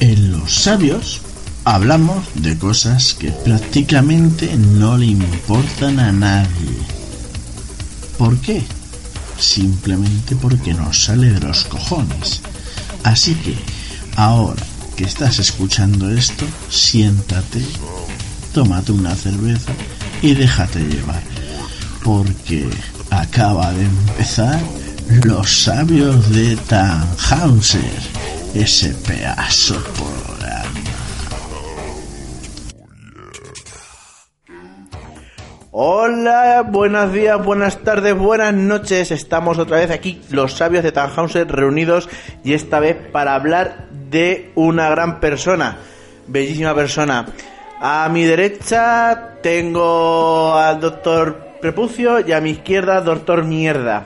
En Los Sabios hablamos de cosas que prácticamente no le importan a nadie. ¿Por qué? Simplemente porque nos sale de los cojones. Así que, ahora que estás escuchando esto, siéntate, tómate una cerveza y déjate llevar. Porque acaba de empezar Los Sabios de Tannhauser, ese pedazo programa. Hola, buenos días, buenas tardes, buenas noches. Estamos otra vez aquí, los sabios de Tannhauser, reunidos y esta vez para hablar de una gran persona, bellísima persona. A mi derecha tengo al doctor Prepucio y a mi izquierda doctor Mierda.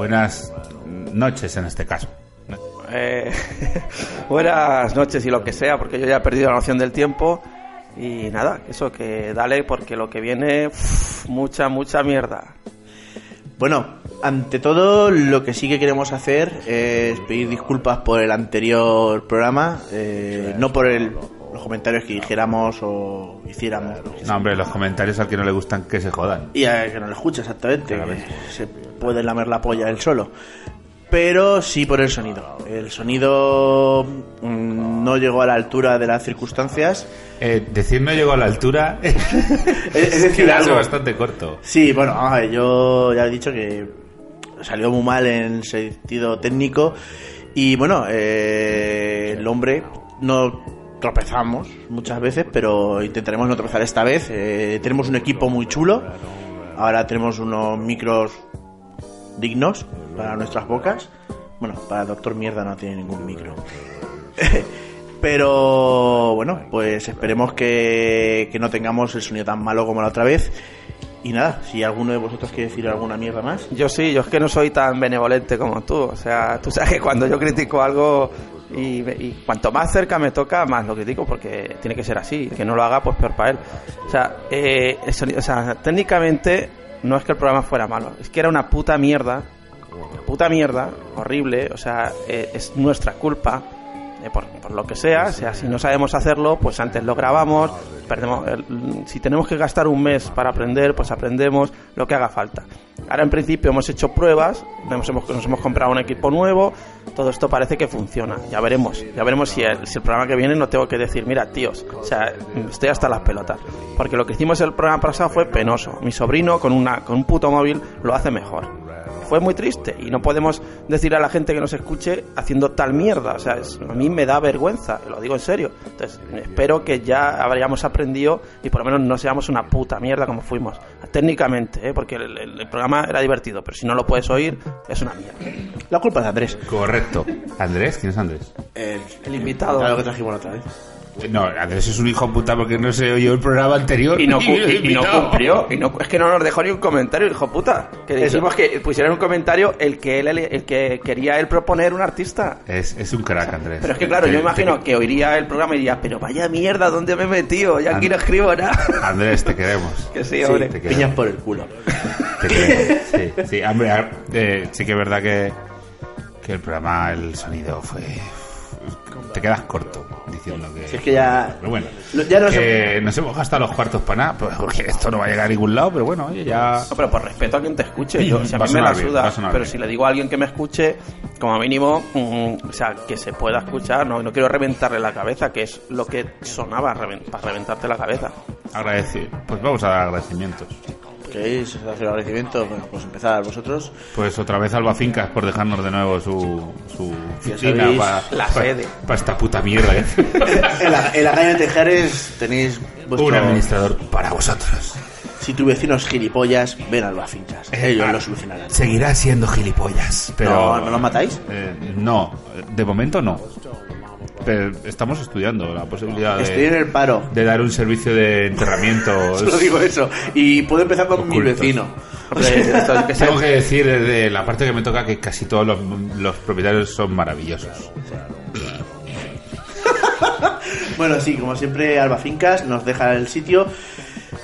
Buenas noches en este caso. Eh, buenas noches y lo que sea, porque yo ya he perdido la noción del tiempo. Y nada, eso que dale, porque lo que viene, uf, mucha, mucha mierda. Bueno, ante todo, lo que sí que queremos hacer es pedir disculpas por el anterior programa, eh, no por el- los comentarios que dijéramos o hiciéramos. No, hombre, los comentarios al que no le gustan que se jodan. Y a que no lo escucha exactamente, Claramente. que se puede lamer la polla él solo. Pero sí por el sonido. El sonido mm, no llegó a la altura de las circunstancias. Eh, decir no llegó a la altura es, Es decir, algo. bastante corto. Sí, bueno, vamos a ver, yo ya he dicho que salió muy mal en sentido técnico y bueno, eh, el hombre no tropezamos muchas veces, pero intentaremos no tropezar esta vez. Eh, tenemos un equipo muy chulo, ahora tenemos unos micros dignos para nuestras bocas. Bueno, para el doctor Mierda no tiene ningún micro. Pero bueno, pues esperemos que, que no tengamos el sonido tan malo como la otra vez. Y nada, si alguno de vosotros quiere decir alguna mierda más. Yo sí, yo es que no soy tan benevolente como tú. O sea, tú sabes que cuando yo critico algo y, y cuanto más cerca me toca, más lo critico porque tiene que ser así. El que no lo haga, pues peor para él. O sea, eh, el sonido- o sea, técnicamente no es que el programa fuera malo, es que era una puta mierda. Una puta mierda, horrible. O sea, eh, es nuestra culpa. Eh, por, por lo que sea, o sea, si no sabemos hacerlo, pues antes lo grabamos, perdemos, el- si tenemos que gastar un mes para aprender, pues aprendemos lo que haga falta. Ahora en principio hemos hecho pruebas, nos hemos, nos hemos comprado un equipo nuevo, todo esto parece que funciona, ya veremos, ya veremos si el, si el programa que viene no tengo que decir, mira tíos, o sea, estoy hasta las pelotas, porque lo que hicimos el programa pasado fue penoso, mi sobrino con, una, con un puto móvil lo hace mejor fue muy triste y no podemos decir a la gente que nos escuche haciendo tal mierda. O sea, es- a mí me da vergüenza, lo digo en serio. Entonces, espero que ya habríamos aprendido y por lo menos no seamos una puta mierda como fuimos. Técnicamente, ¿eh? porque el, el- el programa era divertido, pero si no lo puedes oír, es una mierda. La culpa es de Andrés. Correcto. ¿Andrés? ¿Quién es Andrés? El, El invitado. Claro que trajimos la otra vez. No, Andrés es un hijo de puta porque no se oyó el programa anterior. Y no, cu- y- y no cumplió. Y no, es que no nos dejó ni un comentario, hijo puta. Que Eso. dijimos que pusieran un comentario el que él el que quería él proponer un artista. Es, es un crack, Andrés. Pero es que claro, Te- yo te- imagino que oiría el programa y diría, pero vaya mierda, ¿dónde me he metido? Ya aquí no escribo nada. Andrés, te queremos. que sí, hombre. te queremos. Piñas por el culo. Te queremos. Sí, sí, hombre, eh, sí que es verdad que, que el programa, el sonido fue... Te quedas corto diciendo que... Si es que ya- Pero bueno, ya no que nos hemos gastado los cuartos para nada, pues, porque esto no va a llegar a ningún lado, pero bueno, oye, ya... No, pero por respeto a quien te escuche, yo, si a Va a mí me la bien, suda, pero bien. si le digo a alguien que me escuche, como mínimo, mm, o sea, que se pueda escuchar, no, no quiero reventarle la cabeza, que es lo que sonaba reven- para reventarte la cabeza. Agradecer. Pues vamos a dar agradecimientos. ¿Queréis hacer agradecimiento? Bueno, pues empezar vosotros. Pues otra vez Alba Fincas por dejarnos de nuevo su, su oficina sabéis, para, la para- sede. para esta puta mierda. ¿eh? en, la, en la calle de Tejares tenéis vuestro... Un administrador para vosotros. Si tu vecino es gilipollas, ven a las fincas. Ellos ah, lo solucionarán. Seguirá siendo gilipollas, pero... No, ¿no lo matáis? Eh, no, de momento no. Pero estamos estudiando la posibilidad de, Estoy en el paro. de dar un servicio de enterramiento. Solo digo eso. Y puedo empezar con mi Ocultos. vecino. Tengo que decir desde la parte que me toca que casi todos los, los propietarios son maravillosos. Bueno, sí, como siempre, Alba Fincas nos deja el sitio.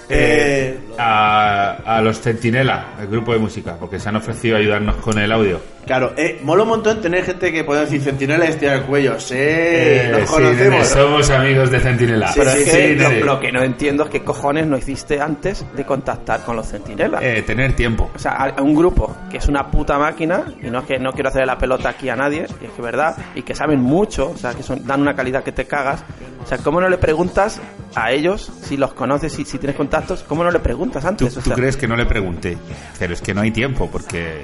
Eh, a, a los Centinela, el grupo de música, porque se han ofrecido a ayudarnos con el audio. Claro, eh, mola un montón tener gente que puede decir centinela y estirar el cuello. Sí, Eh, nos sí, conocemos. nene, somos amigos de Centinela. Pero es Sí, que lo, lo que no entiendo es qué cojones no hiciste antes de contactar con los centinelas. Eh, tener tiempo. O sea, a un grupo que es una puta máquina, y no es que no quiero hacerle la pelota aquí a nadie, y es que verdad, y que saben mucho, o sea, que son, dan una calidad que te cagas. O sea, ¿cómo no le preguntas a ellos si los conoces y si tienes contactos? ¿Cómo no le preguntas ¿Tú, antes? O tú sea, crees que no le pregunté? Pero es que no hay tiempo, porque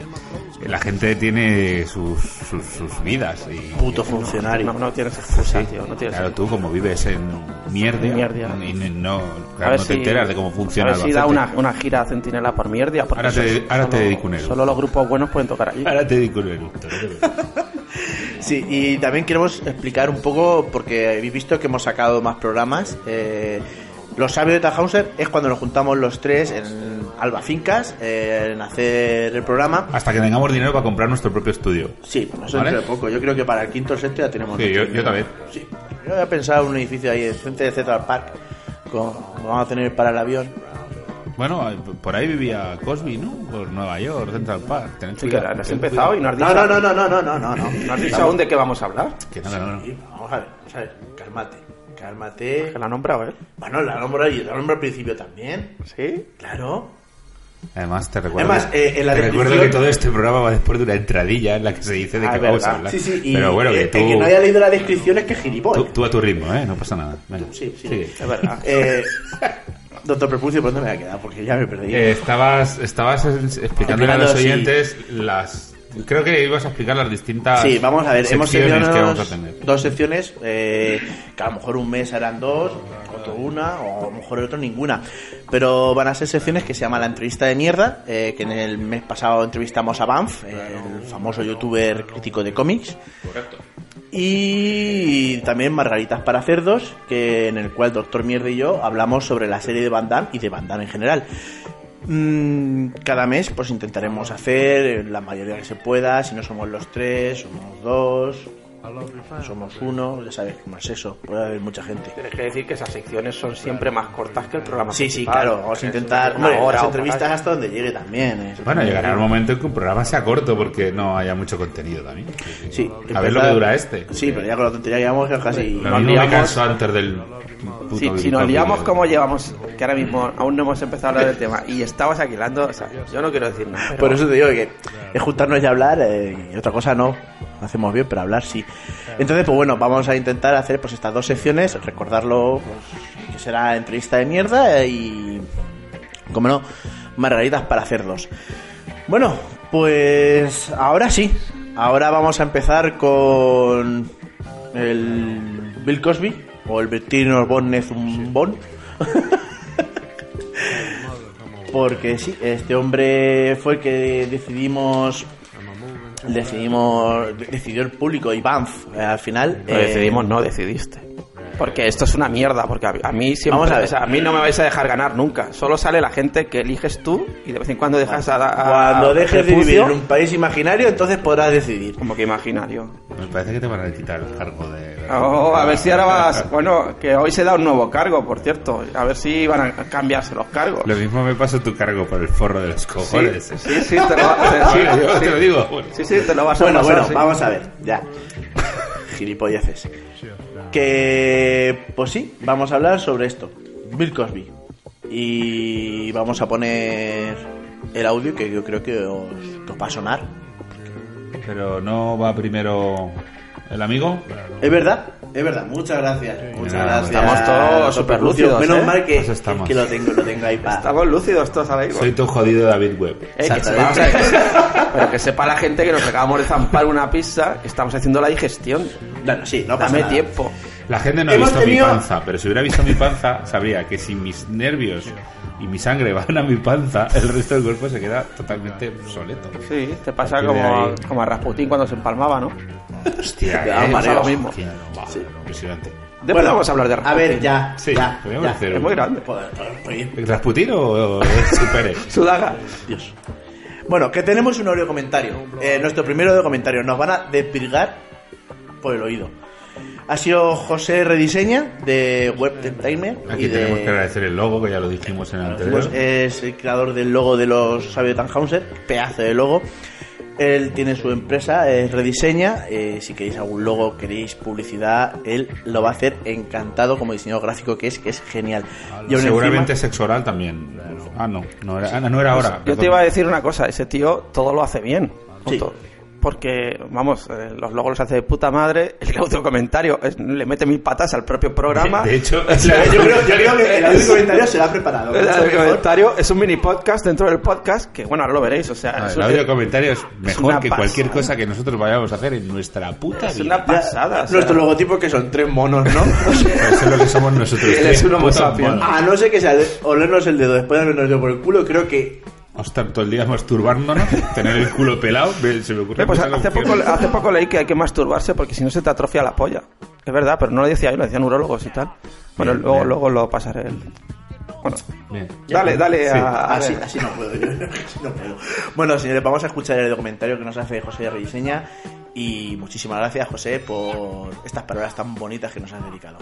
la gente tiene sus, sus, sus vidas. Y, Puto funcionario. No, no tienes excusa, tío, no tienes Claro, tú como vives en mierda, En Mierdia. y no, A claro, no te si- enteras de cómo funciona A ver si da una, una gira a centinela por. Porque Ahora te- ahora te solo- dedico un euro. Solo los grupos buenos pueden tocar allí. Ahora te digo un te preocupes. Sí, y también queremos explicar un poco, porque habéis visto que hemos sacado más programas. eh, los sabios de Tannhauser es cuando nos juntamos los tres en Alba Fincas, eh, en hacer el programa. Hasta que tengamos dinero para comprar nuestro propio estudio. Sí, eso ¿Vale? dentro de poco. Yo creo que para el quinto o sexto ya tenemos. Sí, yo- yo también. Sí. Yo había pensado en un edificio ahí, en frente de Central Park, con, vamos a tener para el avión. Bueno, eh, por ahí vivía Cosby, ¿no? Por Nueva York, Central Park. Tened Sí, que cuidado, has empezado y no has dicho, No, no, no, no, no, no, no, no. has dicho aún de qué vamos a hablar. Que no, no, no. Vamos a ver, vamos a ver. Cálmate, cálmate. Que la ha nombrado él. Bueno, la nombro ahí, la nombro al principio también. ¿Sí? Claro. Además, te recuerdo, Además, eh, en la te recuerdo descripción- que todo este programa va después de una entradilla en la que se dice de Ah, qué vamos a hablar. Sí, sí, y Pero bueno, que eh, tú, el que no haya leído la descripción es que tú, gilipollas. tú a tu ritmo, ¿eh? No pasa nada. Venga. Sí, sí, Sigue. Es verdad. Eh, doctor Prepucio, ¿por dónde me voy a quedar? Porque ya me perdí. Eh, estabas estabas es- explicándole a Explicando, los sí. oyentes las... Creo que ibas a explicar las distintas Sí, vamos a ver, hemos secciones tenido que vamos a tener. dos secciones, eh, que a lo mejor un mes harán dos, otro una, o a lo mejor el otro ninguna. Pero van a ser secciones que se llama La entrevista de mierda, eh, que en el mes pasado entrevistamos a Banff, el famoso youtuber crítico de cómics. Y también Margaritas para Cerdos, que en el cual Doctor Mierda y yo hablamos sobre la serie de Van Damme y de Van Damme en general. Mm, cada mes pues intentaremos hacer la mayoría que se pueda, si no somos los tres, somos dos, somos uno, ya sabes cómo es eso, puede haber mucha gente. Tienes que decir que esas secciones son siempre más cortas que el programa. Sí, sí, claro, vamos a intentar, una hombre, hora las entrevistas hasta donde llegue también. ¿eh? Bueno, llegará un momento en que un programa sea corto porque no haya mucho contenido también. Sí, A ver lo que dura este. Sí, pero ya con la tontería que llevamos casi... Lo Nos mismo me canso antes del puto Si, nos liamos como llevamos, que ahora mismo aún no hemos empezado a hablar del tema, y estabas aquilando, o sea, yo no quiero decir nada. pero- Por eso te digo que es juntarnos y hablar eh, y otra cosa no. Hacemos bien, pero hablar sí. Entonces, pues bueno, vamos a intentar hacer pues estas dos secciones, recordarlo pues, que será entrevista de mierda y, como no, margaritas para cerdos. Bueno, pues ahora sí. Ahora vamos a empezar con el Bill Cosby o el Bertino Bonnez Bon. Porque sí, este hombre fue el que decidimos. Decidimos. Decidió el público y eh, al final. Lo eh, decidimos, no decidiste. Porque esto es una mierda, porque a, a mí siempre, Vamos a ver. o sea, a mí no me vais a dejar ganar nunca. Solo sale la gente que eliges tú y de vez en cuando dejas a, a- Cuando dejes de vivir en un país imaginario, entonces podrás decidir. como que imaginario. Me parece que te van a quitar el cargo de... Oh, a ver si ahora vas. Bueno, que hoy se da un nuevo cargo, por cierto. A ver si van a cambiarse los cargos. Lo mismo me pasó tu cargo por el forro de los cojones. sí, sí, te lo, Sí, sí, yo te lo digo. Sí, sí, te lo vas a Bueno, pasar, bueno, sí. vamos a ver, ya. Gilipolleces. Que, pues sí, vamos a hablar sobre esto. Bill Cosby. Y vamos a poner el audio que yo creo que os, que va a sonar. Pero no va primero el amigo. Es verdad, es verdad. Muchas gracias. Muchas Nada, gracias. estamos todos súper lúcidos, Menos ¿eh? mal que, Pues estamos. que lo tengo, lo tengo ahí para. Estamos lúcidos todos ahora mismo. Soy tu jodido David Webb. Eh, que que pero que sepa la gente que nos acabamos de zampar una pizza, que estamos haciendo la digestión. Bueno, sí, no pasa Dame nada. tiempo. La gente no ha visto tenido- mi panza, pero si hubiera visto mi panza, sabría que si mis nervios y mi sangre van a mi panza, el resto del cuerpo se queda totalmente obsoleto. Sí, te pasa como, como a Rasputín cuando se empalmaba, ¿no? Hostia, da eh, mareo. lo mismo. Impresionante. Después Bueno, vamos a hablar de A Rasputín. ver, ya. Sí, ya, ya. hacer Es muy grande. Joder, joder, joder, ¿Rasputín o, o supere? Sudaga. Dios. Bueno, que tenemos un audio comentario. Eh, nuestro primer audio comentario. Nos van a desvirgar por el oído. Ha sido José Rediseña de Web Entertainment. Aquí y de- tenemos que agradecer el logo, que ya lo dijimos en el anterior. pues es el creador del logo de los Sabio Tannhauser, pedazo de logo. Él tiene su empresa, es Rediseña. eh, si queréis algún logo, queréis publicidad, él lo va a hacer encantado como diseñador gráfico que es, que es genial. Y Seguramente encima- sexo oral también. Ah, no, no era, ah, no era ahora. Yo te iba a decir una cosa, ese tío todo lo hace bien. Sí. Porque, vamos, eh, los logos los hace de puta madre, el audio comentario es- le mete mil patas al propio programa. De, de hecho, yo, creo, yo creo que el audio comentario se lo ha preparado. el mucho audio mejor. comentario es un mini podcast dentro del podcast que, bueno, ahora lo veréis. O sea, Ah, es el un- audio comentario es mejor que pasada. cualquier cosa que nosotros vayamos a hacer en nuestra puta es vida. una pasada. o sea, Nuestro logotipo que son tres monos, ¿no? Eso es lo que somos nosotros. Él es un homo. A no ser que sea de- olernos el dedo después de habernos ido por el culo, creo que estar todo el día masturbándonos, tener el culo pelado. Se me ocurre pues hace poco, hace poco leí que hay que masturbarse porque si no se te atrofia la polla. Es verdad, pero no lo decía yo, lo decían urólogos y tal. Bueno, Bien, luego, bien. luego lo pasaré. Bueno, Bien. dale, dale Sí. a, a así, así no puedo. yo, así no puedo. Bueno, señores, vamos a escuchar el documentario que nos hace José de Rediseña. Y muchísimas gracias, José, por estas palabras tan bonitas que nos has dedicado.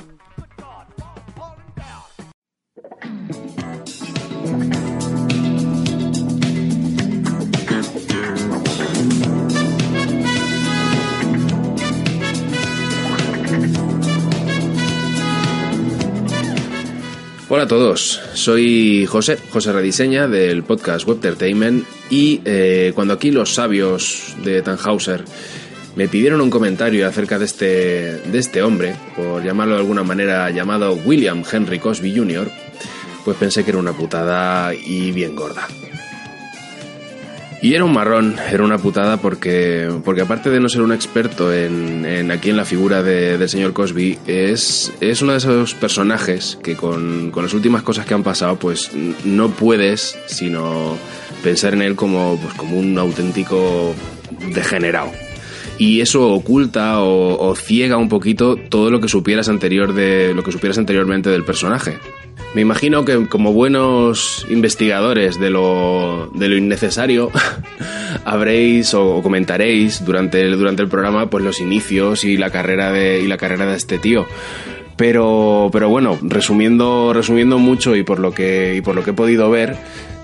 Hola a todos, soy José, José Rediseña del podcast Web Entertainment y eh, cuando aquí los sabios de Tannhauser me pidieron un comentario acerca de este, de este hombre, por llamarlo de alguna manera llamado William Henry Cosby Jr., pues pensé que era una putada y bien gorda. Y era un marrón, era una putada porque, porque aparte de no ser un experto en, en aquí en la figura de- del señor Cosby, es, es uno de esos personajes que con, con las últimas cosas que han pasado, pues no puedes sino pensar en él como, pues, como un auténtico degenerado. Y eso oculta o, o ciega un poquito todo lo que supieras anterior de lo que supieras anteriormente del personaje. Me imagino que como buenos investigadores de lo, de lo innecesario habréis o, comentaréis durante el, durante el programa pues los inicios y la carrera de, y la carrera de este tío. Pero, pero bueno, resumiendo, resumiendo mucho y por lo que, y por lo que he podido ver,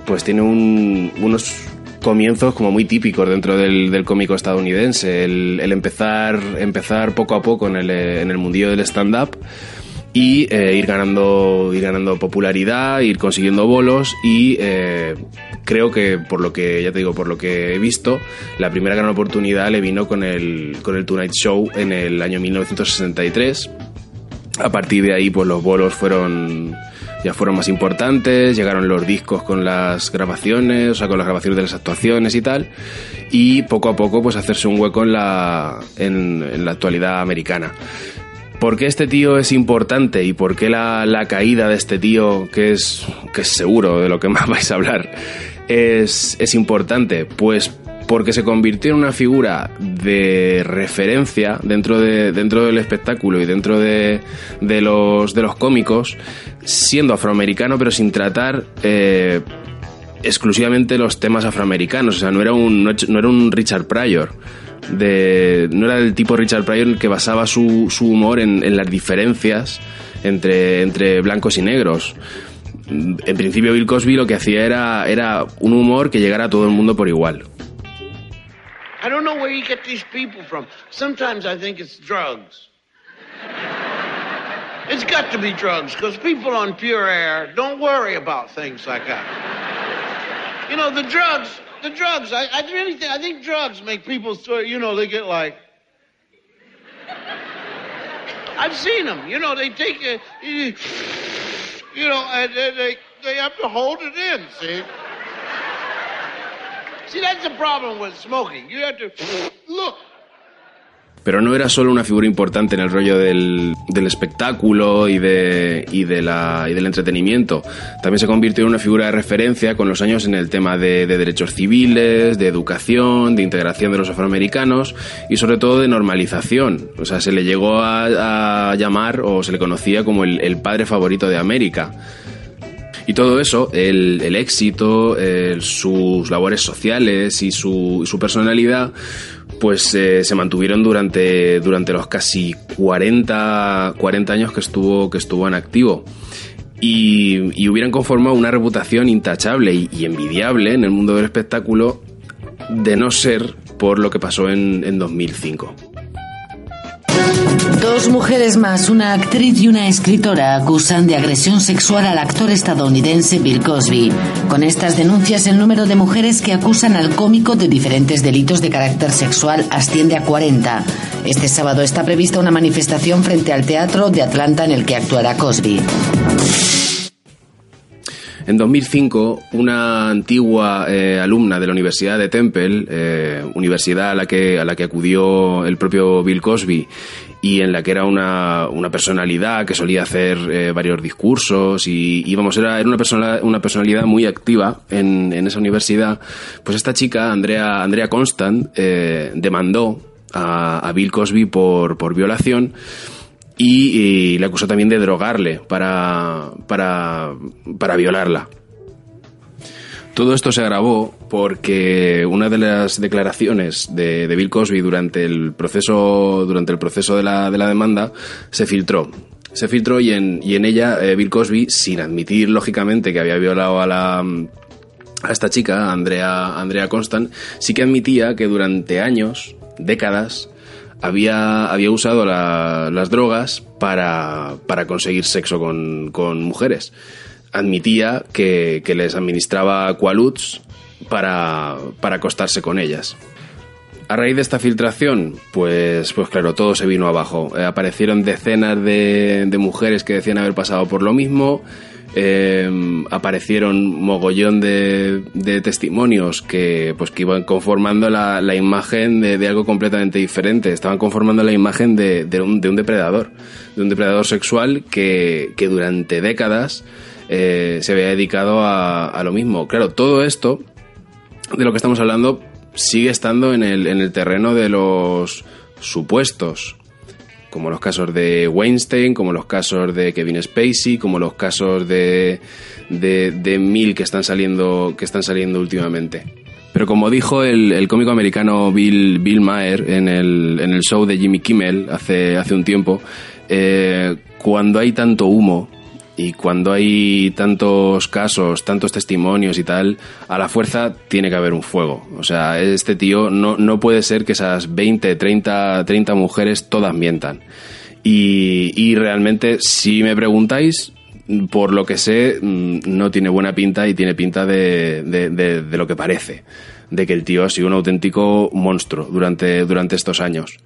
pues tiene un- unos comienzos como muy típicos dentro del, del cómico estadounidense. El, el empezar, empezar poco a poco en el, en el mundillo del stand-up y eh, ir ganando ir ganando popularidad ir consiguiendo bolos y eh, creo que por lo que ya te digo por lo que he visto la primera gran oportunidad le vino con el con el Tonight Show en el año 1963 a partir de ahí pues los bolos fueron ya fueron más importantes llegaron los discos con las grabaciones o sea con las grabaciones de las actuaciones y tal y poco a poco pues hacerse un hueco en la en, en la actualidad americana ¿Por qué este tío es importante y por qué la, la caída de este tío, que es, que es seguro de lo que más vais a hablar, es, es importante? Pues porque se convirtió en una figura de referencia dentro, de, dentro del espectáculo y dentro de, de, los, de los cómicos, siendo afroamericano pero sin tratar eh, exclusivamente los temas afroamericanos. O sea, no era un, no, era un Richard Pryor de no era el tipo Richard Pryor que basaba su, su humor en, en, las diferencias entre, entre blancos y negros. En principio Bill Cosby lo que hacía era, era un humor que llegara a todo el mundo por igual. I don't know where you get these people from. Sometimes I think it's drugs. It's got to be drugs because people on pure air don't worry about things like that. You know, the drugs, the drugs, I, I really think, I think drugs make people sort you know, they get like, I've seen them, you know, they take a, you, know, and they, they, they have to hold it in, see? See, that's the problem with smoking. You have to look. Pero no era solo una figura importante en el rollo del, del espectáculo y, de, y, de la, y del entretenimiento. También se convirtió en una figura de referencia con los años en el tema de, de derechos civiles, de educación, de integración de los afroamericanos y sobre todo de normalización. O sea, se le llegó a, a llamar o se le conocía como el, el padre favorito de América. Y todo eso, el, el éxito, el, sus labores sociales y su, su, personalidad, pues eh, se mantuvieron durante, durante los casi 40, 40 años que estuvo, que estuvo en activo. Y, y hubieran conformado una reputación intachable y, y envidiable en el mundo del espectáculo de no ser por lo que pasó en, en 2005. Dos mujeres más, una actriz y una escritora, acusan de agresión sexual al actor estadounidense Bill Cosby. Con estas denuncias, el número de mujeres que acusan al cómico de diferentes delitos de carácter sexual asciende a 40. Este sábado está prevista una manifestación frente al Teatro de Atlanta en el que actuará Cosby. En 2005, una antigua eh, alumna de la Universidad de Temple, eh, universidad a la, que, a la que acudió el propio Bill Cosby y en la que era una, una personalidad que solía hacer eh, varios discursos y, y vamos, era, era una, persona, una personalidad muy activa en, en esa universidad, pues esta chica, Andrea, Andrea Constant, eh, demandó a, a Bill Cosby por, por violación y, y le acusó también de drogarle para, para, para violarla. Todo esto se agravó porque una de las declaraciones de, de, Bill Cosby durante el proceso, durante el proceso de, la, de la demanda se filtró. Se filtró y en, y en ella eh, Bill Cosby, sin admitir lógicamente que había violado a la a esta chica, Andrea, Andrea Constant, sí que admitía que durante años, décadas, había, había usado la, las drogas para, para conseguir sexo con, con mujeres admitía que, les administraba Qualuts para, para acostarse con ellas. A raíz de esta filtración, pues, pues claro, todo se vino abajo. Eh, aparecieron decenas de, de, mujeres que decían haber pasado por lo mismo. Eh, aparecieron mogollón de, de, testimonios que, pues, que iban conformando la, la imagen de, de, algo completamente diferente. Estaban conformando la imagen de, un, de un depredador, de un depredador sexual que, que durante décadas eh, se había dedicado a, a, lo mismo. Claro, todo esto de lo que estamos hablando sigue estando en el, en el terreno de los supuestos, como los casos de Weinstein, como los casos de Kevin Spacey, como los casos de, de, de Mil que están saliendo, que están saliendo últimamente. Pero como dijo el, el cómico americano Bill, Bill Maher en el, en el show de Jimmy Kimmel hace, hace un tiempo, eh, cuando hay tanto humo, y cuando hay tantos casos, tantos testimonios y tal, a la fuerza tiene que haber un fuego. O sea, este tío no, no puede ser que esas 20, 30, 30 mujeres todas mientan. Y, y realmente, si me preguntáis, por lo que sé, mm, no tiene buena pinta y tiene pinta de, de, de, de lo que parece. De que el tío ha sido un auténtico monstruo durante, durante estos años.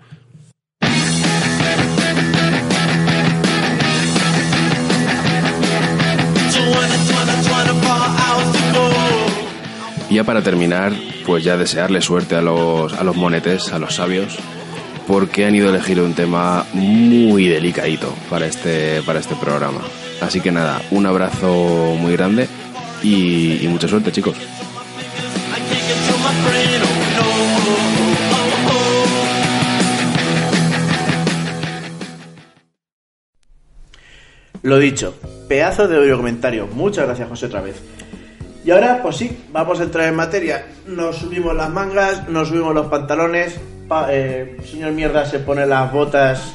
Y ya para terminar, pues ya desearle suerte a los, a los monetes, a los sabios, porque han ido a elegir un tema muy delicadito para este, para este programa. Así que nada, un abrazo muy grande y, y mucha suerte chicos. Lo dicho, pedazo de audio comentario. Muchas gracias, José, otra vez. Y ahora, pues sí, vamos a entrar en materia. Nos subimos las mangas, nos subimos los pantalones. Pa, eh, señor Mierda se pone las botas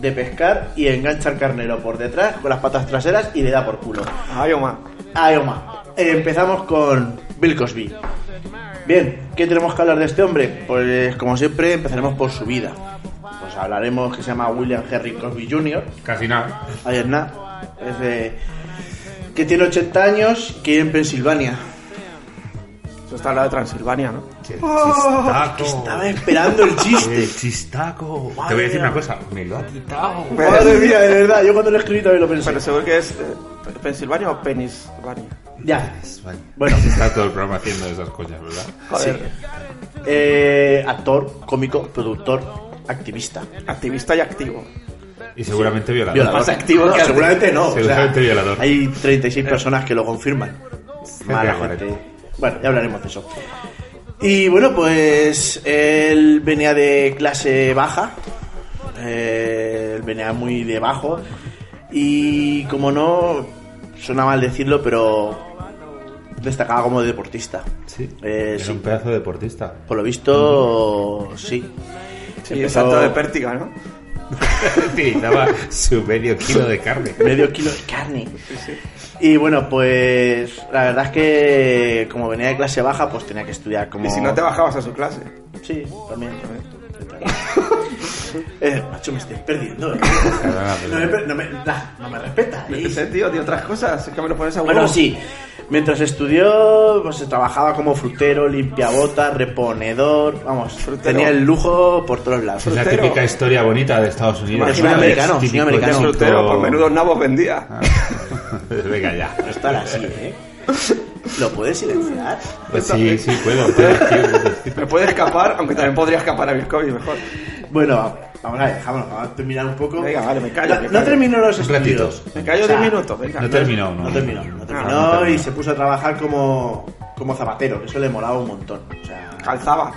de pescar y engancha al carnero por detrás con las patas traseras y le da por culo. Ay, Oma. Ay, Oma. Eh, empezamos con Bill Cosby. Bien, ¿qué tenemos que hablar de este hombre? Pues como siempre empezaremos por su vida. Pues hablaremos que se llama William Henry Cosby Jr. Casi nada. Ayer nada. Es de que tiene 80 años que vive en Pensilvania. Eso está al lado de Transilvania, ¿no? Oh, chistaco. estaba esperando el chiste. El chistaco. Madre Te voy a decir mía. una cosa. Me lo ha quitado. Madre mía, de verdad, yo cuando lo escribí también lo pensé. Pero seguro que es eh, Pensilvania o Pensilvania. Ya. Bueno. Está todo el programa haciendo esas coñas, ¿verdad? Joder. Eh, actor, cómico, productor, activista. Activista y activo. Y seguramente violador. Violador. Más activo que seguramente no. o sea, Seguramente violador. Hay 36 personas que lo confirman. Mala Gente. Bueno, ya hablaremos de eso. Y bueno, pues él venía de clase baja. Eh, él venía muy de bajo. Y como no, suena mal decirlo, pero destacaba como deportista. Sí. Eh, Era sí. un pedazo de deportista. Por lo visto, sí. Sí, Empezó- salto de pértiga, ¿no? Utilizaba su medio kilo de carne. medio kilo de carne. Y bueno, pues la verdad es que como venía de clase baja, pues tenía que estudiar como... Y si no te bajabas a su clase. Sí, también. eh, macho, me estoy perdiendo. ¿eh? Perdona, No me, per- no me, nah, no me respeta. ¿eh? Ese tío, tío, otras cosas. Es que me lo pones a Bueno, huevo. sí. Mientras estudió, pues trabajaba como frutero, limpiabotas, reponedor. Vamos, Frutero. tenía el lujo por todos lados. Es la Frutero. típica historia bonita de Estados Unidos. Es un americano, es un Típico americano. Frutero, por menudos nabos vendía. Venga ya. No estar así, ¿eh? ¿Lo puedes silenciar? Pues sí, sí, puedo. Me puede escapar, aunque también podría escapar a Bilkovi mejor. Bueno, vamos a ver, vamos a terminar un poco. Venga, vale, me callo, No, no terminó los estudios. Me callo O sea, 10 minutos, venga. No terminó, no. No terminó, no terminó. no terminó. y se puso a trabajar como, como zapatero, que eso le molaba un montón. O sea, Calzaba.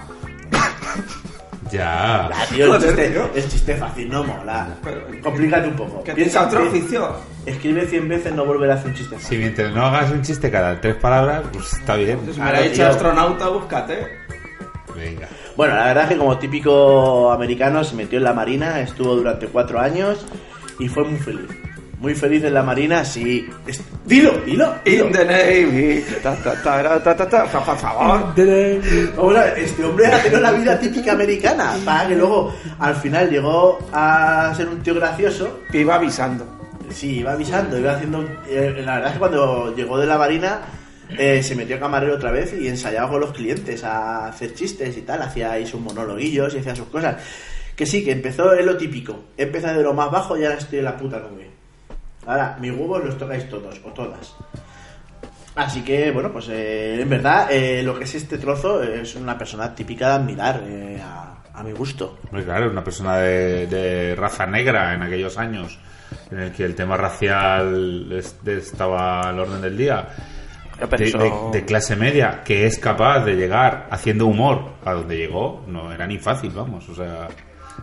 Ya. Ah, tío, el, chiste, tío. el chiste fácil no mola. Pero- Complícate un poco. Que piensa otro oficio. Escribe 100 veces, no volverá a hacer un chiste fácil. Si mientras no hagas un chiste cada tres palabras, pues está bien. Si me Claro, hubiera dicho tío. astronauta, búscate. Venga. Bueno, la verdad es que como típico americano se metió en la marina, estuvo durante cuatro años y fue muy feliz. Muy feliz en la marina, sí. Dilo, dilo, dilo. In the Navy. Ta, ta, ta, ra, ta, ta, ta. Por favor. Vamos a ver, este hombre ha tenido la vida típica americana, para que luego al final llegó a ser un tío gracioso. Que iba avisando. Sí, iba avisando, iba haciendo... eh, la verdad es que cuando llegó de la marina eh, se metió camarero otra vez y ensayaba con los clientes a hacer chistes y tal, hacía ahí sus monologuillos y hacía sus cosas. Que sí, que empezó en lo típico, empezó de lo más bajo y ahora estoy en la puta nube. Ahora, mis huevos los tocáis todos, o todas. Así que, bueno, pues eh, en verdad eh, lo que es este trozo es una persona típica de admirar, eh, a, a mi gusto. Hombre, claro, una persona de, de raza negra en aquellos años, en el que el tema racial es- estaba al orden del día, De, de- de clase media, que es capaz de llegar haciendo humor a donde llegó, no era ni fácil, vamos, o sea,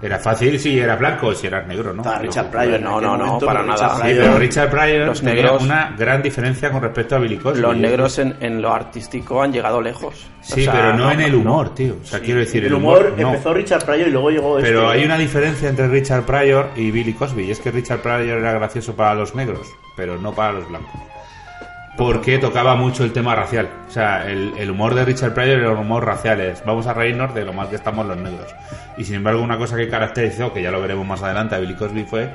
era fácil si eras blanco, si eras negro, ¿no? Pero- Richard Pryor. no, no, no, para nada. Richard Sí, Pryor- pero Richard Pryor Los tenía negros- una gran diferencia con respecto a Billy Cosby. Los negros en, en lo artístico han llegado lejos. Sí, O sea, pero no, en el no. humor, tío. O sea, quiero decir, el humor no. empezó Richard Pryor y luego llegó este. Pero hay una diferencia entre Richard Pryor y Billy Cosby. Y es que Richard Pryor era gracioso para los negros, pero no para los blancos. Porque tocaba mucho el tema racial. O sea, el, el humor de Richard Pryor era un humor racial. Es, vamos a reírnos de lo mal que estamos los negros. Y sin embargo, una cosa que caracterizó, que ya lo veremos más adelante, a Billy Cosby fue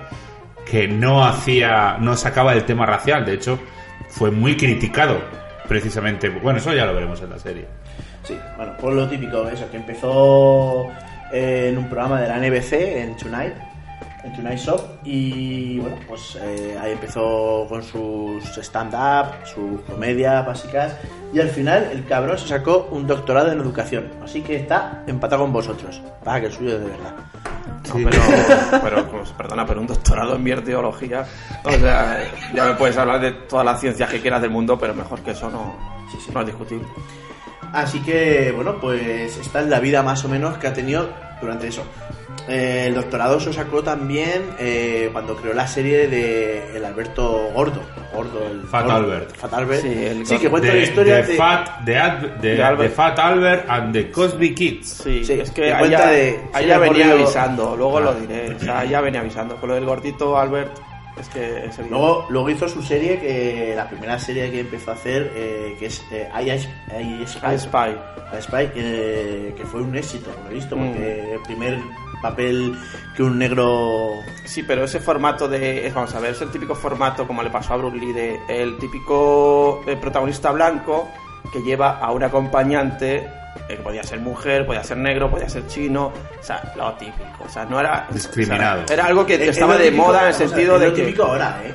que no hacía, no sacaba el tema racial. De hecho, fue muy criticado, precisamente. Bueno, eso ya lo veremos en la serie. Sí, bueno, por lo típico, eso, que empezó en un programa de la NBC, en Tonight, en Tonight Shop, y bueno, pues eh, ahí empezó con sus stand-up, sus comedias básicas, y al final el cabrón se sacó un doctorado en educación, así que está empatado con vosotros, para que el suyo de verdad. No, pero, pero, pues, perdona, pero un doctorado en biotecnología. O sea, ya me puedes hablar de todas las ciencias que quieras del mundo, pero mejor que eso no, Sí, sí. no es discutible. Así que, bueno, pues esta es la vida más o menos que ha tenido durante eso. Eh, el doctorado se sacó también eh, cuando creó la serie de el Alberto Gordo. Gordo el Fat Gordo. Albert. Fat Albert. Sí, el Sí, que cuenta de, la historia de de... Fat, de, Ad- de- de Albert. Fat Albert and the Cosby Kids. Sí, Sí, es que ya, de- venía avisando, luego Ah. lo diré. O sea, ya venía avisando. Con lo del gordito Albert, es que es. Luego, luego hizo su serie, que la primera serie que empezó a hacer, eh, que es eh, I, I- I Spy. I Spy. I Spy, eh, que fue un éxito, lo he visto, Mm. porque el primer papel que un negro... Sí, pero ese formato de. Vamos a ver, es el típico formato, como le pasó a Bruce Lee, de el típico eh, protagonista blanco que lleva a un acompañante, eh, que podía ser mujer, podía ser negro, podía ser chino, o sea, lo típico. O sea, no era. Discriminado. o sea, era algo que Es- es estaba de moda en el sentido es de lo que. típico ahora, ¿eh?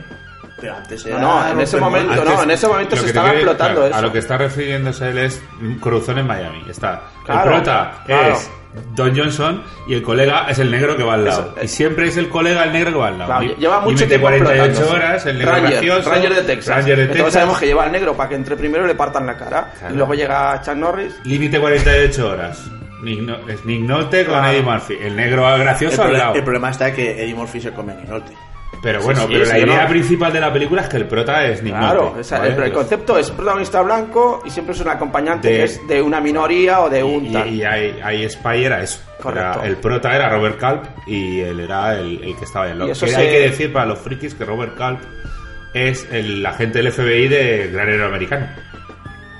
Pero antes era... No, no, en ese momento moldes. no, en ese momento se estaba quiere- explotando claro, eso. A lo que está refiriéndose él es Cruzón en Miami. Está. Claro, el prota claro. es Don Johnson y el colega es el negro que va al lado. Eso, y siempre es el colega el negro que va al lado. Claro, lleva mucho y mete tiempo 48 explotándose. horas, el negro Ranger, gracioso. Ranger de Texas. Ranger de Entonces Texas. sabemos que lleva al negro para que entre primero y le partan la cara. Claro. Y luego llega Chuck Norris. Límite 48 horas. Nick, No- es Nick Nolte con Claro. Eddie Murphy. El negro El, gracioso al proble- lado. el problema está que Eddie Murphy se come Ninolte. Pero bueno, Sí, pero sí, la idea no. principal de la película es que el prota es Nick Claro, Nolte, o sea, ¿vale? el, el concepto es protagonista blanco y siempre es un acompañante De- que es de una minoría o de un Y, tal. y ahí, ahí Spy era eso. Correcto. Era- el prota era Robert Culp y él era el, el que estaba. Y eso Que se- Hay que decir para los frikis que Robert Culp es el agente del FBI de Gran Héroe Americano.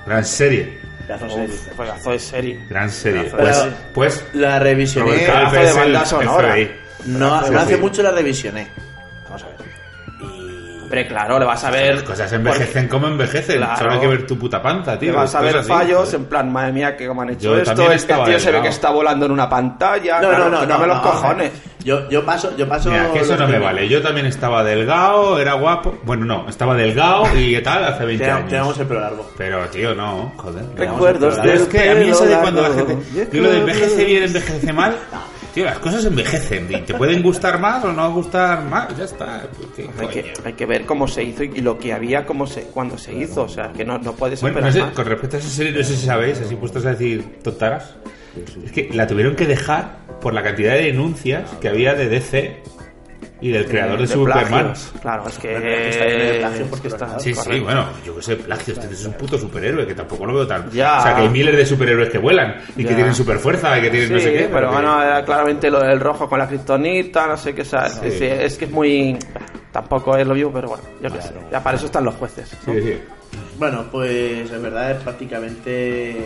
Gran serie. Pedazo de Uf, serie. pedazo de serie. Gran serie. Pedazo Pues, de- pues La revisioné. Robert Culp pedazo de es el banda sonora. FBI. No, no hace mucho la revisioné. Hombre, claro, le vas a ver. Las cosas envejecen como envejecen. Claro. Solo hay que ver tu puta panza, tío. Le vas a ver así, fallos en plan, madre mía, que como han hecho Yo esto. estaba tío se ve que está volando en una pantalla. No, claro, no, no, no. tócame los no, cojones. Yo, yo paso, yo paso. Mira, que eso no me vale. Yo también estaba delgado, era guapo. Bueno, no, estaba delgado y tal hace 20 Te- años. Tenemos el pelo largo. Pero, tío, no, joder. Recuerdos Pero es que a mí eso de cuando la gente. Yo lo de envejece bien, envejece mal. Tío, las cosas envejecen y te pueden gustar más o no gustar más. Ya está. ¿Qué Hay que, coño? hay que ver cómo se hizo y, lo que había cómo se, cuando se hizo. O sea, que no, no puedes Bueno, esperar no sé, más. con respecto a esa serie, no sé si sabéis, así puestos a decir tontaras. Es que la tuvieron que dejar por la cantidad de denuncias que había de DC y del creador de, Superman. plagios. Claro, es que. Está lleno de plagios es por que todos está-. Sí, sí, bueno, yo que sé, plagio, este es un puto superhéroe, que tampoco lo veo tan... Ya. O sea, que hay miles de superhéroes que vuelan y que tienen super fuerza y que tienen Sí, no sé qué. pero bueno, era claramente lo del rojo con la kriptonita, no sé qué, ¿sabes? Sí. Es, es que es muy... Tampoco es lo mismo, pero bueno, yo qué sé. Ya para eso están los jueces. ¿no? Sí, sí. Bueno, pues en verdad es prácticamente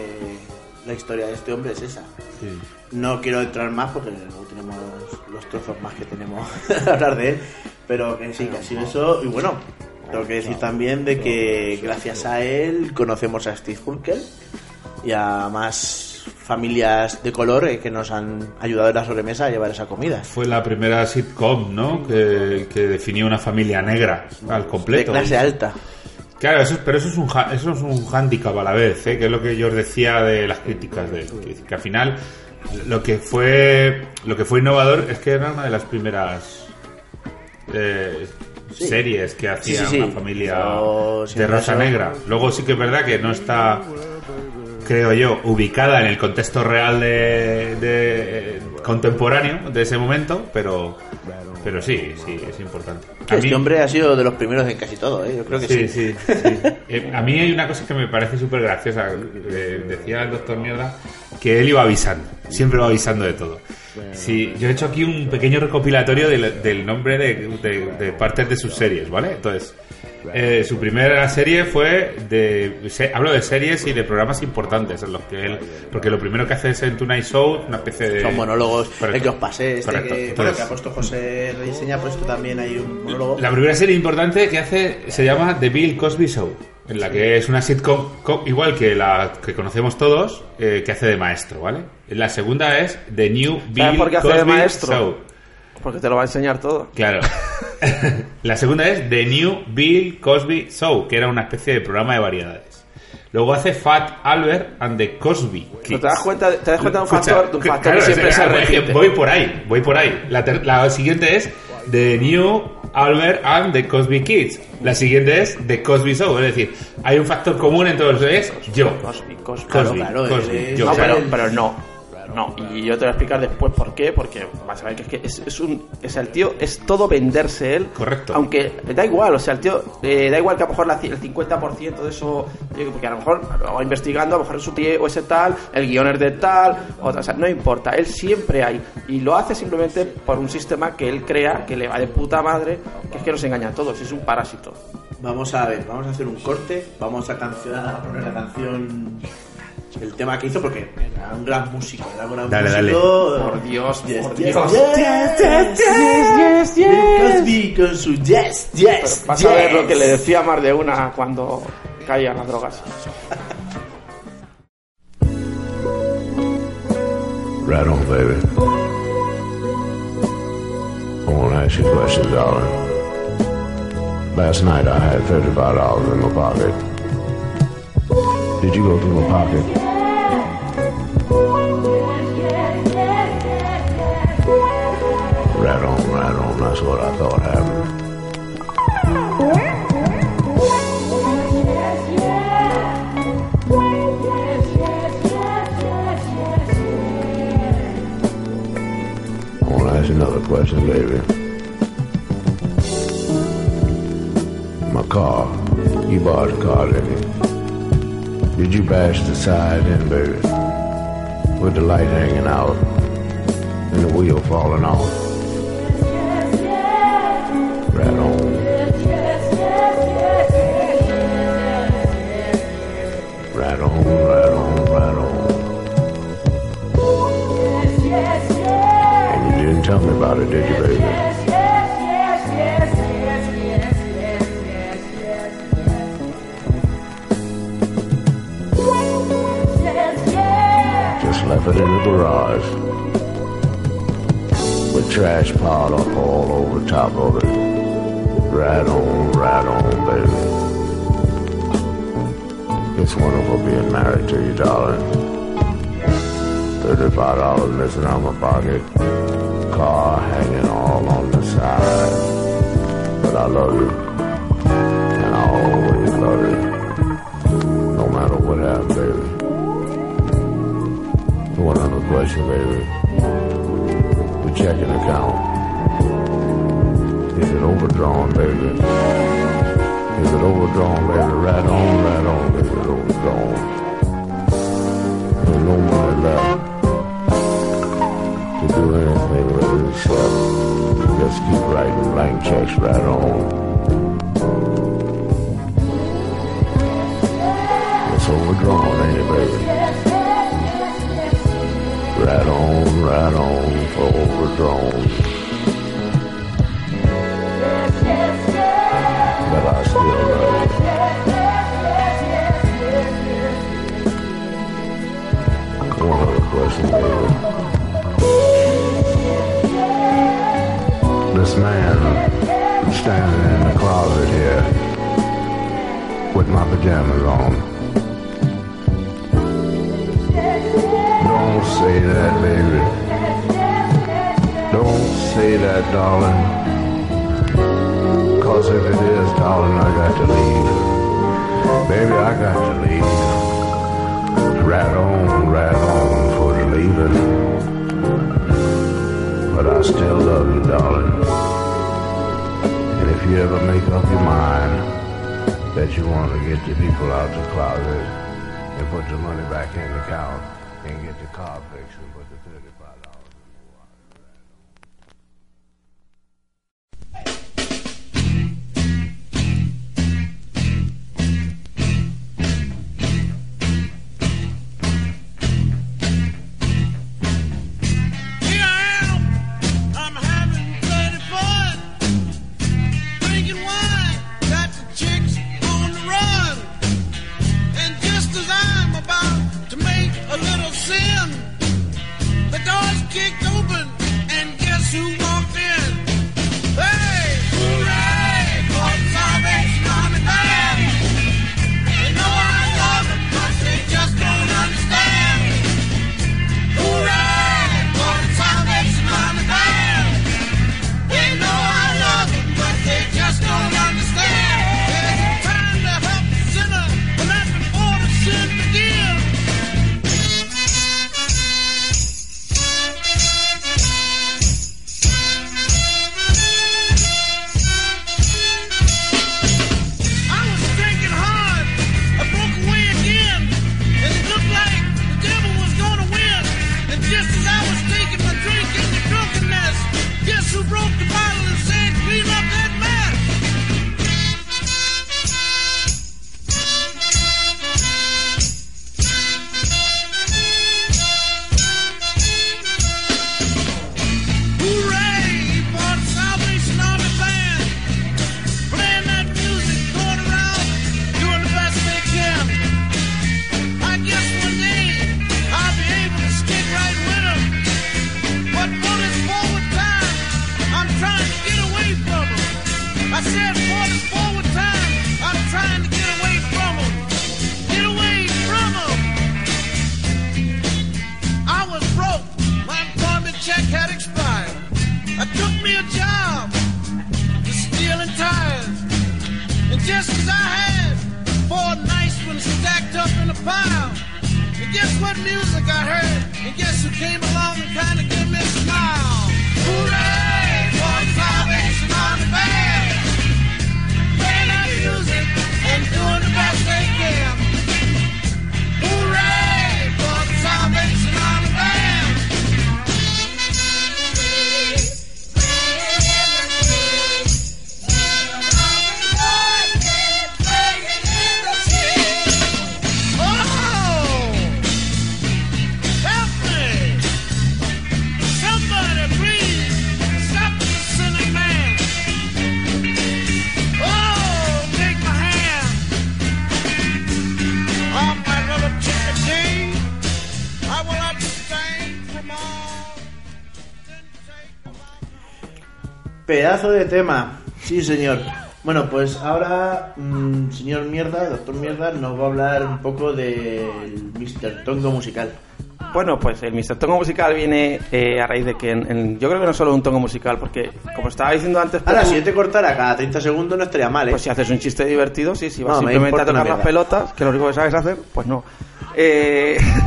la historia de este hombre es esa. sí. No quiero entrar más porque luego tenemos los trozos más que tenemos a hablar de él. Pero que sí, que ha sido eso. Y bueno, tengo que decir también de que gracias a él conocemos a Steve Hulkel y a más familias de color eh, que nos han ayudado en la sobremesa a llevar esa comida. Fue la primera sitcom, ¿no? Que, que definió una familia negra al De completo. clase alta. Claro, eso, pero eso es un eso es un hándicap a la vez, ¿eh? que es lo que yo os decía de las críticas de que, que al final lo que fue lo que fue innovador es que era una de las primeras eh, Sí. series que hacía Sí, sí, sí. una familia de eso- negra. Luego sí que es verdad que no está creo yo ubicada en el contexto real de, de- eh, contemporáneo de ese momento, pero pero sí, sí es importante. A Este mí- hombre ha sido de los primeros en casi todo, ¿eh? yo creo que Sí, sí. sí, sí. Eh, a mí hay una cosa que me parece súper graciosa. Decía el doctor Mierda que él iba avisando, siempre va avisando de todo. Sí, yo he hecho aquí un pequeño recopilatorio del, del nombre de, de- de partes de sus series, ¿vale? Entonces, eh, su primera serie fue de. se- hablo de series y de programas importantes en los que él. Porque lo primero que hace es en Tonight Show, una especie de. Son monólogos, Correcto. el que os pasé, este Correcto. que, Entonces, que ha puesto José Rediseña, pues esto también hay un monólogo. La primera serie importante que hace se llama The Bill Cosby Show, en la que es una sitcom co- igual que la que conocemos todos, eh, que hace de maestro, ¿vale? La segunda es The New Bill por qué hace Cosby de maestro? Show. Porque te lo va a enseñar todo. Claro. la segunda es The New Bill Cosby Show, que era una especie de programa de variedades. Luego hace Fat Albert and the Cosby Kids. te das cuenta, te das cuenta de un factor, de un factor claro, que siempre se repite. Voy por ahí, voy por ahí. La siguiente es The New Albert and the Cosby Kids. La siguiente es The Cosby Show. Es decir, hay un factor común en todos es yo. Cosby, Cosby. Cosby, claro, Cosby, yo. No, pero no. No, y yo te voy a explicar después por qué, porque vas a ver que es que es, es un. O sea, el tío es todo venderse él. Correcto. Aunque da igual, o sea, el tío. eh, da igual que a lo mejor la el 50% de eso. yo- Porque a lo mejor va investigando, a lo mejor es su tío o ese tal, el guion es de tal, otra, o sea, no importa, él siempre hay. Y lo hace simplemente por un sistema que él crea que le va de puta madre, que es que nos engaña a todos, es un parásito. Vamos a ver, vamos a hacer un corte, vamos a, canción, a poner la canción, el tema que hizo, porque era un gran músico, era un gran Dale, dale. músico. Por Dios, Yes, por yes, Dios. yes, yes, yes. Bill Cosby con su yes, yes, Vas a ver yes. lo que le decía más de una cuando caían las drogas. Right on, baby. I want to ask you a question, darling. Last night I had $35 in my pocket. Did you go through my pocket? That's what I thought happened. I want to ask another question, baby. My car. You bought a car, didn't you? Did you bash the side in, baby? With the light hanging out and the wheel falling off. Right on. Right on, right on, right on. And you didn't tell me about it, did you, baby? Just left it in the garage. With trash piled up all over top of it. Right on, right on, baby. It's wonderful being married to you, darling. Thirty-five dollars missing out my pocket. Car hanging all on the side. But I love you. And I always love you. No matter what happens, baby. One other question, baby. The checking account. It overdrawn, baby? Is it overdrawn, baby? Right on, right on, is it overdrawn? There's no money left to do anything with it except just keep writing blank checks right on. It's overdrawn, ain't it, baby? Right on, right on for overdrawn. The here with my pajamas on. Don't say that, baby. Don't say that, darling. Cause if it is, darling, I got to leave. Baby, I got to leave. Right on, right on for the leaving. But I still love you, darling if you ever make up your mind that you want to get the people out the closet and put the money back in the account and get the car fixed and put the 35 Pedazo de tema. Sí, señor. Bueno, pues ahora, mm, señor Mierda, doctor Mierda, nos va a hablar un poco del Mr. Tongo musical. Bueno, pues el Mr. Tongo musical viene eh, a raíz de que en- en- yo creo que no solo un tongo musical, porque como estaba diciendo antes, Ahora, Pepu, si yo te cortara cada 30 segundos no estaría mal, ¿eh? pues si haces un chiste divertido, sí, si vas No, simplemente a tocar las pelotas, que lo único que sabes hacer, pues no. Eh,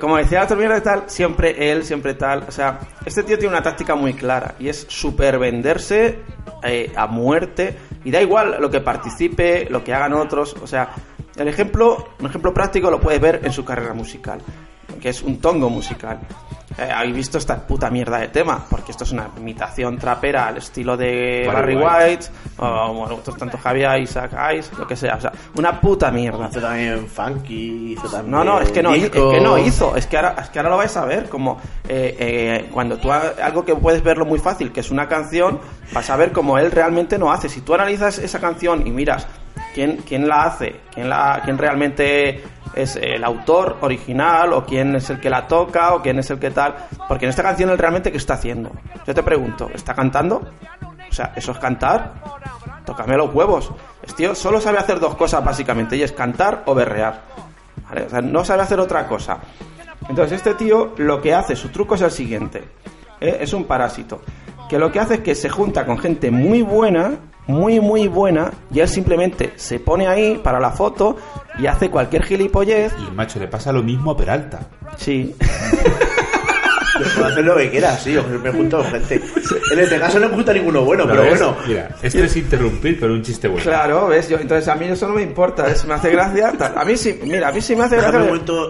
como decía y tal, siempre él, siempre tal. O sea, este tío tiene una táctica muy clara y es super venderse eh, a muerte y da igual lo que participe, lo que hagan otros. O sea, el ejemplo, un ejemplo práctico lo puedes ver en su carrera musical, que es un tongo musical. Eh, habéis visto esta puta mierda de tema, porque esto es una imitación trapera al estilo de Barry Barry White, o bueno, otros tanto Javier, Isaac Ice, lo que sea. O sea, una puta mierda. Hizo también funky, hizo también. No, no, es que no, es que no hizo, es que ahora, es que ahora lo vais a ver, como eh, eh, cuando tú ha- algo que puedes verlo muy fácil, que es una canción, vas a ver como él realmente no hace. Si tú analizas esa canción y miras quién, quién la hace, quién, la, quién realmente es el autor original, o quién es el que la toca, o quién es el que tal, porque en esta canción él realmente qué está haciendo. Yo te pregunto, ¿está cantando? O sea, ¿eso es cantar? Tócame los huevos. Este tío solo sabe hacer dos cosas básicamente, y es cantar o berrear. No sabe hacer otra cosa. Entonces este tío lo que hace, su truco es el siguiente. ¿eh? Es un parásito. Que lo que hace es que se junta con gente muy buena, muy muy buena, y él simplemente se pone ahí para la foto y hace cualquier gilipollez. Y macho, le pasa lo mismo a Peralta. Sí. Puedo hacer lo que quiera, sí, me junto con gente. En este caso no me gusta ninguno bueno, pero ¿Ves? bueno. Mira, esto es interrumpir, pero un chiste bueno. Claro, ¿ves? Yo, entonces a mí eso no me importa, es, me hace gracia. A mí sí, mira, a mí sí me hace gracia.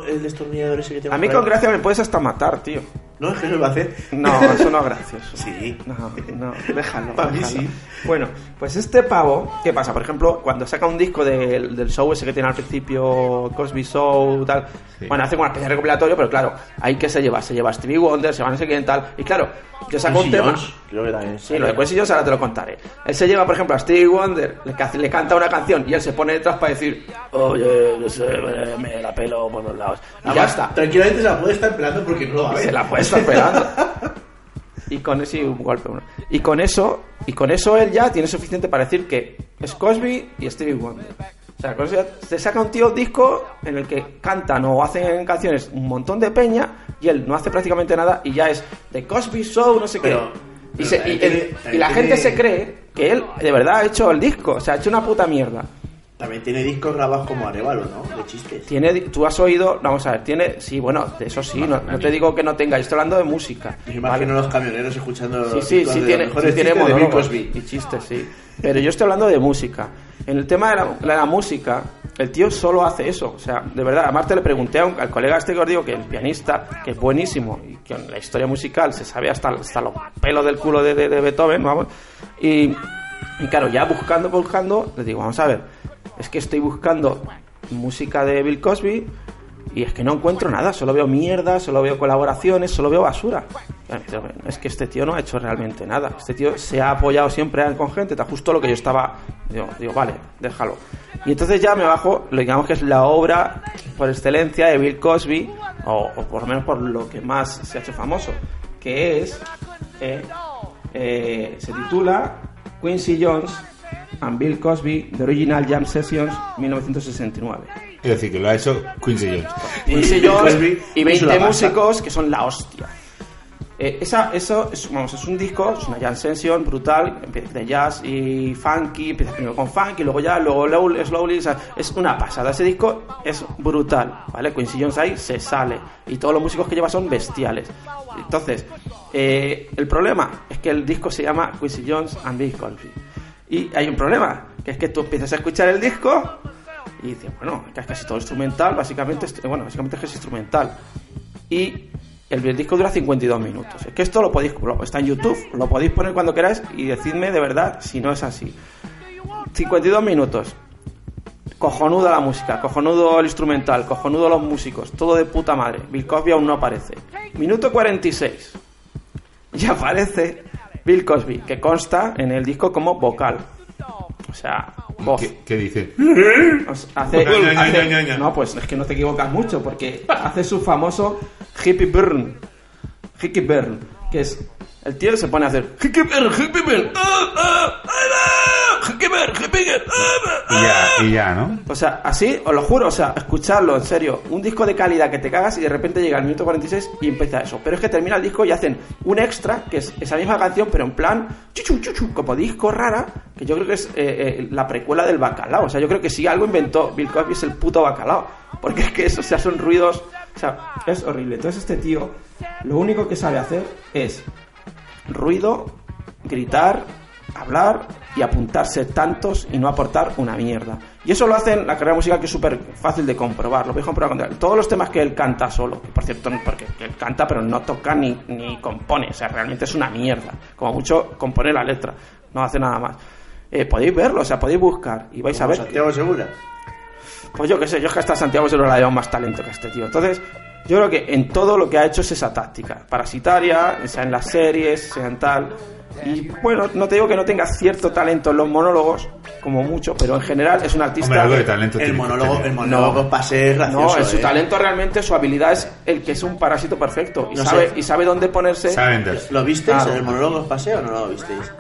el destornillador ese que tengo A mí con gracia me puedes hasta matar, tío. No, es que eso lo va a hacer. No, eso no es gracioso. Sí. No, no, déjalo. Pa' mí sí. Bueno, pues este pavo, ¿qué pasa? Por ejemplo, cuando saca un disco del, del show ese que tiene al principio, Cosby Show, tal. Sí. Bueno, hace una especie de recopilatorio, pero claro, hay que se lleva. Se lleva a Stevie Wonder, se va a no sé quién, tal. Y claro, yo saco un tema. Creo que también. Sí, lo de Quincy Jones ahora te lo contaré. Él se lleva, por ejemplo, a Stevie Wonder, le, le canta una canción y él se pone detrás para decir, oye, yo sé, me, la pelo por los lados. Y ya Además, está. Tranquilamente se la puede estar pelando porque no lo va a ver. Se la puede estar esperando. Y con ese un golpe uno. Y con eso, y con eso él ya tiene suficiente para decir que es Cosby y Stevie Wonder. O sea, con eso ya se saca un tío disco en el que cantan o hacen canciones un montón de peña y él no hace prácticamente nada y ya es The Cosby Show, no sé qué. Pero- y, pero se- y- tiene- el- y la tiene- gente se cree que él de verdad ha hecho el disco, o sea, ha hecho una puta mierda. También tiene discos grabados como Arevalo, ¿no? De chistes. Tiene, di- tú has oído, vamos a ver, tiene, sí, bueno, de eso sí, no, no te digo que no tenga, yo estoy hablando de música. Me ¿vale? imagino los camioneros escuchando Sí, los sí, discos sí de tiene, los mejores sí tiene chistes de Bill monólogos Cosby. y chistes, sí. Pero yo estoy hablando de música. En el tema de la, música, el tío solo hace eso. O sea, de verdad, a Marte le pregunté a un- al colega este que os digo, que el pianista, que es buenísimo, y que en la historia musical se sabe hasta, hasta los pelos del culo de, de- de Beethoven, vamos. Y, y claro, ya buscando, buscando, le digo, vamos a ver, es que estoy buscando música de Bill Cosby y es que no encuentro nada, solo veo mierda, solo veo colaboraciones, solo veo basura. Y me dice, "Bueno, Es que este tío no ha hecho realmente nada. Este tío se ha apoyado siempre con gente, está justo lo que yo estaba. Digo, vale, déjalo. Y entonces ya me bajo, lo digamos que es la obra por excelencia de Bill Cosby, o, o por lo menos por lo que más se ha hecho famoso, que es. eh, eh, se titula Quincy Jones and Bill Cosby, The Original Jam Sessions, 1969. Es decir, que lo ha hecho Quincy Jones. Quincy Y Jones y la 20 pasta. músicos que son la hostia. Eh, esa, eso es, vamos, es un disco, es una jam session brutal, empieza de jazz y funky, empieza primero con funky, luego ya, luego low- slowly, o sea, es una pasada. Ese disco es brutal, ¿vale? Quincy Jones ahí se sale y todos los músicos que lleva son bestiales. Entonces, eh, el problema es que el disco se llama Quincy Jones and Bill Cosby. Y hay un problema, que es que tú empiezas a escuchar el disco y dices, bueno, es casi todo instrumental, básicamente, bueno, básicamente es que es instrumental. Y el disco dura 52 minutos. Es que esto lo podéis, lo- está en YouTube, lo podéis poner cuando queráis y decidme de verdad si no es así. 52 minutos. Cojonuda la música, cojonudo el instrumental, cojonudo los músicos, todo de puta madre. Bill Cosby aún no aparece. Minuto 46. Y aparece Bill Cosby, que consta en el disco como vocal. O sea, voz. ¿Qué, qué dice? O sea, hace, hace- no, pues es que no te equivocas mucho, porque hace su famoso hippie burn. Hippie burn. Que es el tío se pone a hacer "Hickimer, Hickimer, ah, ah, ah, ah, Y ya, y ya, ¿no? o sea, así, os lo juro, o sea, escucharlo, en serio, un disco de calidad que te cagas y de repente llega el minuto 46 y empieza eso. Pero es que termina el disco y hacen un extra, que es esa misma canción, pero en plan, chuchu, chuchu, como disco rara, que yo creo que es eh, eh, la precuela del bacalao. O sea, yo creo que si algo inventó Bill Cosby es el puto bacalao. Porque es que eso, o sea, son ruidos, o sea, es horrible. Entonces este tío, lo único que sabe hacer es ruido, gritar, hablar y apuntarse tantos y no aportar una mierda. Y eso lo hacen la carrera musical que es súper fácil de comprobar. Lo voy a comprobar con él. Todos los temas que él canta solo, que por cierto, porque él canta pero no toca ni, ni compone, o sea, realmente es una mierda. Como mucho compone la letra, no hace nada más. Eh, podéis verlo, o sea, podéis buscar y vais a ver. Santiago Segura. Pues yo qué sé, yo es que hasta Santiago se lo le más talento que a este tío. Entonces, yo creo que en todo lo que ha hecho es esa táctica. Parasitaria, sea en las series, sea en tal. Y bueno, no te digo que no tenga cierto talento en los monólogos, como mucho, pero en general es un artista. Hombre, algo de talento El monólogo, el monólogo pase es gracioso. no, su eh. talento realmente, su habilidad es el que es un parásito perfecto. Y, No sabe, sé. y sabe dónde ponerse. Sabe. ¿Lo visteis en el monólogo pase o no lo visteis?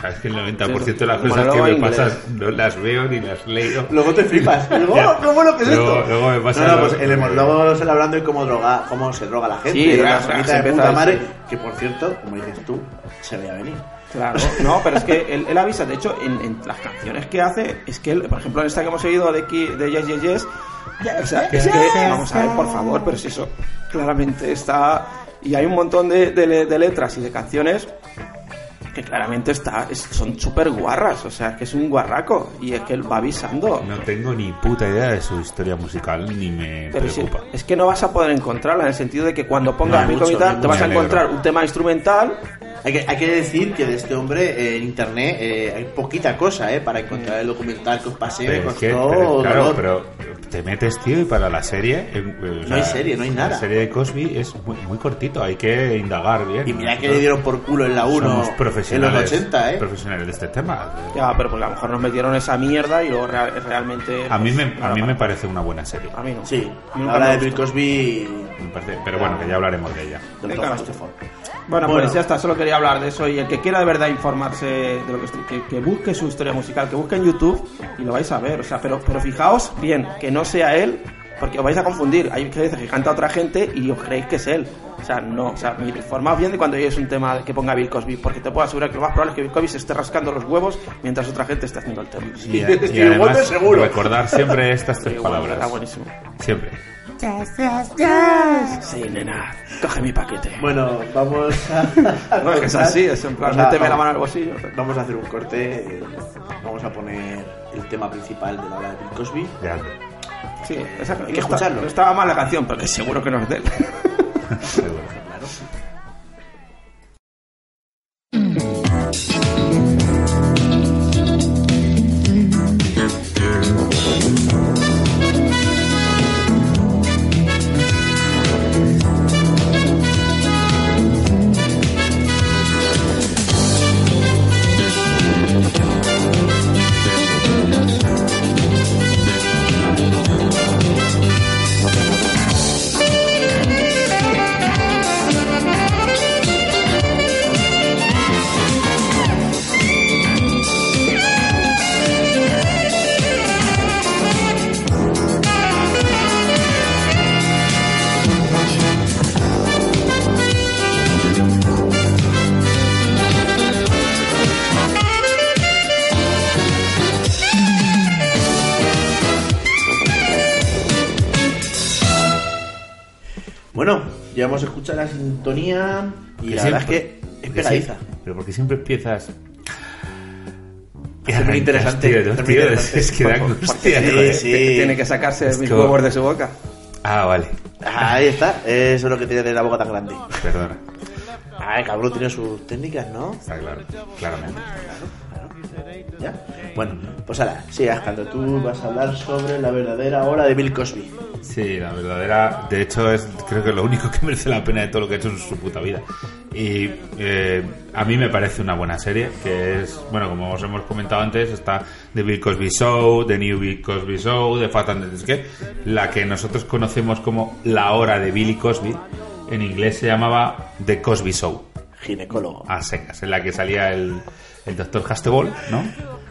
Sabes que el 90% de las cosas que me pasan no las veo ni las leo. Luego te flipas. Luego. ¿cómo lo que es Luego- esto? luego me pasa no, no, lo- pues el monólogo sale hablando de cómo, droga, cómo se droga la gente. Sí, la sonita de empieza puta madre. decir. Que por cierto, como dices tú, se veía venir. Claro, no, pero es que él, él avisa, de hecho, en, en las canciones que hace, es que él, por ejemplo, en esta que hemos oído de, Ki- de Yes, Yes, Yes, o sea, es que, vamos a ver, por favor, pero si eso claramente está, y hay un montón de, de le- de letras y de canciones que claramente está, es- son súper guarras, o sea, que es un guarraco, y es que él va avisando. No tengo ni puta idea de su historia musical ni me Pero si- preocupa. es que no vas a poder encontrarla en el sentido de que cuando pongas No, mi te vas a encontrar un tema instrumental Hay que, hay que decir que de este hombre eh, en internet eh, hay poquita cosa eh, para encontrar el documental que os pasé. Me costó que, pero, claro, dolor. pero te metes, tío, y para la serie. eh, eh, No hay serie, no hay nada. La serie de Cosby es muy, muy cortito, hay que indagar bien. Y mira que Nosotros le dieron por culo en la 1 somos en profesionales, los 80, ¿eh? profesionales de este tema. Ya, pero porque a lo mejor nos metieron esa mierda y luego real- realmente. A mí, pues, me, a mí me parece una buena serie. A mí no. Sí, Nunca la hora me de Bill. Cosby Me parece- pero bueno, que ya hablaremos de ella. Venga, Tom Stefan. Bueno, Bueno. pues ya está, solo quería hablar de eso. Y el que quiera de verdad informarse de lo que estoy, que, que busque su historia musical, que busque en YouTube y lo vais a ver. O sea, pero, pero fijaos bien, que no sea él, porque os vais a confundir. Hay que veces que canta otra gente y os creéis que es él. O sea, no, o sea, informaos bien de cuando es un tema que ponga Bill Cosby, porque te puedo asegurar que lo más probable es que Bill Cosby se esté rascando los huevos mientras otra gente esté haciendo el tema. Y, y Y además, seguro. recordar siempre estas tres Sí, bueno, palabras. Está buenísimo. Siempre. Sí, nena, coge mi paquete. Bueno, vamos a. No, es así, es en plan, Vamos a- méteme la mano al bolsillo. Vamos a hacer un corte. eh, Vamos a poner el tema principal de la hora de Bill Cosby. Ya. Sí, esa, Hay que no está- escucharlo. no estaba mal la canción, pero que seguro que no es de él. seguro. Claro. Sintonía y Que la verdad es que es pegadiza. sí, pero porque siempre empiezas. Es muy interesante, Tío, es muy tío, interesante. es que da angustia. sí, ¿no? sí. Tiene que sacarse Es mis huevos de su boca. Ah, vale. Ahí está, eso es lo que tiene de la boca tan grande. Perdona. Ay, cabrón, tiene sus técnicas, ¿no? Está claro. Claramente. ¿Ya? Bueno, pues ahora, sí, Ascaldo, tú vas a hablar sobre la verdadera hora de Bill Cosby. Sí, la verdadera. De hecho, es creo que lo único que merece la pena de todo lo que ha hecho en su puta vida. Y eh, a mí me parece una buena serie, que es, bueno, como os hemos comentado antes, está The Bill Cosby Show, The New Bill Cosby Show, The Fat and the la que nosotros conocemos como La Hora de Billy Cosby, en inglés se llamaba The Cosby Show. ginecólogo. a secas, en la que salía el, el doctor Hastebol, ¿no?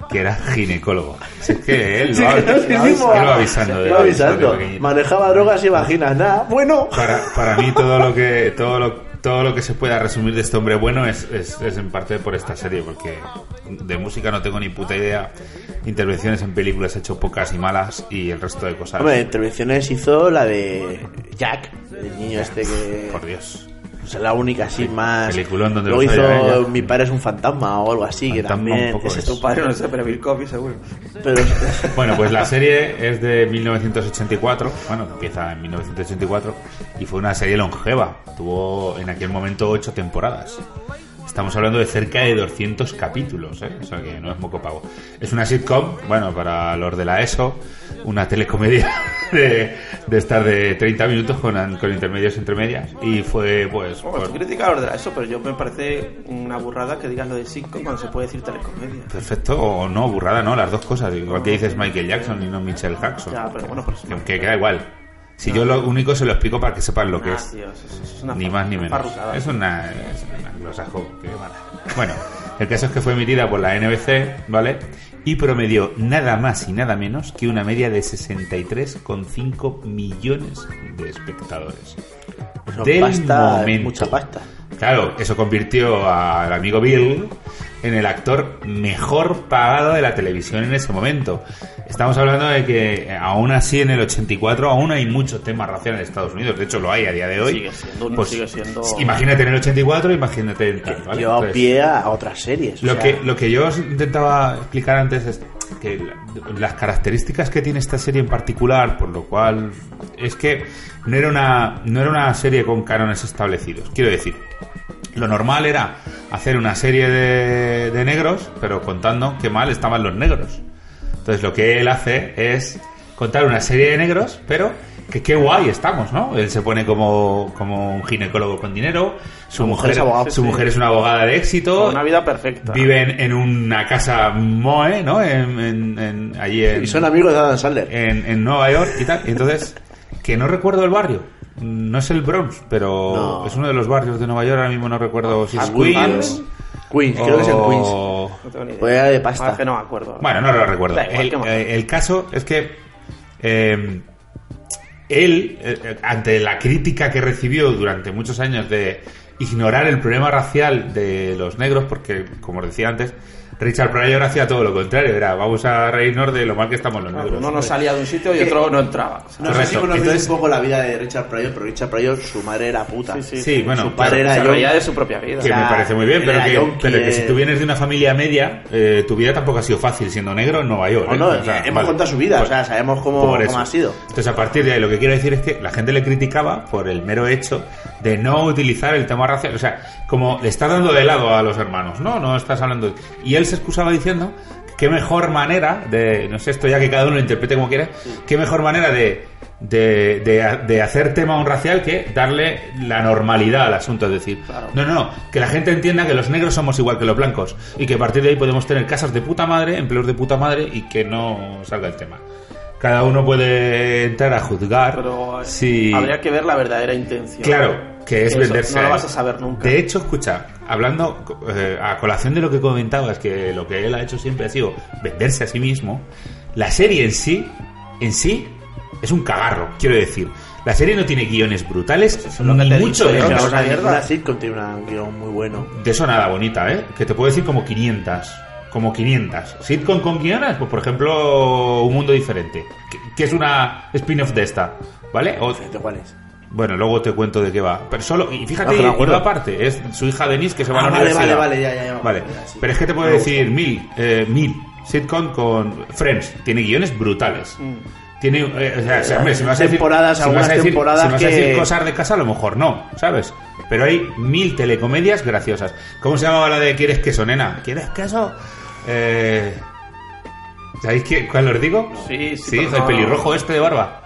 Que era ginecólogo. Si es que él lo, Sí, sí, va avisando. de- va avisando. Manejaba drogas y vaginas, nada. Bueno. Para, para mí todo lo que todo lo, todo lo que se pueda resumir de este hombre bueno es, es, es en parte por esta serie, porque de música no tengo ni puta idea. Intervenciones en películas he hecho pocas y malas y el resto de cosas. Hombre, intervenciones hizo la de Jack, el niño este que. Por Dios. O sea, la única así más. Donde lo hizo. Mi padre es un fantasma o algo así, que también. un ese es. tu Padre, no sé, pero Bill Cosby seguro. Pero. Bueno, pues la serie es de 1984, bueno, empieza en 1984 y fue una serie longeva, tuvo en aquel momento ocho temporadas. Estamos hablando de cerca de 200 capítulos, ¿eh? o sea que no es moco pago. Es una sitcom, bueno, para los de la ESO, una telecomedia de, de estar de 30 minutos con, con intermedios entre medias y fue pues... Bueno, pues tú criticas lo de eso, pero yo me parece una burrada que digas lo de sitcom cuando se puede decir telecomedia. perfecto o no, burrada no, las dos cosas, igual que dices Michael Jackson y no Michelle Jackson. Ya, pero bueno, pues... Que, que queda igual. Si yo lo único se lo explico para que sepan lo que Ah, es. tío, eso- eso es una Ni más ni menos. Es una, es una anglosajo que mala. Bueno, el caso es que fue emitida por la NBC, ¿vale? Y promedió nada más y nada menos que una media de 63,5 millones de espectadores. Eso Del pasta, momento. mucha pasta. Claro, eso convirtió al amigo Bill en el actor mejor pagado de la televisión en ese momento. Estamos hablando de que eh, aún así en el 84 aún hay mucho tema racial en Estados Unidos. De hecho lo hay a día de hoy. Sigue siendo- Pues, sigue siendo- Imagínate en el 84, imagínate en tal, ¿vale? Lleva Entonces, pie a, a otras series. o lo sea, que, lo que yo os intentaba explicar antes es que la- las características que tiene esta serie en particular, por lo cual es que no era una, no era una serie con cánones establecidos. Quiero decir, lo normal era hacer una serie de, de negros, pero contando qué mal estaban los negros. Entonces lo que él hace es contar una serie de negros, pero que qué guay estamos, ¿no? Él se pone como, como un ginecólogo con dinero, su mujer, es abogado, su sí. mujer es una abogada de éxito, Una vida perfecta. viven en una casa moe, ¿no? En, en- en- allí en, Y son amigos de Adam Sandler. en, en Nueva York y tal. Y entonces, que no recuerdo el barrio. No es el Bronx, pero No. es uno de los barrios de Nueva York. Ahora mismo no recuerdo si es Harlem. Queens. Queens, creo que es el Queens. o- No tengo ni idea. Pues era de pasta. Ah, es que no me acuerdo. Bueno, no lo recuerdo. Eh, el caso es que eh, él, eh, eh, ante la crítica que recibió durante muchos años de ignorar el problema racial de los negros, porque, como os decía antes, Richard Pryor hacía todo lo contrario, era vamos a reírnos de lo mal que estamos los negros. Uno no salía de un sitio y otro no entraba. O sea, No sé si Entonces- un poco la vida de Richard Pryor, pero Richard Pryor, su madre era puta. Sí, sí, Sí, bueno, Su padre claro, era yo. de su propia vida. que sea, me parece muy bien, pero que, yonki, pero que eh. si tú vienes de una familia media, eh, tu vida tampoco ha sido fácil siendo negro en Nueva York. O ¿eh? no, O sea, hemos vale. contado su vida, Pues- o sea, sabemos cómo, cómo ha sido. Entonces, a partir de ahí, lo que quiero decir es que la gente le criticaba por el mero hecho de no utilizar el tema racial. O sea, como le está dando de lado a los hermanos, no, no estás hablando. Y él se excusaba diciendo qué mejor manera de, no sé, esto ya que cada uno lo interprete como quiera, qué mejor manera de, de, de- de hacer tema a un racial que darle la normalidad al asunto. Es decir, no, no, que la gente entienda que los negros somos igual que los blancos y que a partir de ahí podemos tener casas de puta madre, empleos de puta madre y que no salga el tema. Cada uno puede entrar a juzgar Pero eh, si... habría que ver la verdadera intención. Claro, que es Eso venderse. No a lo vas a saber nunca. De hecho, escucha, hablando eh, a colación de lo que comentabas, que lo que él ha hecho siempre ha sido venderse a sí mismo, la serie en sí, en sí, es un cagarro, quiero decir. La serie no tiene guiones brutales, es lo que ni te he mucho dicho, menos. que Una, una sitcom tiene un guion muy bueno. De eso nada bonita, ¿eh? Que te puedo decir como 500. Como 500. Sitcom con guiones, pues por ejemplo, Un Mundo Diferente. Que, que es una spin-off de esta, ¿vale? O, ¿De cuál es? bueno, luego te cuento de qué va. Pero solo, y fíjate, Ah, no va aparte, es su hija Denise que se va a Ah, la vale, universidad. vale, vale, ya, ya, ya. Vale, Ya, sí. pero es que te puedo decir mil, eh, mil. Sitcom con Friends. Tiene guiones brutales. Tiene, eh, o sea, si- hombre, si me vas a decir, Temporadas, si algunas vas a decir, temporadas si me vas a decir que- cosas de casa, a lo mejor no, ¿sabes? Pero hay mil telecomedias graciosas. ¿Cómo se llamaba la de ¿Quieres queso, nena? ¿Quieres queso? Eh, ¿Sabéis qué, cuál os digo? Sí, sí, Sí, el no- pelirrojo este de barba.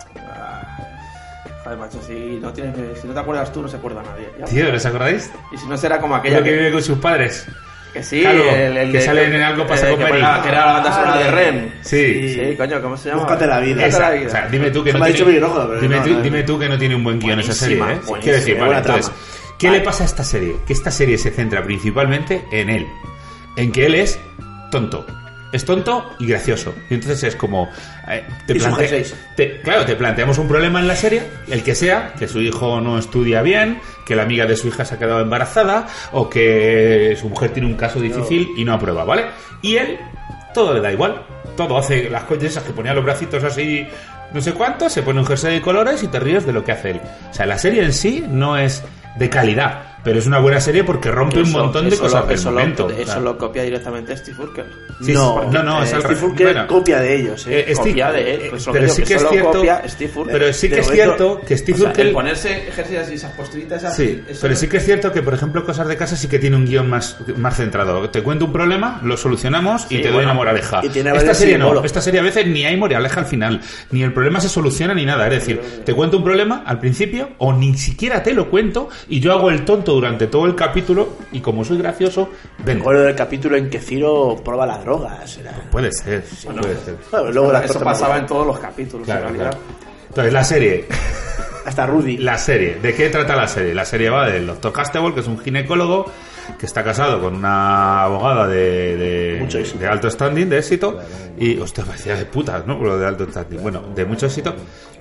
Joder, macho, si no, tienes, si no te acuerdas tú, no se acuerda nadie. Ya. Tío, ¿os acordáis? Y si no será como aquella que que, vive con sus padres. Que sí, el, el que de- salen en algo pasa eh, con que, era la banda sonora de Ren. Sí. Sí, coño, ¿cómo se llama? Búscate la vida. Búscate la Esa, vida. o sea, dime tú que Se no me ha dicho tiene, pelirrojo, pero dime, no, tú, no, dime tú que no tiene un buen guion esa serie, ¿eh? Quiero decir, vale, entonces, ¿Qué le pasa a esta serie? Que esta serie se centra principalmente en él. En que él es tonto. Es tonto y gracioso. Y entonces es como... eh, te Y su plante- G6. te- claro, te planteamos un problema en la serie, el que sea, que su hijo no estudia bien, que la amiga de su hija se ha quedado embarazada, o que su mujer tiene un caso difícil y no aprueba, ¿vale? Y él, todo le da igual. Todo hace las cosas esas que ponía los bracitos así, no sé cuánto, se pone un jersey de colores y te ríes de lo que hace él. O sea, la serie en sí no es de calidad, pero es una buena serie porque rompe un montón de cosas lo, del eso momento. Lo, eso lo copia directamente Steve Urkel. sí, no, no, no, es eh, Steve. Urkel Bueno, copia de ellos, ¿eh? eh, Steve- Copia de él, pues pero sí que es cierto, copia Steve Urkel. pero sí que es cierto que Steve O sea, el Urkel ponerse ejercicios y esas posteritas así. Sí, pero sí que es cierto que, por ejemplo, Cosas de Casa sí que tiene un guion más, más centrado. Te cuento un problema, lo solucionamos y Sí, te doy bueno, una moraleja. y tiene Esta serie no, esta serie a veces ni hay moraleja al final, ni el problema se soluciona ni nada. Es decir, te cuento un problema al principio o ni siquiera te lo cuento y yo hago el tonto durante todo el capítulo y como soy gracioso, vengo. acuerdo del capítulo en que Ciro prueba las drogas. Era... Puede ser, puede ser. Bueno, luego eso pasaba en todos los capítulos, Claro, en realidad. claro. Entonces, la serie, Hasta Rudy. La serie, ¿de qué trata la serie? La serie va del doctor Castable, que es un ginecólogo que está casado con una abogada de, de, alto standing, de éxito, y, hostia, parecía de putas, ¿no? Lo de alto standing, bueno, de mucho éxito,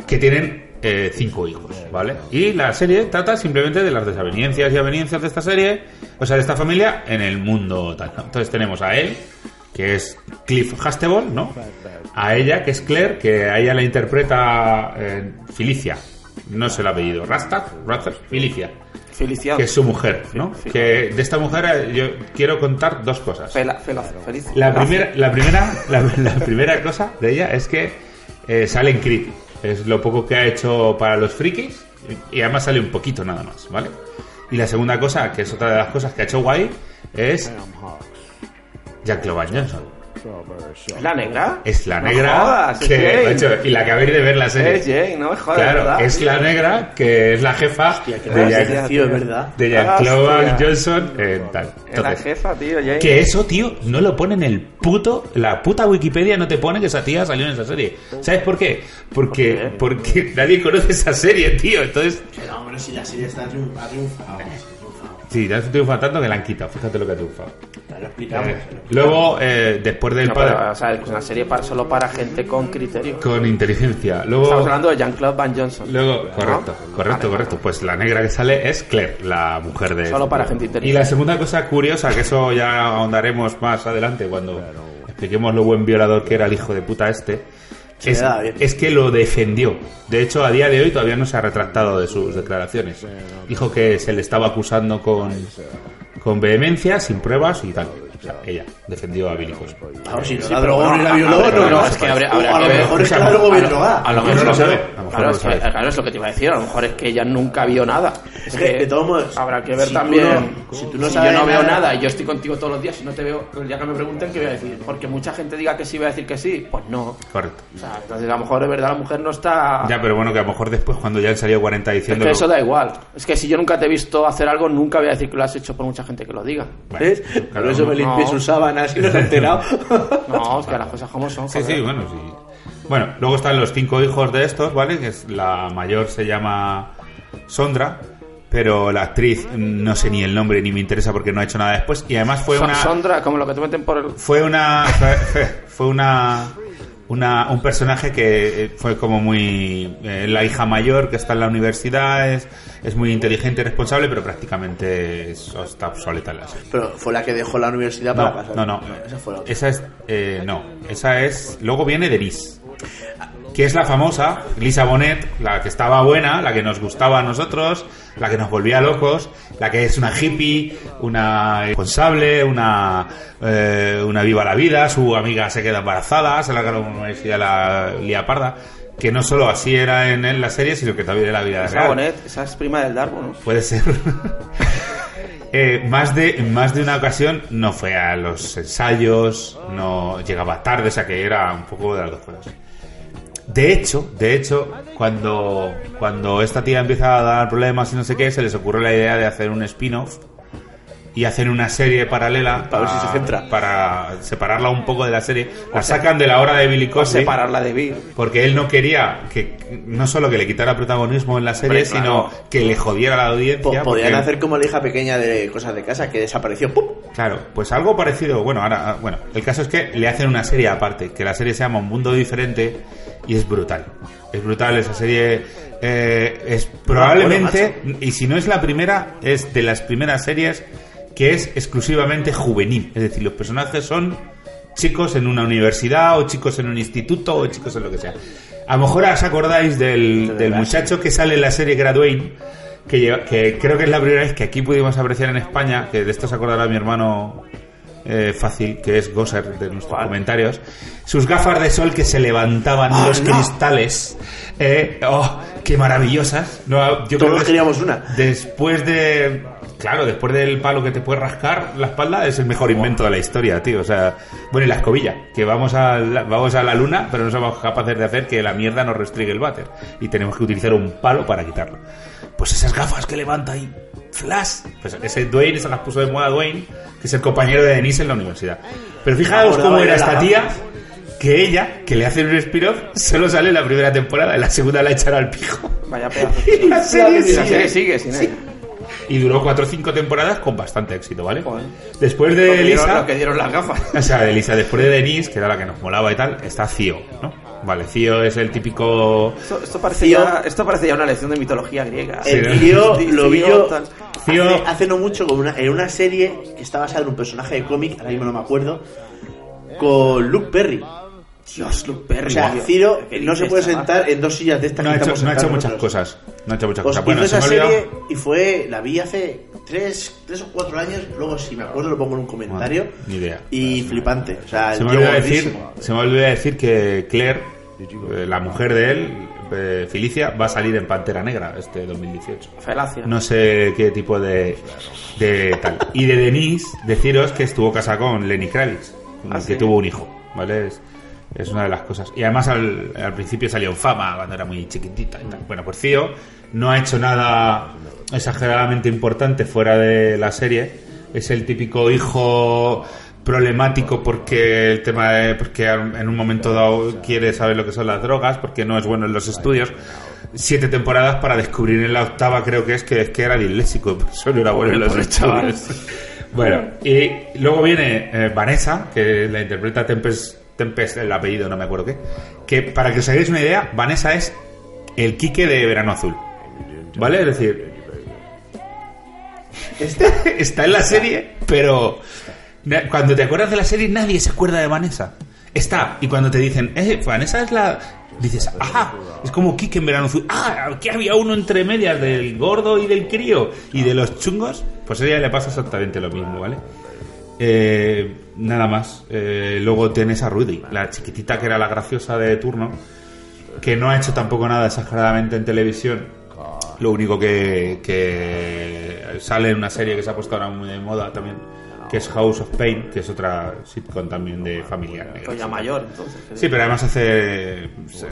que tienen eh, cinco hijos, ¿vale? Y la serie trata simplemente de las desavenencias y avenencias de esta serie, o sea, de esta familia en el mundo tal. ¿no? Entonces tenemos a él, que es Cliff Hastable, ¿no? A ella, que es Claire, que a ella la interpreta eh, Felicia, no sé el apellido, Rasta, Rasta, Felicia, Feliciano. que es su mujer, ¿no? Que de esta mujer eh, yo quiero contar dos cosas. Fela- fela- feliz. La primera, la primera, la, la primera cosa de ella es que eh, sale en Creed. Es lo poco que ha hecho para los frikis y además sale un poquito nada más, ¿vale? Y la segunda cosa, que es otra de las cosas que ha hecho guay, es Jack Johnson. ¿Es la negra? Es la No negra jodas, es que, macho, y la que habéis de ver la serie. Es Jane, no me jodas, Claro, ¿verdad? es la negra que es la jefa Hostia, de gracia, Jack, tío, es verdad. de Jack Hostia. Clover Johnson en tal. Es la Entonces, jefa, tío, Jane. que eso, tío, no lo pone en el puto. La puta Wikipedia no te pone que esa tía salió en esa serie. ¿Sabes por qué? Porque, ¿Por qué? porque nadie conoce esa serie, tío. Entonces, No, hombre, si la serie está triun- ha triunfado. Sí, ya se triunfa tanto que la han quitado. Fíjate lo que ha triunfado. Lo explicamos. Eh, luego, eh, después del No, padre. pero, o sea, es una serie para, solo para gente con criterio. Con inteligencia. Estamos Luego. hablando de Jean-Claude Van Johnson. Luego, ¿No? correcto, correcto, Vale, correcto. Pues la negra que sale es Claire, la mujer de. Solo para gente Y inteligente. la segunda cosa curiosa, que eso ya ahondaremos más adelante cuando expliquemos lo buen violador que era el hijo de puta este, Se es, le da bien. es que lo defendió. De hecho, a día de hoy todavía no se ha retractado de sus declaraciones. Dijo que se le estaba acusando con, con vehemencia, sin pruebas y tal. O sea, ella defendió a Billy Cosby. Si no Sí, la pero drogó bueno, ni la a- violó, a- no, no, no. es que habría- O habría a lo mejor es que A lo- drogada. a lo No mejor lo no sabe, Claro, es lo que- sabe. claro, es lo que te iba a decir. A lo mejor es que ella nunca vio nada. Es que, de todos modos, habrá que ver si tú también. no- si tú no si sabes yo no veo nada- y yo estoy contigo todos los días, si no te veo, el día que me pregunten, ¿qué voy a decir? Porque mucha gente diga que sí, voy a decir que sí. Pues no. Correcto. O sea, entonces a lo mejor es verdad, la mujer no está. Ya, pero bueno, que a lo mejor después, cuando ya han salido 40 es diciendo. que eso da igual. Es que si yo nunca te he visto hacer algo, nunca voy a decir que lo has hecho por mucha gente que lo diga. ¿Ves? Por eso me limpié No. sus sábanas y no se ha enterado. No, es que las cosas como son. Sí, joder. sí, bueno, sí. Bueno, luego están los cinco hijos de estos, ¿vale? Que es la mayor se llama Sondra, pero la actriz mm, no sé ni el nombre ni me interesa porque no ha hecho nada después y además fue Son- una Sondra, como lo que te meten por el. fue una fue una una, un personaje que eh, fue como muy eh, la hija mayor que está en la universidad es, es muy inteligente y responsable pero prácticamente es- está obsoleta la serie. Pero fue la que dejó la universidad para No, pasar. no, no. Esa fue la otra. Esa es. eh, no, esa es. Luego viene Denise. Que es la famosa, Lisa Bonet, la que estaba buena, la que nos gustaba a nosotros, la que nos volvía locos, la que es una hippie, una responsable, una, eh, una viva la vida, su amiga se queda embarazada, se la gana una universidad la lía parda. Que no solo así era en, en la serie, sino que también en la vida real. Bonet, esa es prima del Darbo, ¿no? Puede ser. Eh, más de más de una ocasión no fue a los ensayos, no llegaba tarde, o sea que era un poco de las dos cosas. De hecho, de hecho, cuando, cuando esta tía empieza a dar problemas y no sé qué, se les ocurre la idea de hacer un spin-off y hacen una serie paralela Para ver si se centra. para separarla un poco de la serie. La sacan de la hora de Billy Cosby Separarla de Bill. porque él no quería que no solo que le quitara protagonismo en la serie, Hombre, claro. sino que le jodiera la audiencia. Po- podían hacer como la hija pequeña de cosas de casa que desapareció. ¡pum! Claro, pues algo parecido. Bueno, ahora, bueno, el caso es que le hacen una serie aparte, que la serie se llama Un Mundo Diferente y es brutal. Es brutal esa serie. eh, es probablemente, y si no es la primera, es de las primeras series que es exclusivamente juvenil. Es decir, los personajes son chicos en una universidad o chicos en un instituto o chicos en lo que sea. A lo mejor os acordáis del, del muchacho que sale en la serie Graduate, que, lleva- que creo que es la primera vez que aquí pudimos apreciar en España, que de esto se acordará mi hermano eh, fácil, que es Gosser de nuestros comentarios, sus gafas de sol que se levantaban Ah, los no. cristales. eh, ¡Oh, qué maravillosas! No, yo creo Todos que queríamos una. Después de. Claro, después del palo que te puede rascar la espalda, es el mejor invento de la historia, tío. O sea, bueno, y la escobilla, que vamos a la, vamos a la luna, pero no somos capaces de hacer que la mierda nos restringe el váter. Y tenemos que utilizar un palo para quitarlo. Pues esas gafas que levanta ahí, flash. Pues ese Dwayne, se las puso de moda Dwayne, que es el compañero de Denise en la universidad. Pero fijaos cómo era esta tía, que ella, que le hacen un spin-off, solo sale en la primera temporada, en la segunda la echará al pijo. Vaya pedazo. Y la serie la sigue. serie sigue sin. Y duró cuatro o cinco temporadas con bastante éxito, ¿vale? Joder. Después de Elisa, lo que dieron las gafas. o sea, de Elisa, después de Denise, que era la que nos molaba y tal, está Cío, ¿no? Vale, Cío es el típico... Esto, esto parece ya, esto parece ya una lección de mitología griega. Sí, El Sí, lo vi tío, yo hace, hace no mucho con una, en una serie que está basada en un personaje de cómic, ahora mismo no me acuerdo, con Luke Perry. Dios, Luke Perry. O sea, tío. Ciro ¿Qué no se puede sentar en dos sillas de estas No ha hecho, no ha hecho muchas cosas. No ha hecho muchas Pues cosas. Bueno, hizo se esa me ha olvidado- serie y fue, la vi hace tres, tres o cuatro años, luego si me acuerdo lo pongo en un comentario. Bueno, ni idea. Y flipante, o sea, Se me, olvidó decir, se me olvidó decir que Claire, eh, la mujer de él, eh, Felicia, va a salir en Pantera Negra este 2018. Felacia. No sé qué tipo de, de tal. Y de Denise, deciros que estuvo casada con Lenny Kravitz, con ¿Ah, el que sí? tuvo un hijo, ¿vale? Es, una de las cosas. Y además al, al principio salió en fama cuando era muy chiquitita y tal. Bueno, pues Cío no ha hecho nada exageradamente importante fuera de la serie. Es el típico hijo problemático porque el tema de, porque en un momento dado quiere saber lo que son las drogas porque no es bueno en los estudios siete temporadas para descubrir en la octava creo que es que es que era disléxico no era bueno en los estudios bueno y luego viene eh, Vanessa que la interpreta Tempest Tempest el apellido no me acuerdo qué que para que os hagáis una idea Vanessa es el Quique de Verano Azul ¿vale? es decir está en la serie, pero cuando te acuerdas de la serie nadie se acuerda de Vanessa. Está, y cuando te dicen, eh, Vanessa es la... Dices, ah, es como Kike en Verano Azul. Ah, aquí había uno entre medias del gordo y del crío y de los chungos. Pues a ella le pasa exactamente lo mismo, ¿vale? Eh, nada más. Eh, luego tienes a Rudy, la chiquitita que era la graciosa de turno, que no ha hecho tampoco nada exageradamente en televisión. Lo único que, que sale en una serie que se ha puesto ahora muy de moda también, que es House of Pain, que es otra sitcom también de familia. negra. Pues mayor, entonces. Sí, pero además hace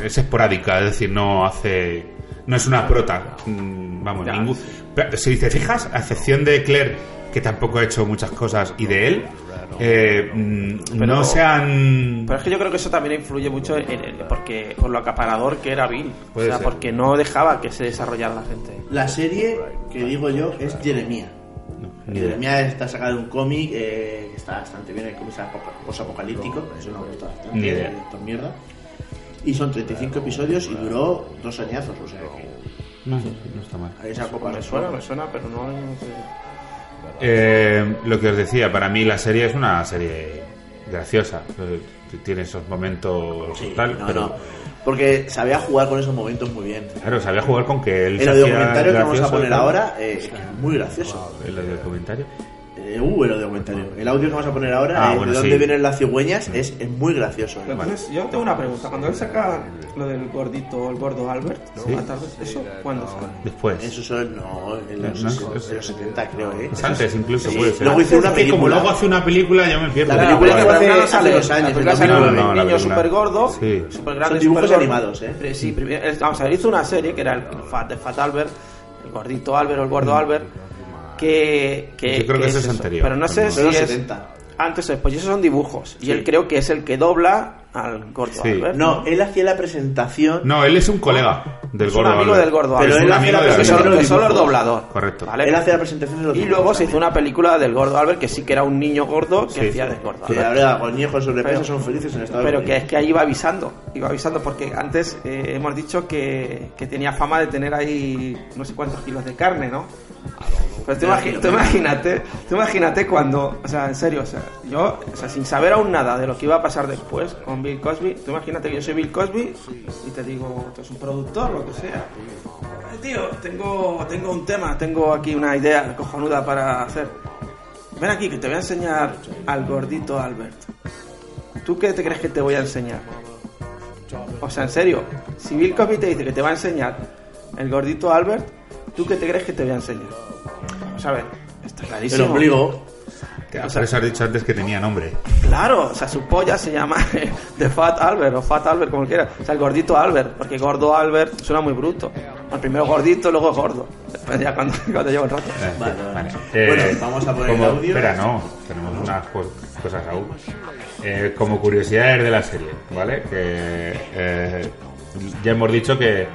es esporádica, es decir, no hace no es una prota, mm, vamos, Ya, ningún. pero si te fijas, a excepción de Claire, que tampoco ha hecho muchas cosas, y de él, eh, mm, Pero- no se han Pero es que yo creo que eso también influye mucho en, en- porque por lo acaparador que era Bill. O Puede sea, ser. porque no dejaba que se desarrollara la gente. La serie que digo yo es Jeremía. ni idea. Jeremía está sacada de un cómic eh, que está bastante bien, el cómic es apoca- posapocalíptico, eso me gusta bastante. Ni idea. eh, mierda. Y son 35 episodios y duró dos añazos, o sea que No, no está mal. esa copa Me suena, me suena, pero no. Eh, lo que os decía, para mí la serie es una serie graciosa. Tiene esos momentos Sí, tal, no, pero no. Porque sabía jugar con esos momentos muy bien. claro, sabía jugar con que él se El documentario que vamos a poner ahora eh, es muy gracioso. El documentario. Eh, uh, el documentario. El audio que vamos a poner ahora, Ah, eh, bueno, de dónde sí. vienen las cigüeñas, es, es muy gracioso. eh. Entonces, yo tengo una pregunta. Cuando él saca lo del gordito, el gordo Albert, Sí. ¿no? ¿eso cuándo sale? Después. Eso son, no, en los, No, en los 70 creo, ¿eh? Es antes incluso, Sí, puede ser. luego hizo una que como película. luego hace una película, yo me pierdo. La película que hace- película hace sale- dos años, la película sale 2009. un No, niño película. súper gordo, Sí. súper grande, Son dibujos súper animados, ¿eh? Sí, primero- es- vamos a ver, hizo una serie que era el Fat, Albert, el gordito Albert o el gordo Albert, que, que- Yo creo que que ese es eso. anterior. Pero no sé Pero si los es 70. antes o después. Y esos son dibujos. Y Sí. él creo que es el que dobla al gordo Sí. Albert. No, él hacía la presentación. No, él es un colega del Es un gordo. amigo Albert. del gordo Pero es él un amigo la presentación solo, de que los solo es dibujos. doblador. Correcto. ¿vale? Él hacía la presentación de los Y luego se hizo una película del gordo Albert que sí que era un niño gordo que Sí. hacía del gordo Que Albert. ahora Goñejo sobre Pero- peso son felices en Estados Pero que es que ahí iba avisando, iba avisando porque antes eh, hemos dicho que, que tenía fama de tener ahí no sé cuántos kilos de carne, ¿no? Pero tú, imagi- tú imagínate, tú imagínate cuando, o sea, en serio, o sea, yo, o sea, sin saber aún nada de lo que iba a pasar después con Bill Cosby, tú imagínate que yo soy Bill Cosby y te digo, tú eres un productor, lo que sea. "Eh, tío, tengo, tengo un tema, tengo aquí una idea cojonuda para hacer. Ven aquí que te voy a enseñar al gordito Albert. ¿Tú qué te crees que te voy a enseñar? O sea, en serio, si Bill Cosby te dice que te va a enseñar el gordito Albert, ¿tú qué te crees que te voy a enseñar? O sea, a ver, está El clarísimo. ombligo. Que Por eso has dicho antes que tenía nombre. Claro, o sea, su polla se llama The Fat Albert o Fat Albert, como quiera. O sea, el gordito Albert, porque gordo Albert suena muy bruto. El primero gordito, luego gordo. Después ya cuando, cuando lleva un rato. Eh, Vale, vale. Bueno, vamos a poner el audio. Espera, no, tenemos unas co- cosas aún. Eh, como curiosidades de la serie, ¿vale? Que eh, ya hemos dicho que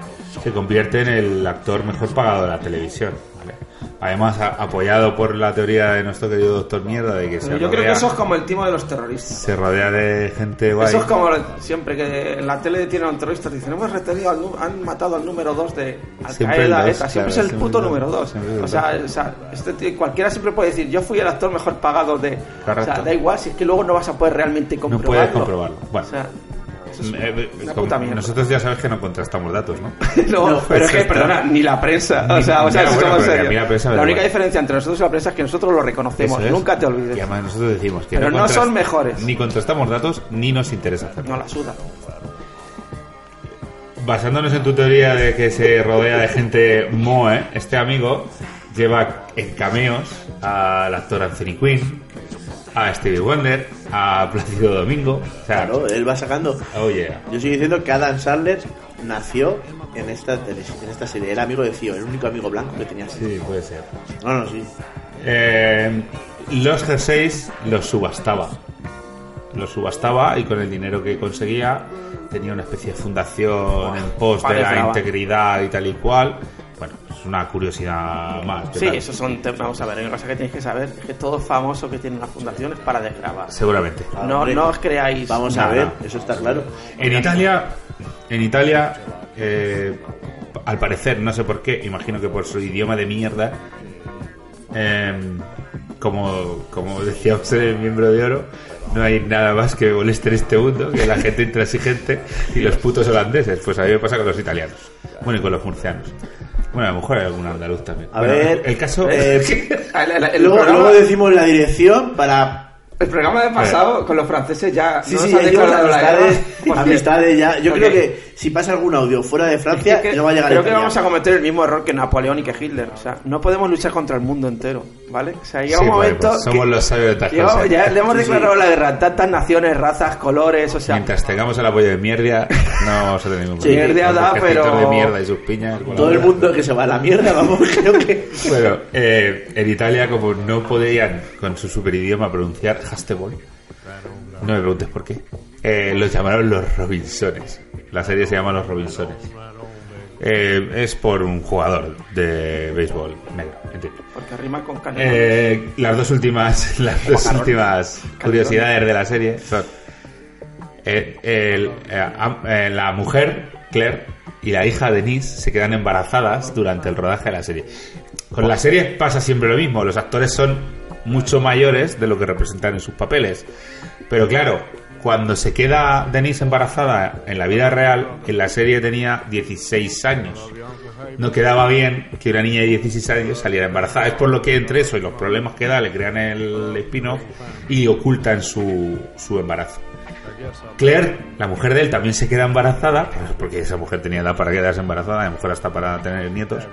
se convierte en el actor mejor pagado de la televisión, ¿vale? Además, a- apoyado por la teoría de nuestro querido doctor Mierda de que se yo creo rodea, que eso es como el timo de los terroristas. se rodea de gente guay. Eso es como siempre que en la tele tienen a un terrorista dicen hemos retenido al han matado al número 2 de Al Siempre Qaeda, dos, ETA, siempre claro, es el siempre puto dos, número 2. siempre es el O sea, o sea, este tío- cualquiera siempre puede decir yo fui el actor mejor pagado de. O Correcto. sea, da igual si es que luego no vas a poder realmente no comprobarlo. puedes comprobarlo. Bueno, O sea, es eh, eh, una como- puta mierda. nosotros ya sabes que no contrastamos datos, ¿no? No, No, pero es que, exacto. perdona, ni la prensa. O sea, o sea, bueno, mí la La única igual. diferencia entre nosotros y la prensa es que nosotros lo reconocemos. Es. Nunca te olvides. Y además nosotros decimos que Pero no contrast- son mejores. Ni contrastamos datos, ni nos interesa hacerlo. No la suda. Basándonos en tu teoría de que se rodea de gente moe, este amigo lleva en cameos al actor Anthony Quinn, a Stevie Wonder, a Plácido Domingo. O sea, Claro, él va sacando. oh yeah. Yo sigo diciendo que Adam Sandler nació en esta, en esta serie. Era amigo de Cío, el único amigo blanco que tenía. Sí, puede ser. No, no, sí. Eh, los jerseys los subastaba. Los subastaba y con el dinero que conseguía tenía una especie de fundación en pos de la integridad y tal y cual. Es una curiosidad más. Sí, ¿verdad? esos son temas. Vamos a ver, hay una cosa que tenéis que saber: es que todo famoso que tiene una fundación es para desgravar. Seguramente. No, no os creáis. Vamos a Nada. ver, eso está claro. En Italia, en Italia, eh, al parecer, no sé por qué, imagino que por su idioma de mierda, eh, como, como decíamos en el miembro de oro, no hay nada más que moleste en este mundo que la gente intransigente y los putos holandeses. Pues a mí me pasa con los italianos. Bueno, y con los murcianos. Bueno, a lo mejor hay algún andaluz también. A Bueno, ver, el caso... eh, El, el- el luego, programa, luego decimos la dirección para. el programa de pasado con los franceses ya. Sí, no sí, nos han declarado la amistades, amistades ya. Yo creo que si pasa algún audio fuera de Francia, Es que no va a llegar creo a que vamos a cometer el mismo error que Napoleón y que Hitler. O sea, no podemos luchar contra el mundo entero, ¿vale? O sea, llega Sí, un momento. pues somos que- los sabios de cosas. ya le hemos declarado sí. la guerra a tantas naciones, razas, colores, o sea. Mientras tengamos el apoyo de mierda, no vamos a tener ningún problema. mierda da, pero- de mierda y sus piñas. Todo el mundo que se va a la mierda, vamos, creo que. Bueno, eh, en Italia, como no podían con su superidioma pronunciar Hastebol, no me preguntes por qué, eh, los llamaron los Robinsones. La serie se llama Los Robinsones. Eh, es por un jugador de béisbol negro, entiendo. Porque rima con. Eh, las dos últimas, las dos últimas curiosidades de la serie son eh, el- la mujer Claire y la hija Denise se quedan embarazadas durante el rodaje de la serie. Con la serie pasa siempre lo mismo, los actores son mucho mayores de lo que representan en sus papeles. Pero claro, cuando se queda Denise embarazada en la vida real, en la serie tenía 16 años. No quedaba bien que una niña de 16 años saliera embarazada. Es por lo que entre eso y los problemas que da le crean el spin-off y ocultan su, su embarazo. Claire, la mujer de él, también se queda embarazada, porque esa mujer tenía edad para quedarse embarazada, la mujer hasta para tener nietos,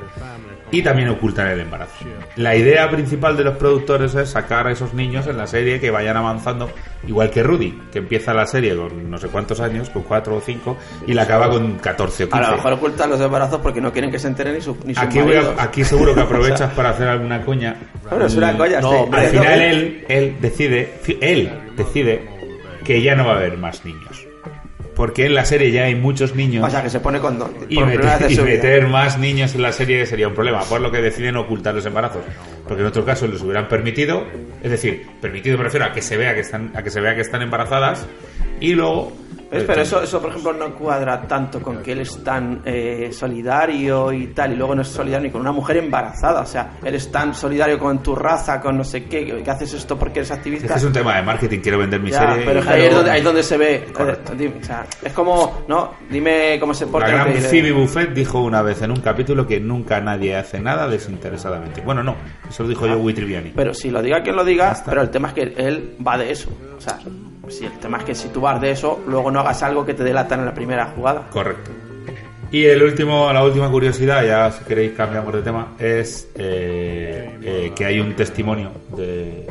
y también ocultan el embarazo. La idea principal de los productores es sacar a esos niños en la serie que vayan avanzando, igual que Rudy, que empieza la serie con no sé cuántos años, con cuatro o cinco, y la acaba con 14 o A 15. lo mejor ocultan los embarazos porque no quieren que se enteren ni, su, ni sus Aquí, voy a- maridos. aquí seguro que aprovechas para hacer alguna coña. Bueno, es una coña, No, sí. Al final él, él decide, fi- él decide que ya no va a haber más niños. Porque en la serie ya hay muchos niños. O sea, que se pone con don. y meter, y meter más niños en la serie sería un problema, por lo que deciden ocultar los embarazos. Porque en otro caso les hubieran permitido, es decir, permitido me refiero a que se vea que están, a que se vea que están embarazadas y luego ¿Ves? Pero eso, eso, por ejemplo, no cuadra tanto con que él es tan eh, solidario y tal, y luego no es solidario ni con una mujer embarazada. O sea, eres tan solidario con tu raza, con no sé qué, que, que haces esto porque eres activista. Este es un tema de marketing, quiero vender mi Ya, serie. pero ahí es donde, ahí es donde se ve. Correcto. eh, dime, o sea, es como, ¿no? Dime cómo se La porta. gran el que- Phoebe Buffett dijo una vez en un capítulo que nunca nadie hace nada desinteresadamente. Bueno, no, eso lo dijo yo Triviani. Pero si lo diga quien lo diga, pero el tema es que él va de eso. O sea, si el tema es que si tú vas de eso, luego no hagas algo que te delatan en la primera jugada. Correcto. Y el último, la última curiosidad, ya si queréis cambiamos de tema, es eh, eh, que hay un testimonio de,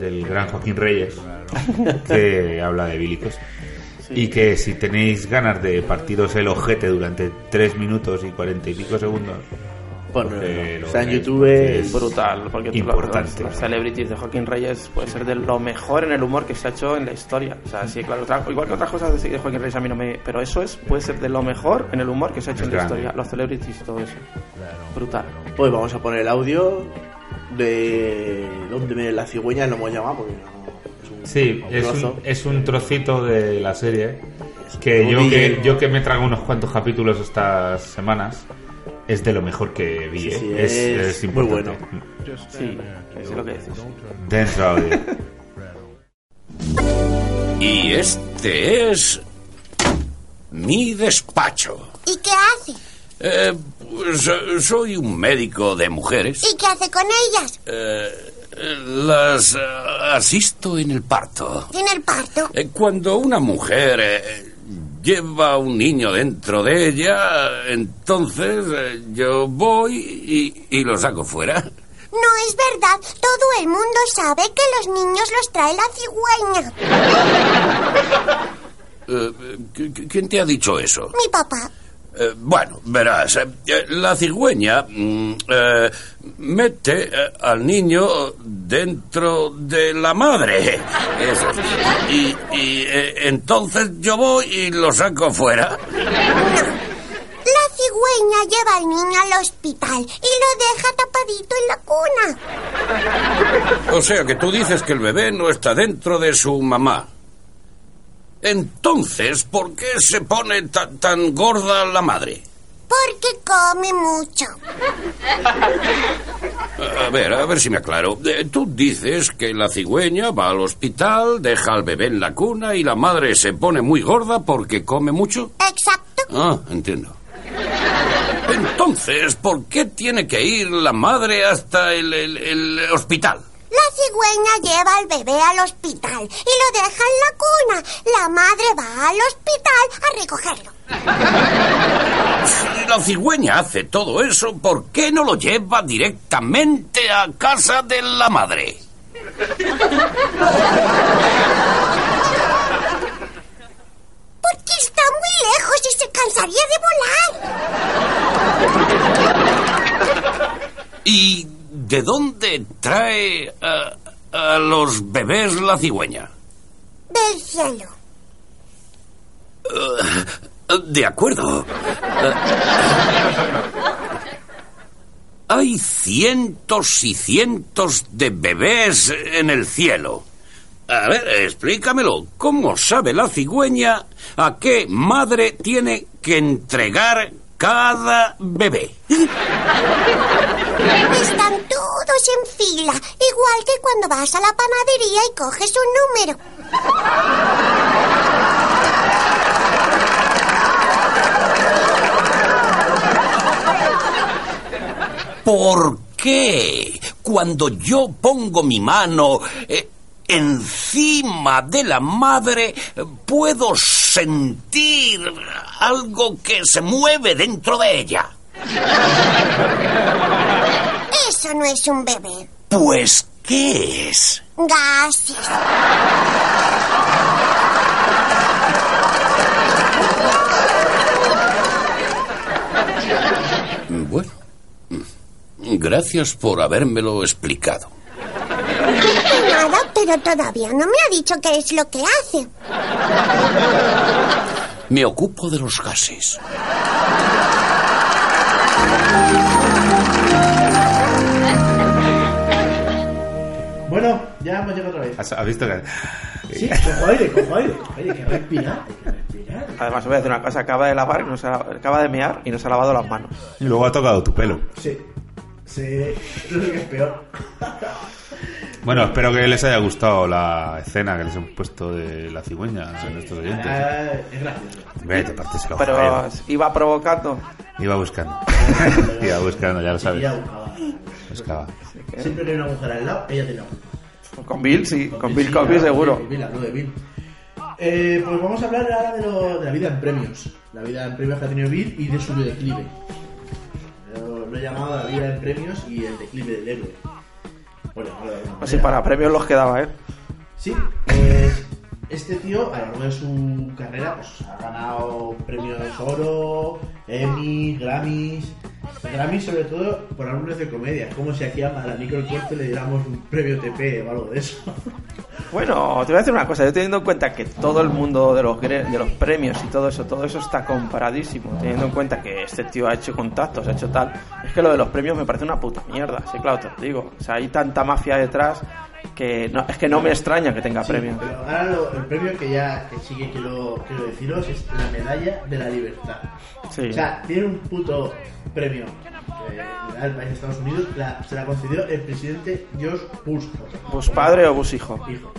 del gran Joaquín Reyes que habla de Billy. Y que si tenéis ganas de partiros el ojete durante 3 minutos y 40 y pico segundos, Bueno, porque lo está en YouTube, es brutal, porque tú- Importante. Los, los celebrities de Joaquín Reyes puede ser de lo mejor en el humor que se ha hecho en la historia. O sea, sí, claro, otra- igual que otras cosas de, de Joaquín Reyes a mí no me... Pero eso es puede ser de lo mejor en el humor que se ha hecho Es en la historia. Los celebrities y todo eso. Brutal. Pues vamos a poner el audio de donde me la cigüeña lo hemos llamado porque no, es un, Sí, un es un, es un trocito de la serie que yo, que yo que me trago unos cuantos capítulos estas semanas es de lo mejor que vi. Sí, ¿eh? sí, es, es es muy importante. Sí, es lo que dices. Dentro audio. Y este es mi despacho. ¿Y qué hace? Eh, pues, eh, soy un médico de mujeres. ¿Y qué hace con ellas? Eh, eh, las eh, asisto en el parto. En el parto. Eh, Cuando una mujer eh, lleva un niño dentro de ella, entonces eh, yo voy y, y lo saco fuera. No es verdad. Todo el mundo sabe que los niños los trae la cigüeña. Eh, ¿qui- qui- ¿Quién te ha dicho eso? Mi papá. Eh, bueno, verás, eh, eh, la cigüeña mm, eh, mete al niño dentro de la madre. Eso. Y, y, entonces yo voy y lo saco fuera. La cigüeña lleva al niño al hospital y lo deja tapadito en la cuna. O sea que tú dices que el bebé no está dentro de su mamá. Entonces, ¿por qué se pone ta- tan gorda la madre? Porque come mucho. A ver, a ver si me aclaro. Eh, Tú dices que la cigüeña va al hospital, deja al bebé en la cuna y la madre se pone muy gorda porque come mucho. Exacto. Ah, entiendo. Entonces, ¿por qué tiene que ir la madre hasta el, el- el hospital? La cigüeña lleva al bebé al hospital y lo deja en la cuna. La madre va al hospital a recogerlo. Si la cigüeña hace todo eso, ¿por qué no lo lleva directamente a casa de la madre? Porque está muy lejos y se cansaría de volar. ¿Y de dónde trae a, a los bebés la cigüeña? Del cielo. De acuerdo. Eh, Hay cientos y cientos de bebés en el cielo. A ver, explícamelo. ¿Cómo sabe la cigüeña a qué madre tiene que entregar cada bebé? En fila, igual que cuando vas a la panadería y coges un número. ¿Por qué? Cuando yo pongo mi mano, eh, encima de la madre, puedo sentir algo que se mueve dentro de ella. Eso no es un bebé. Pues, ¿qué es? Gases. Bueno, gracias por habérmelo explicado. Nada, pero todavía no me ha dicho qué es lo que hace. Me ocupo de los gases. Bueno, ya hemos llegado otra vez. ¿Has, has visto que.? Sí, cojo aire, cojo aire. Oye, que respirar, hay que respirar. Además, os voy a decir una cosa: acaba de lavar, y no se ha- acaba de mear y no se ha lavado las manos. Y luego ha tocado tu pelo. Sí. Sí, creo que es peor. Bueno, espero que les haya gustado la escena que les hemos puesto de la cigüeña a nuestros oyentes. Ah, es gracioso. Ve, te partes el ojo, Pero iba provocando. Iba buscando. Iba buscando, ya lo sabes. Buscaba. Buscaba. Siempre que hay una mujer al lado, ella tiene la culpa. Con Bill, sí, con Bill Sí, Cosby claro, seguro. Bill, Bill, hablo de Bill. Eh, pues vamos a hablar ahora de, lo- de la vida en premios. La vida en premios que ha tenido Bill y de su declive. Lo, lo he llamado la vida en premios y el declive del héroe. Bueno, Así para premios los quedaba, ¿eh? Sí, pues este tío a lo largo de su carrera pues, ha ganado premios oro, Emmy, Grammys. Grammys sobre todo por álbumes de comedia. Es como si aquí a Nico el Corte le diéramos un premio TP o algo de eso. Bueno, te voy a decir una cosa, yo teniendo en cuenta que todo el mundo de los, de los premios y todo eso, todo eso está comparadísimo, teniendo en cuenta que este tío ha hecho contactos, ha hecho tal, es que lo de los premios me parece una puta mierda, sí, claro, te lo digo. O sea, hay tanta mafia detrás que no, es que no me extraña que tenga Sí, premios. Pero ahora lo- el premio que ya que sí que quiero, quiero deciros es la medalla de la libertad. Sí. O sea, tiene un puto premio da el país de Estados Unidos, la- se la concedió el presidente George Bush. ¿Bush padre o Bush hijo? Hijo.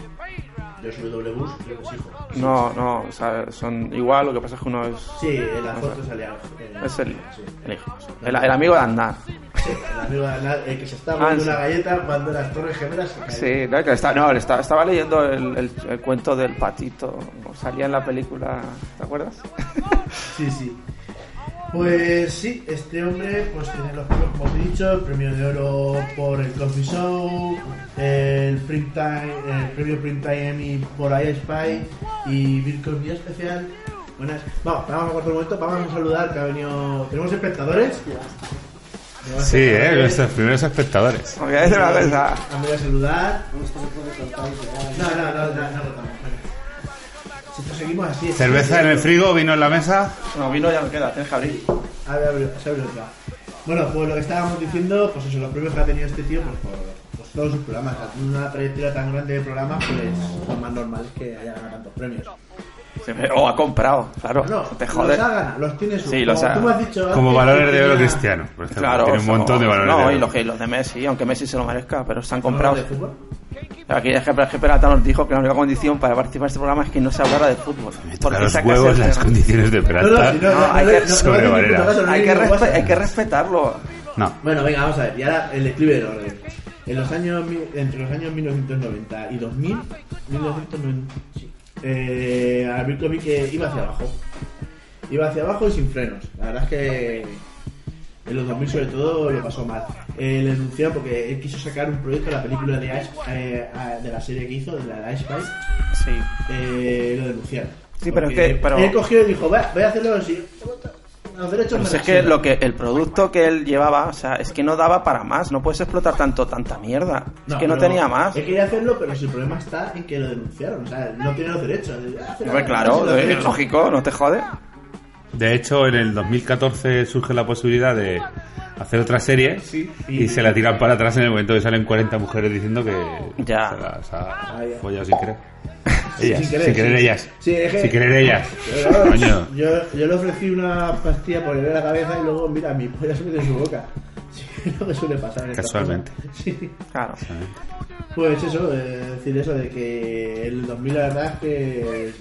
George W. Bush, creo que es hijo. No, no, o sea, son igual, lo que pasa es que uno es... Sí, en la foto salía. eh, Es el, sí. el hijo. El, el amigo de Andar. Sí, el amigo de Anal, el que se está Ah, comiendo sí. una galleta cuando las torres gemelas se. Sí, no, que está, no, está- estaba leyendo el, el- el cuento del patito. Salía en la película, ¿te acuerdas? Sí, sí. Pues sí, este hombre pues tiene los premios, como os he dicho, el premio de oro por el Coffee Show, el, Prime Time, el premio Primetime Emmy por I Spy y Bill Cosby especial. Buenas. Vamos, vamos a cortar un momento, vamos a saludar que ha venido. Tenemos espectadores. Sí, eh, nuestros primeros espectadores. Os voy a decir una cosa. Vamos a saludar. No, no, no, no, no, seguimos así. Cerveza en el frigo, vino en la mesa. No, vino ya no queda, tienes que abrir. A ver, abre- se abre otra. Bueno, pues lo que estábamos diciendo, pues eso, los premios que ha tenido este tío, pues por pues todos sus programas. Una trayectoria tan grande de programas, pues lo más normal es que haya ganado tantos premios. O ha comprado, claro. No, te los jode. ha ganado, los tiene su. Sí, los como ha- tú me has dicho Como valores de oro tenía- cristiano. Por ejemplo. Claro, Tiene un montón de valores No, de y los, que- los de Messi, aunque Messi se lo merezca, pero están ¿Valores comprados. de fútbol? Aquí que Peralta nos dijo que la única condición para participar en este programa es que no se hablara de fútbol. Toca los huevos las condiciones de No, no, Peralta. si no, No, no, hay que- respetarlo. No. Bueno, venga, vamos a ver. Y ahora el declive del orden. En los años, entre los años 1990 y 2000, 1990, sí, eh, Cosby que iba hacia abajo. Iba hacia abajo y sin frenos. La verdad es que en los 2000 sobre todo lo pasó mal. Eh, le denunciaron porque él quiso sacar un proyecto, la película de, Ice- eh, de la serie que hizo, de la de Ice Spice, Sí. eh, lo denunciaron. Sí, pero es que- pero- Él cogió y dijo, voy a hacerlo así. Los derechos si es que sudan". lo que el producto que él llevaba, o sea, es que no daba para más, no puedes explotar tanto tanta mierda. es que no tenía más. Él quería hacerlo, pero si el problema está en que lo denunciaron. O sea, no tiene los derechos. Hombre, claro, Los es derechos. lógico, no te jode. De hecho, en el 2014 surge la posibilidad de hacer otra serie y, y- se la tiran para atrás en el momento que salen 40 mujeres diciendo que Ya. se las ha Ah, ya. follado sin querer. Ellas, sin sin querer, ellas. Sí, es que- Sin querer ellas. Pero, Coño. yo, yo le ofrecí una pastilla por hervir la cabeza y luego, mira, mi polla se mete en su boca. Sí, es lo que suele pasar. en Casualmente. Sí. Claro. Pues eso, eh, decir eso de que el 2000 la verdad es que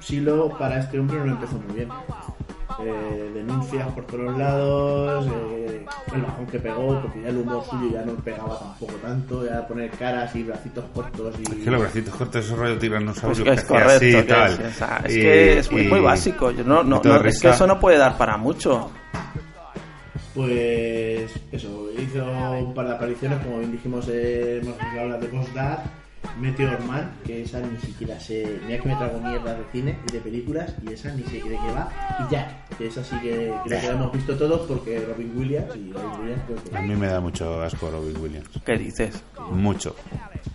Silo para este hombre no empezó muy bien. Eh, denuncias por todos lados, eh, el bajón que pegó, porque ya el humor suyo ya no pegaba tampoco tanto, ya poner caras y bracitos cortos y... Es que los bracitos cortos, esos rollo tiranosaurio Pues que es que correcto, así y que tal. es, o sea, es Y- que es muy, y- muy básico. Yo no, no, y todo no, es que eso no puede dar para mucho. Pues eso, hizo un par de apariciones, como bien dijimos, eh, hemos hablado de Ghost Dad, Meteor Man, que esa ni siquiera sé, mira que me trago mierda de cine y de películas, y esa ni sé de qué va, y ya, que esa sí que creo que la hemos visto todos porque Robin Williams y Robin Williams creo que... A mí me da mucho asco Robin Williams. ¿Qué dices? Mucho.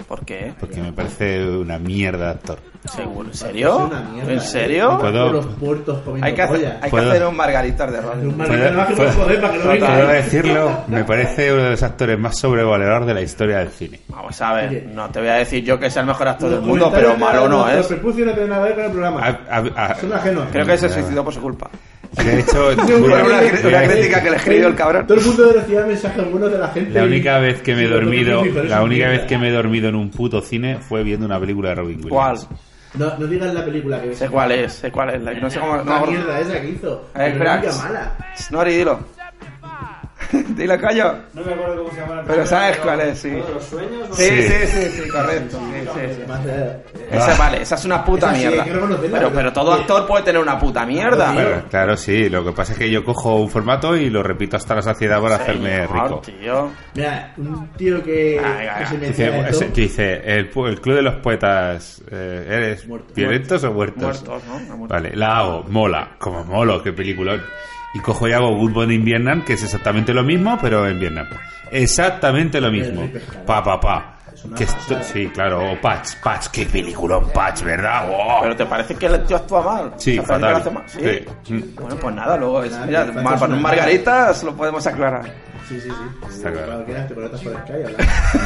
¿Por qué? Porque me parece una mierda de actor. ¿Seguro? ¿En serio? ¿En eh. serio? Puedo- Los puertos Hay que hacer, hay que ¿Puedo? hacer un margaritas de Un Robin. margarita más que ¿Puedo- por joder, para que no ¿Puedo venga. decirlo? Me parece uno de los actores más sobrevalorados de la historia del cine. Vamos a ver, no te voy a decir yo que sea el mejor actor Los del mundo, pero malo no de los es. prepucios no tienen nada que ver con el programa. A- a- a- Son ajenos. Creo que se suicidó por su culpa. de hecho, Una, crítica que le escribió el cabrón. Todo el mundo recibía mensajes buenos de la gente. La única vez que me he los dormido, la única vez que me he dormido en un puto cine fue viendo una película de Robin Williams. ¿Cuál? No, no digas la película que ves. Sé cuál es, sé cuál es. la- No sé cómo. La No, mierda esa que hizo. Eh, la mala. Snori, dilo. dilo, callo. No me acuerdo cómo se llama la Pero sabes cuál es, sí. ¿Uno de los sueños? ¿no? Sí, Sí. sí, sí, sí, correcto. sí, sí, sí. Más de- Esa vale, esa es una puta mierda. Pero, pero todo actor puede tener una puta mierda. Claro, claro, sí. Lo que pasa es que yo cojo un formato y lo repito hasta la saciedad para hacerme rico. tío. Mira, un tío que, Dice, de dice, el, pu- el club de los poetas, eh, ¿eres violentos o muertos? Muertos, ¿no? Vale, la hago, mola, como molo, qué peliculón. Y cojo y hago Good Morning Vietnam, que es exactamente lo mismo, pero en Vietnam. Exactamente lo mismo. Pa, pa, pa. Que esto- sí, claro, o Patch, Patch, qué peliculón, Patch, ¿verdad? ¡Oh! Pero te parece que el tío actúa mal. Sí, ¿Te parece que fatal. lo hace mal? ¿Sí? Sí. Mm. Bueno, pues nada, luego es. Nada, Mira, que ma- faltas para un margaritas lo podemos aclarar. Sí, sí, sí. Está claro.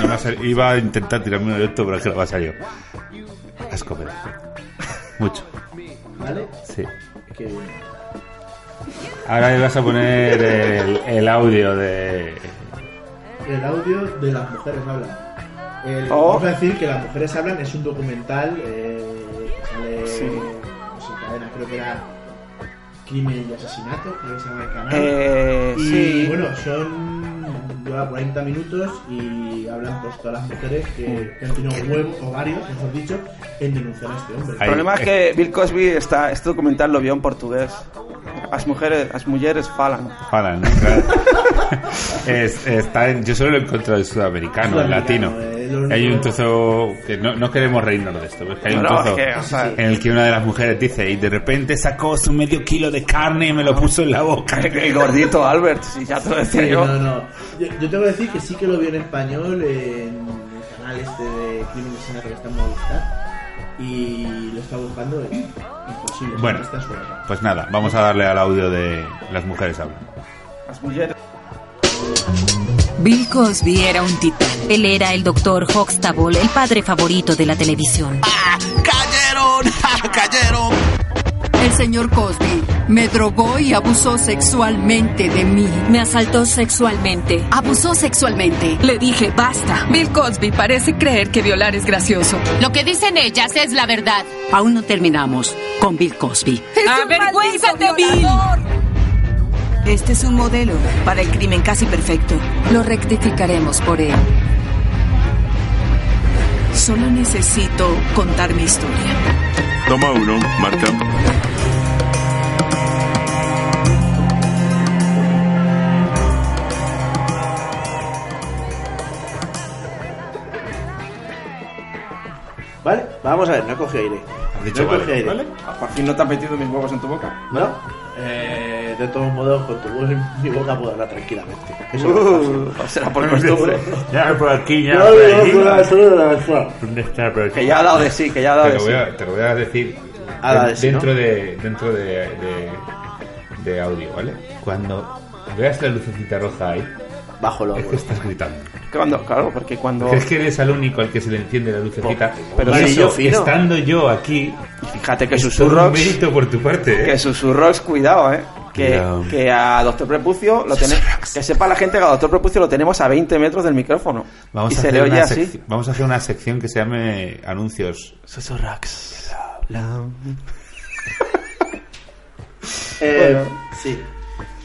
No iba a intentar tirarme un electo, pero es que no me ha salido. Asco, pero. Mucho, ¿Vale? sí. Qué bien. Ahora me vas a poner el, el audio de. El audio de las mujeres hablan. El, Oh. Vamos a decir que las mujeres hablan es un documental eh, que sale Sí. no sé, en cadena, creo que era Crimen y Asesinato, creo que se llama el canal. Eh, y sí. bueno, son dura 40 minutos y hablan pues todas las mujeres que, que han tenido huevos o varios, mejor dicho, en denunciar a este hombre. El problema es que Bill Cosby está, este documental lo vio en portugués. As mujeres, as mujeres falan. Falan. Claro. Es- está en- yo solo lo he encontrado en sudamericano, en latino. Eh, Hay un trozo que no, no queremos reírnos de esto, pero es que hay un No, trozo es que, o sea, en el que una de las mujeres dice y de repente sacó su medio kilo de carne y me lo puso en la boca. el gordito Albert, si ya te lo decía Sí, yo. no, no. Yo, yo tengo que decir que sí que lo vi en español en el canal este de Crimen y Asesinato que está en Movistar y lo está buscando imposible. Bueno. está. Pues nada, vamos a darle al audio de las mujeres hablan. Las mujeres. Bill Cosby era un titán. Él era el doctor Huxtable, el padre favorito de la televisión. ¡Cayeron! ¡Cayeron! El señor Cosby me drogó y abusó sexualmente de mí. Me asaltó sexualmente. Abusó sexualmente. Le dije, basta. Bill Cosby parece creer que violar es gracioso. Lo que dicen ellas es la verdad. Aún no terminamos con Bill Cosby. ¡Avergüénzate, Bill! Este es un modelo para el crimen casi perfecto. Lo rectificaremos por él. Solo necesito contar mi historia. Toma uno, marca. ¿Vale? Vamos a ver, no cogido aire. Has dicho no vale, cogido aire. ¿vale? Por fin no te han metido mis huevos en tu boca. ¿No? Eh, de todos modos, con tu voz en mi boca puedo hablar tranquilamente. Eso Uh, será por costumbre. Ya por aquí, ya No, por no, allí. no, no, no, no, no. ¿Dónde está por aquí? Que ya ha dado de sí, que ya ha dado te, de sí. voy a, te lo voy a decir sí, dentro, ¿no? de, dentro de, de, de audio, ¿vale? Cuando veas la lucecita roja ahí, Bajo los es que estás gritando. Cuando, claro, porque cuando. Es que eres el único al que se le enciende la lucecita. Pero Y si eso, yo estando yo aquí, Fíjate que susurros. mérito por tu parte, ¿eh? Que susurros, cuidado, eh. Que, Cuidado. que a Doctor Prepucio lo tenemos. Que sepa la gente que a Doctor Prepucio lo tenemos a 20 metros del micrófono. Vamos, y a se hacer le oye una así. vamos a hacer una sección que se llame anuncios. Susurrax. Eh, Bueno. Sí.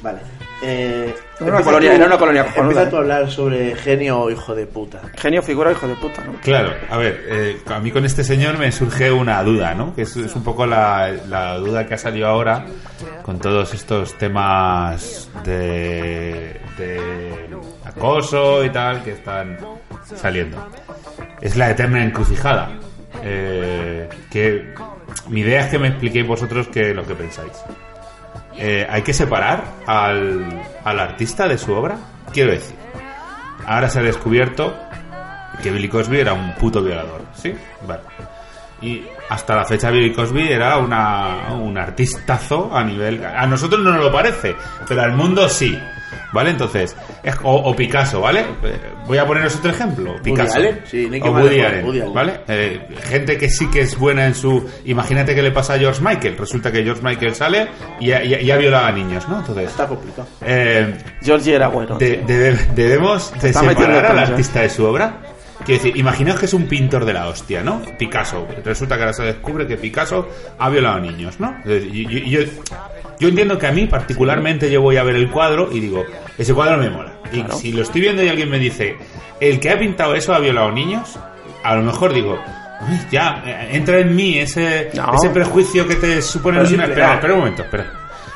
Vale. Eh, Era una colonia- era una colonia cojonuda, Empieza tú a hablar sobre genio o hijo de puta. Genio, figura, hijo de puta, ¿no? Claro, a ver, eh, a mí con este señor me surge una duda, ¿no? Que es, es un poco la, la duda que ha salido ahora con todos estos temas de, de acoso y tal que están saliendo. Es la eterna encrucijada. Eh, que mi idea es que me expliquéis vosotros qué lo que pensáis. Eh, ¿Hay que separar al, al artista de su obra? Quiero decir, ahora se ha descubierto que Billy Cosby era un puto violador, ¿sí? Vale. Y hasta la fecha Billy Cosby era una, un artistazo a nivel... A nosotros no nos lo parece, pero al mundo sí. ¿Vale? Entonces, es- o, o Picasso, ¿vale? Eh, Voy a poneros otro ejemplo. Picasso. Allen? Sí, Nicky o Mann, Woody Allen, Woody Allen. ¿vale? Eh, gente que sí que es buena en su... Imagínate que le pasa a George Michael. Resulta que George Michael sale y ha, y ha- y ha violado a niños, ¿no? Entonces... Está complicado. Eh, Georgie era bueno. de- de- debemos de separar al artista de su obra. Quiero decir, imaginaos que es un pintor de la hostia, ¿no? Picasso. Resulta que ahora se descubre que Picasso ha violado a niños, ¿no? Entonces, y- y- y yo, yo entiendo que a mí, particularmente, yo voy a ver el cuadro y digo, ese cuadro me mola. Y Claro. si lo estoy viendo y alguien me dice, el que ha pintado eso ha violado niños, a lo mejor digo, "Uy, ya, eh, entra en mí ese, No. ese prejuicio que te supone... Una- pero- espera, espera un momento, espera.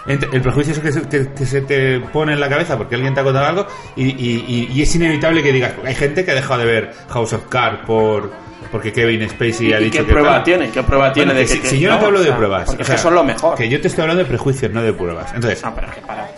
El prejuicio es que se, que- que se te pone en la cabeza porque alguien te ha contado algo y, y- y- y es inevitable que digas, hay gente que ha dejado de ver House of Cards por, porque Kevin Spacey ¿Y- ha dicho qué que prueba tal. tiene? ¿Qué prueba tiene de que que- si, que si yo no, no? te hablo O de pruebas, porque o sea, son lo mejor. Que yo te estoy hablando de prejuicios, no de pruebas. Entonces, No, pero es que para.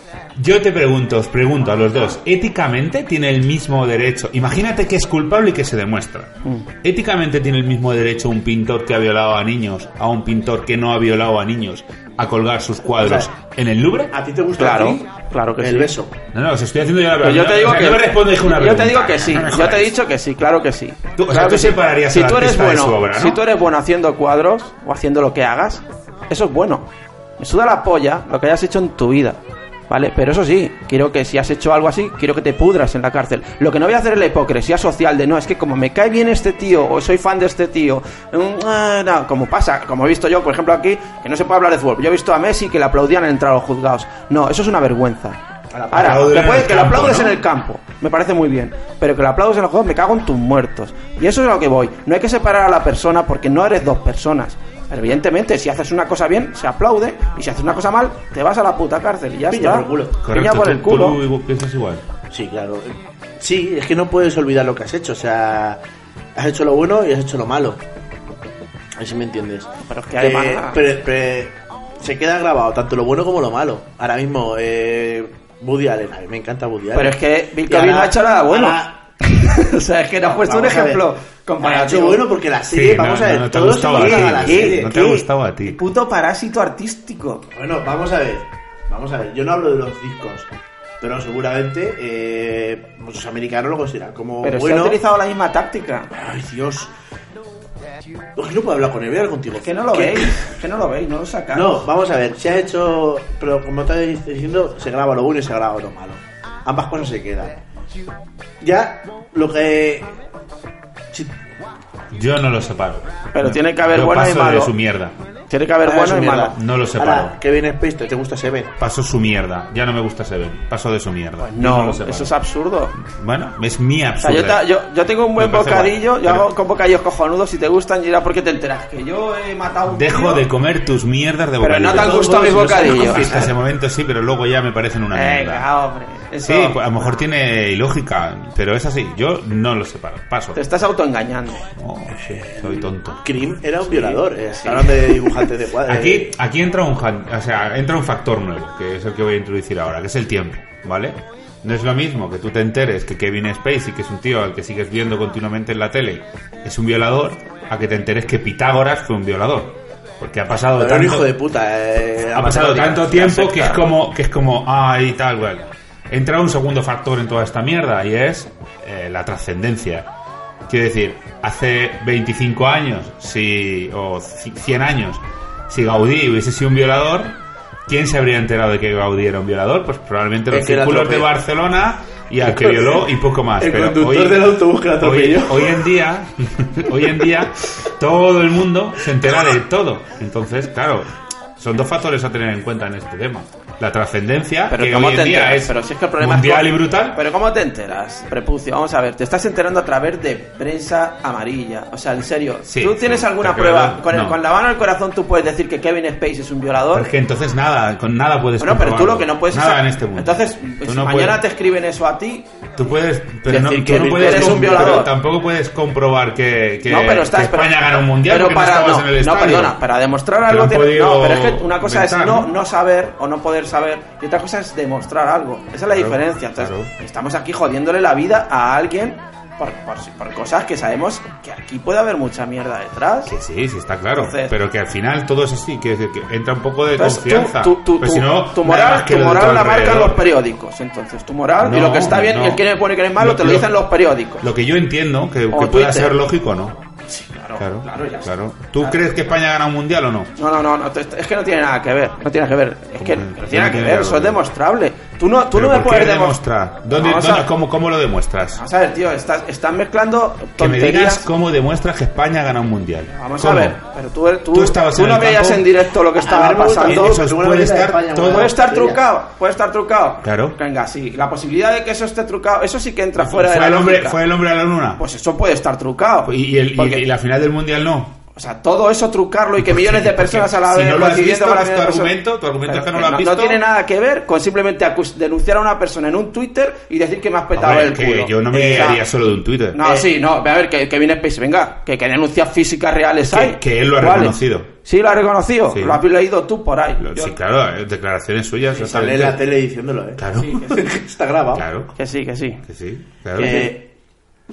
yo te pregunto, os pregunto a los dos, ¿éticamente tiene el mismo derecho? Imagínate que es culpable y que se demuestra. Mm. ¿Éticamente tiene el mismo derecho un pintor que ha violado a niños a un pintor que no ha violado a niños a colgar sus cuadros O sea, en el Louvre? ¿A ti te gusta Claro, a ti claro que el sí. beso? No, no, os estoy haciendo yo la pregunta. yo te digo O sea, que. no me respondes una yo pregunta. te digo que sí. No me Yo te he dicho que sí, claro que sí. Tú- o sea, Claro tú separarías si tú eres artista de bueno, su obra, ¿no? Si tú eres bueno haciendo cuadros o haciendo lo que hagas, eso es bueno. Me suda la polla lo que hayas hecho en tu vida. ¿Vale? Pero eso sí, quiero que si has hecho algo así, quiero que te pudras en la cárcel. Lo que no voy a hacer es la hipocresía social de no, es que como me cae bien este tío o soy fan de este tío, mm, ah, no, como pasa, como he visto yo, por ejemplo, aquí, que no se puede hablar de fútbol. Yo he visto a Messi que le aplaudían al entrar a los juzgados. No, eso es una vergüenza. Ahora, que, que lo aplaudes ¿no? en el campo, me parece muy bien. Pero que lo aplaudes en los juegos, me cago en tus muertos. Y eso es a lo que voy. No hay que separar a la persona porque no eres dos personas. Pero evidentemente, si haces una cosa bien, se aplaude. Y si haces una cosa mal, te vas a la puta cárcel y ya Piña está. por el culo. Piña Correcto, por tú- el culo. tú piensas igual. Sí, claro. Sí, es que no puedes olvidar lo que has hecho. O sea, has hecho lo bueno y has hecho lo malo. A ver si me entiendes. Pero es que además- pero- pero se queda grabado tanto lo bueno como lo malo. Ahora mismo, eh, Woody Allen. A mí me encanta Woody Allen. Pero es que Bill Y Cosby ahora- no ha hecho nada bueno. ahora- o sea, es que nos has puesto un Vamos ejemplo comparativo. bueno porque la serie, Sí, no, vamos a no, ver, no te todos gustado hemos a ido ti. a la ¿Qué? serie. No te ha gustado a ti. Puto parásito artístico. Bueno, vamos a ver. Vamos a ver. Yo no hablo de los discos. Pero seguramente eh, muchos americanos lo consideran como Pero se bueno. ha utilizado la misma táctica. Ay, Dios. Es no puedo hablar con él, voy a hablar contigo. Que no lo ¿Qué? veis, que no lo veis, no lo sacáis. No, vamos a ver, se ha hecho. Pero como te estoy diciendo, se graba lo bueno y se graba lo malo. Ambas cosas se quedan. Ya, lo que. si- Yo no lo separo. Pero tiene que haber Yo bueno y paso malo. de su mierda. Tiene que haber Ah, bueno y malo. No lo separo. Ahora, Kevin Spacey, ¿te gusta Seven? Paso su mierda. Ya no me gusta Seven. Paso de su mierda. Yo No, lo separo. eso es absurdo. Bueno, es mi O sea, absurdo. yo, yo, yo tengo un buen bocadillo, guay, yo pero- hago con bocadillos cojonudos, si te gustan, y era porque te enteras que yo he matado un Dejo tío. de comer tus mierdas de Pero bocadillo. no te han gustado mis bocadillos. Hasta ese momento sí, pero luego ya me parecen una mierda. Venga, hombre. Eso, Sí, pues a lo mejor tiene ilógica, pero es así. Yo no lo separo. Paso. Te estás autoengañando. No, soy tonto. Krim era un violador. eh, Hablan de dibujantes de cuadros. Aquí, aquí entra un o sea, entra un factor nuevo, que es el que voy a introducir ahora, que es el tiempo, ¿vale? No es lo mismo que tú te enteres que Kevin Spacey, que es un tío al que sigues viendo continuamente en la tele, es un violador, a que te enteres que Pitágoras fue un violador. Porque ha pasado Pero era un tanto, hijo de puta. eh, ha pasado tanto tiempo que es como, que es como, ay, tal, bueno. Entra un segundo factor en toda esta mierda y es eh, la trascendencia. Quiero decir, hace 25 años, si, o ci- 100 años, si Gaudí hubiese sido un violador, ¿quién se habría enterado de que Gaudí era un violador? Pues probablemente los círculos de. Barcelona y al que violó y poco más. El Pero conductor hoy- del autobús que la hoy, atropelló. hoy en día, hoy en día, todo el mundo se entera de todo. Entonces, claro, Son dos factores a tener en cuenta en este tema. La trascendencia, Pero que ¿cómo hoy en te día enteras? es Pero si es que el problema mundial es y brutal. Pero ¿cómo te enteras, prepucio? Vamos a ver, te estás enterando a través de prensa amarilla. O sea, en serio, Sí, ¿tú tienes sí, alguna prueba? no, Con, el- no. con la mano al corazón tú puedes decir que Kevin Spacey es un violador. Pero es que entonces nada, con nada puedes Bueno, pero tú lo que no puedes Nada en este mundo. Entonces, si no mañana puedes- te escriben eso a ti, Tú puedes, pero, Decir no, tú no puedes eres un violador. tampoco puedes comprobar que, que, no, pero estás, que España pero- gana un mundial pero para, no en el no, perdona, para demostrar algo podido no, pero es que una cosa es no, ¿no? saber o no poder saber y otra cosa es demostrar algo. Esa es la Claro, diferencia. Entonces, claro. estamos aquí jodiéndole la vida a alguien por, por, por cosas que sabemos que aquí puede haber mucha mierda detrás. Que sí, sí, está claro. Entonces- pero que al final todo es así, que, que entra un poco de Entonces, tú- confianza. tú- tú- Pero tú- si no, tu moral, tu moral la marcan los periódicos. Entonces, tu moral y lo que está bien no. y el que pone que es malo Lo- te lo lo- dicen los periódicos. Lo que yo entiendo, que, que Twitter. ser lógico, ¿no? Sí, claro, Claro, claro, ya está. claro. ¿Tú Claro. crees que España gana un mundial o no? No, no, no, no, es que no tiene nada que ver, no tiene nada que ver, es que no tiene tiene nada que ver, eso es demostrable. Tú no, tú ¿Pero no me puedes demostrar. demostrar? ¿Dónde, Vamos dónde- a- cómo, ¿Cómo lo demuestras? Vamos a ver, tío, estás, estás mezclando Que me tonterías. digas cómo demuestras que España gana un mundial. Vamos ¿Cómo? a ver, pero tú, tú, Tú estabas en no veías en directo lo que estaba ver, pasando. Eso puede estar todo- Puede trucado, puede estar trucado. Claro. Venga, sí, la posibilidad de que eso esté trucado, eso sí que entra fuera de ¿Fue la el, hombre. ¿Fue el hombre a la luna? Pues eso puede estar trucado. ¿Y, y el- y la final del mundial no? O sea, todo eso trucarlo y que millones de personas a la si vez no lo has visto, es tu argumento, tu argumento es que no lo has visto. tiene nada que ver con simplemente acus- denunciar a una persona en un Twitter y decir que me has petado Hombre, el que culo. yo no me Eh, sea, solo de un Twitter. No, Eh, sí, no, a ver, que, que viene Space, venga, que, que denuncias físicas reales hay. que él lo ha reconocido. Sí, lo ha reconocido. Sí. Lo has leído tú por ahí. lo- Yo- Sí, claro, eh, declaraciones suyas. Sale en la tele diciéndolo, ¿eh? Claro, Sí, que sí. Está grabado. claro, Que sí, que sí. que sí. Claro. Que-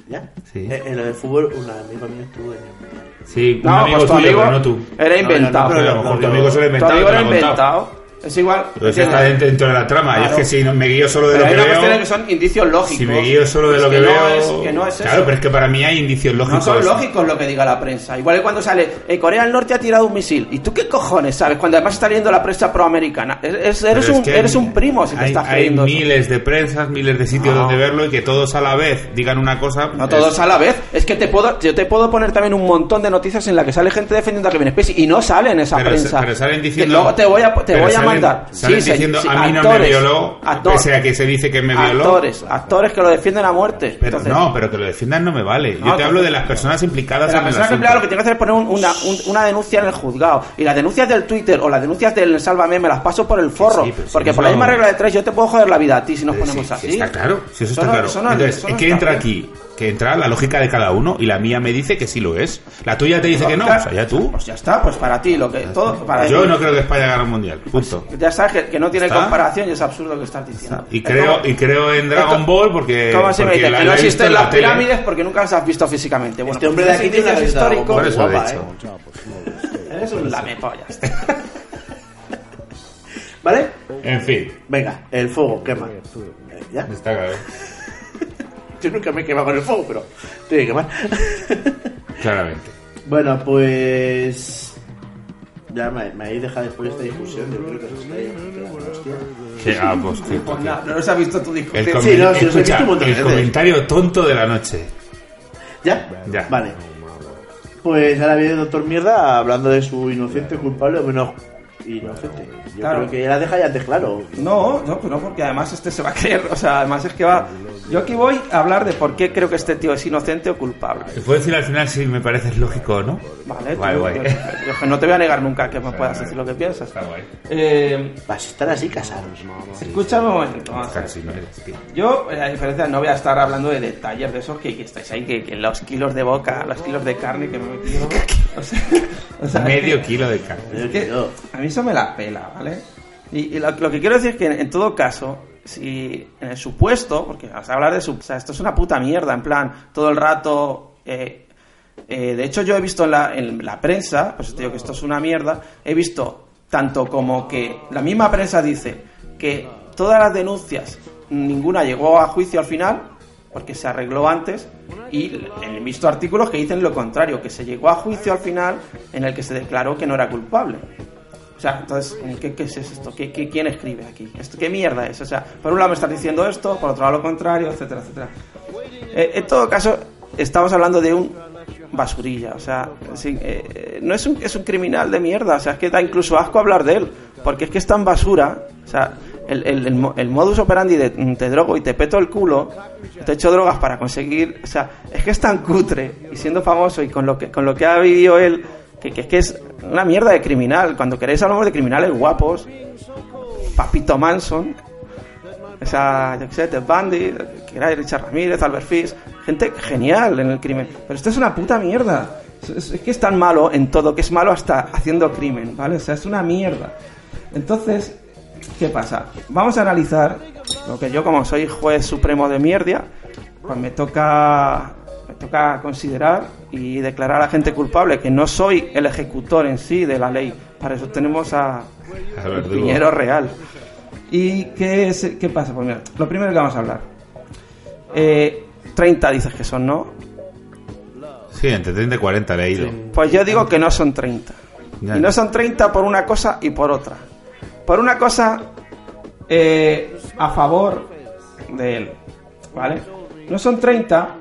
¿Ya? Sí. Eh, En lo de fútbol, un amigo mío estuvo en el mundial. Sí, un No, amigo pues tu tuyo, amigo pero no tú. Era No, no, inventado. no, Pero a lo mejor tu amigo se lo ha tu inventado. amigo era inventado. Es igual. Pero está dentro, dentro de la trama. Y es Claro. que si no me guío solo de Pero lo hay que una veo. que son indicios lógicos. Si me guío solo de Es lo que, que no veo. es- que no es claro, eso. pero es que para mí hay indicios No lógicos. son lógicos lo que diga la prensa. Igual que cuando sale, eh, Corea del Norte ha tirado un misil. ¿Y tú qué cojones sabes? Cuando además está leyendo la prensa proamericana. Es- es- eres, es un, que eres un primo si te hay, estás hay creyendo eso. miles de prensas, miles de sitios No. donde verlo y que todos a la vez digan una cosa. No es- todos a la vez. Es que te puedo, yo te puedo poner también un montón de noticias en las que sale gente defendiendo a Kevin Spacey y no sale en esa Pero, prensa. pero salen Que diciendo. luego te voy a, te pero voy a Sí, se- diciendo sí, a mí no me violó, actor- pese a que se dice que me violó. actores, actores que lo defienden a muerte. Pero Entonces, no, pero que lo defiendan no me vale. Yo No, te hablo de las personas implicadas la en el persona asunto. emplea lo que tiene que hacer es poner un- una, un- una denuncia en el juzgado. Y las denuncias del Twitter o las denuncias del Sálvame me las paso por el forro. Sí, pero si porque por la misma regla de tres yo te puedo joder la vida a ti si nos ponemos sí, así. sí, está claro, si eso está claro. Entonces, ¿qué entra aquí? Que entra la lógica de cada uno y la mía me dice que sí lo es. La tuya te dice que no, o sea, ya tú. Pues ya está, pues para ti, lo que todo para Yo ti. no creo que España gane un mundial. Punto. Ya sabes que, que no tiene ¿Está? comparación y es absurdo lo que estás diciendo. Y creo, y creo en Dragon Ball porque. ¿Cómo se me dice? la- Que no existen en la las tele. pirámides porque nunca las has visto físicamente. Bueno, Este hombre de pues aquí tienes tiene históricos. Por eso lo he guapa, dicho. ¿eh? Eres un lamepollas. ¿Vale? En fin, Venga, el fuego quema. Eh, ¿Ya? está claro. Yo nunca me he quemado con el fuego, pero tiene que quemar. Claramente. bueno, pues. Ya me, me habéis dejado después de esta discusión. Yo creo que os estáis quedando, hostia. Pues porque- nada, no los has visto tu discusión. El, Sí, no, sí, os he visto un montón de el veces. comentario tonto de la noche. ¿Ya? Ya. Vale. Pues ahora viene el doctor Mierda hablando de su inocente, culpable o menos inocente. Yo Claro. creo que ya la deja ya antes claro. No, no, pues no, porque además este se va a creer, o sea, además es que va... Yo aquí voy a hablar de por qué creo que este tío es inocente o culpable. Te puedo decir al final si me pareces lógico o no. Vale, Guay, tú- guay. yo- yo que no te voy a negar nunca que me puedas decir lo que piensas. Está guay. Eh, Vas a estar así casados. escúchame un momento. no tío. Yo, a diferencia, no voy a estar hablando de detalles de esos que, que estáis ahí, que, que los kilos de boca, los kilos de carne que me he metido. O sea, o sea, Medio kilo de carne. es que a mí eso me la pela, ¿vale? Y, y lo, lo que quiero decir es que en, todo caso, si en el supuesto, porque vas a hablar de su, esto es una puta mierda, en plan, todo el rato. eh, eh, de hecho, yo he visto en la, en la prensa, pues te digo que esto es una mierda, he visto tanto como que la misma prensa dice que todas las denuncias, ninguna llegó a juicio al final, porque se arregló antes, y he visto artículos que dicen lo contrario, que se llegó a juicio al final en el que se declaró que no era culpable. O sea, entonces, ¿qué, qué es esto? ¿Qué, qué- quién escribe aquí? ¿Esto, ¿Qué mierda es? O sea, por un lado me estás diciendo esto, por otro lado lo contrario, etcétera, etcétera. Eh, en todo caso, estamos hablando de un basurilla. O sea, sí, eh, no es un, es un criminal de mierda. O sea, es que da incluso asco hablar de él. Porque es que es tan basura. O sea, el, el, el el modus operandi de te drogo y te peto el culo, te echo drogas para conseguir. O sea, es que es tan cutre. Y siendo famoso y con lo que, con lo que ha vivido él, que, que es que es una mierda de criminal. Cuando queréis hablamos de criminales guapos. Papito Manson, esa, yo qué sé, Ted Bundy, que era Richard Ramírez, Albert Fish, gente genial en el crimen. Pero esto es una puta mierda. Es- es que es tan malo en todo que es malo hasta haciendo crimen, ¿vale? O sea, es una mierda. Entonces, ¿qué pasa? Vamos a analizar lo que yo, como soy juez supremo de mierda, pues me toca, me toca considerar y declarar a gente culpable, que no soy el ejecutor en sí de la ley. Para eso tenemos a, verdugo. Piñero Real. ¿Y qué, es, qué pasa? Pues mira, lo primero que vamos a hablar. Eh, 30 dices que son, ¿no? Sí, entre 30 y 40 he leído. Pues yo digo que no son 30. Ya. Y no son 30 por una cosa y por otra. Por una cosa eh, a favor de él, ¿vale? No son 30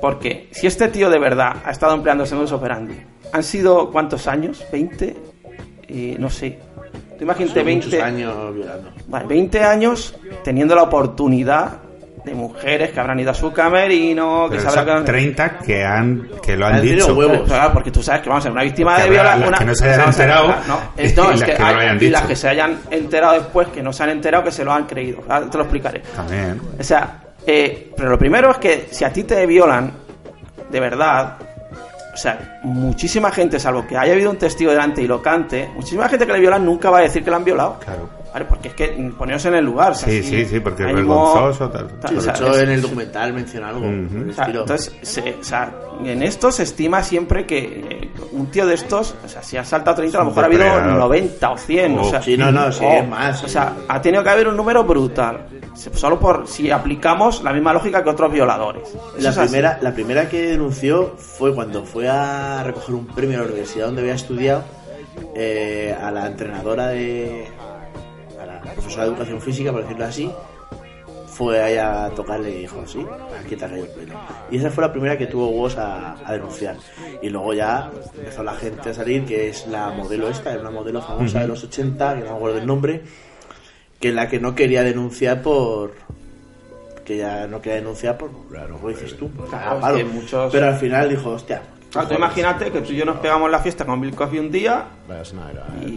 porque si este tío de verdad ha estado empleando ese modus operandi, han sido ¿cuántos años? ¿20? Y no sé. Tú imagínate Son 20 muchos años violando. Vale, 20 años teniendo la oportunidad de mujeres que habrán ido a su camerino, que Pero sabrán son 30 que han que lo han Han dicho. huevos. Claro, porque tú sabes que vamos a ser una víctima Porque de violación. las una- que no se hayan ver, enterado no, y es, no, es las que que no hay- lo hayan y las dicho. que se hayan enterado después, que no se han enterado, que se lo han creído. Ahora te lo explicaré. También. O sea, eh, pero lo primero es que si a ti te violan, de verdad, o sea, muchísima gente, salvo que haya habido un testigo delante y lo cante, muchísima gente que le violan nunca va a decir que la han violado. Claro. ¿Vale? Porque es que poneos en el lugar. o sea, Sí, si sí, sí, porque es vergonzoso. Tal, tal, Sí, o de sea, hecho, es- en el documental menciona algo. O entonces, se- o sea, en esto se estima siempre que eh, un tío de estos, o sea, si ha saltado 30, a lo mejor ha habido depredador. 90 o 100. o Oh, sea, sí, no, no, sí, o- es más, O sea, ha tenido que haber un número brutal. Solo por si aplicamos la misma lógica que otros violadores. Eso La así. primera, la primera que denunció fue cuando fue a recoger un premio a la universidad donde había estudiado eh, a la entrenadora de. La profesora de educación física, por decirlo así. Fue ahí a tocarle y dijo: Sí, aquí te ha caído el pelo. Y esa fue la primera que tuvo huevos a, a denunciar. Y luego ya empezó la gente a salir, que es la modelo esta, es una modelo famosa de los 80, que no me acuerdo el nombre, que es la que no quería denunciar por que ya no quería denunciar por lo que dices tú por Claro, cagar es palo. que muchos- pero al final dijo hostia Claro, tú imagínate que tú y yo nos pegamos la fiesta con Bill Cosby un día y,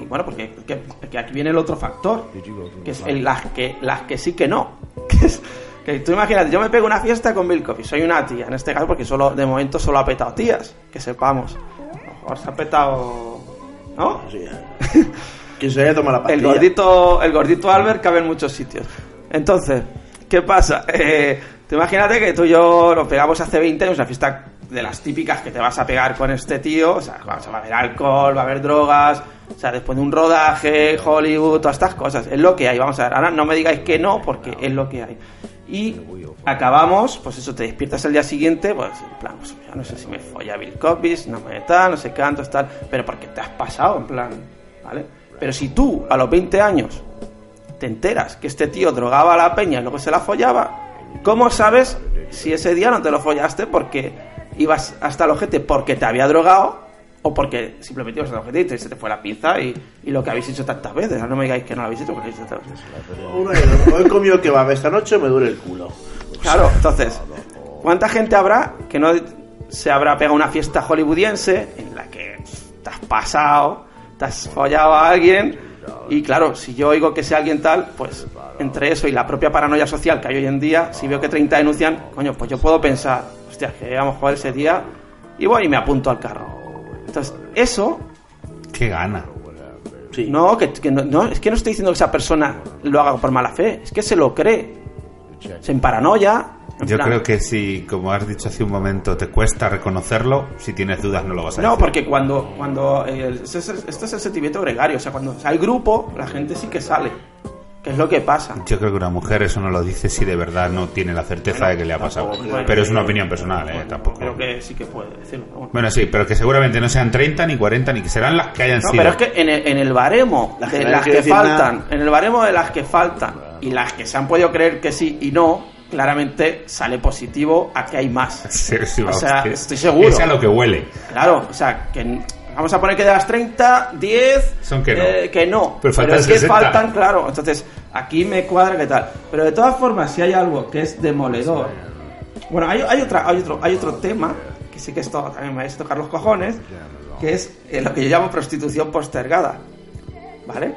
y bueno, porque que, que aquí viene el otro factor, que es el- las, que, las que sí que no. Que, es- que tú imagínate, yo me pego una fiesta con Bill Cosby, soy una tía, en este caso porque solo de momento solo ha petado tías, que sepamos. A lo mejor se ha petado... ¿No? que se haya tomado la El pastilla gordito, el gordito Albert cabe en muchos sitios. Entonces, ¿qué pasa? Eh, tú imagínate que tú y yo nos pegamos hace 20 años, una fiesta de las típicas que te vas a pegar con este tío. O sea, vamos, va a haber alcohol, va a haber drogas. O sea, después de un rodaje, Hollywood, todas estas cosas. Es lo que hay. Vamos a ver, ahora no me digáis que no, porque es lo que hay. Y acabamos, pues eso, te despiertas el día siguiente, pues en plan, pues, ya no sé si me folla Bill Cosby, no me tal, no sé cuántos, tal, pero porque te has pasado, en plan, ¿vale? Pero si tú, a los 20 años, te enteras que este tío drogaba a la peña y luego se la follaba, ¿cómo sabes si ese día no te lo follaste porque ibas hasta el ojete porque te había drogado o porque simplemente ibas el ojete y se te fue la pinza y, y lo que habéis hecho tantas veces? No me digáis que no lo habéis hecho porque lo habéis hecho tantas veces. Hoy he comido kebab esta noche me duele el culo Claro, entonces, ¿cuánta gente habrá que no se habrá pegado una fiesta hollywoodiense en la que te has pasado, te has follado a alguien? Y claro, si yo oigo que sea alguien tal, pues entre eso y la propia paranoia social que hay hoy en día, si veo que 30 denuncian, coño, pues yo puedo pensar, hostia, que vamos a jugar ese día y voy y me apunto al carro. Entonces, eso Qué gana. no, que, que no, no, es que no estoy diciendo que esa persona lo haga por mala fe, es que se lo cree. Se emparanoia. en Yo plan- creo que si, como has dicho hace un momento, te cuesta reconocerlo, si tienes dudas no lo vas a No, decir. porque cuando, cuando eh, esto, es, esto es el sentimiento gregario, o sea, cuando hay grupo, la gente sí que sale, que es lo que pasa. Yo creo que una mujer eso no lo dice si de verdad no tiene la certeza de que le ha pasado. tampoco, Pero es una opinión personal, ¿eh? Tampoco. Creo que sí que puede decirlo. bueno. Bueno, sí, pero que seguramente no sean 30 ni 40 ni que serán las que hayan No, sido. pero es que en el, en el baremo de las que faltan, nada. en el baremo de las que faltan y las que se han podido creer que sí y no, claramente sale positivo a que hay más. Sí, sí, o sea, estoy seguro. Es a lo que huele. Claro, o sea, que vamos a poner que de las 30, 10 Son que no. eh, que no. Pero faltan es que 60. faltan, claro. Entonces, aquí me cuadra que tal. Pero de todas formas, si hay algo que es demoledor. Bueno, hay, hay, otra, hay, otro, hay otro tema, que sí que esto también me vais a tocar los cojones, que es eh, lo que yo llamo prostitución postergada. ¿Vale?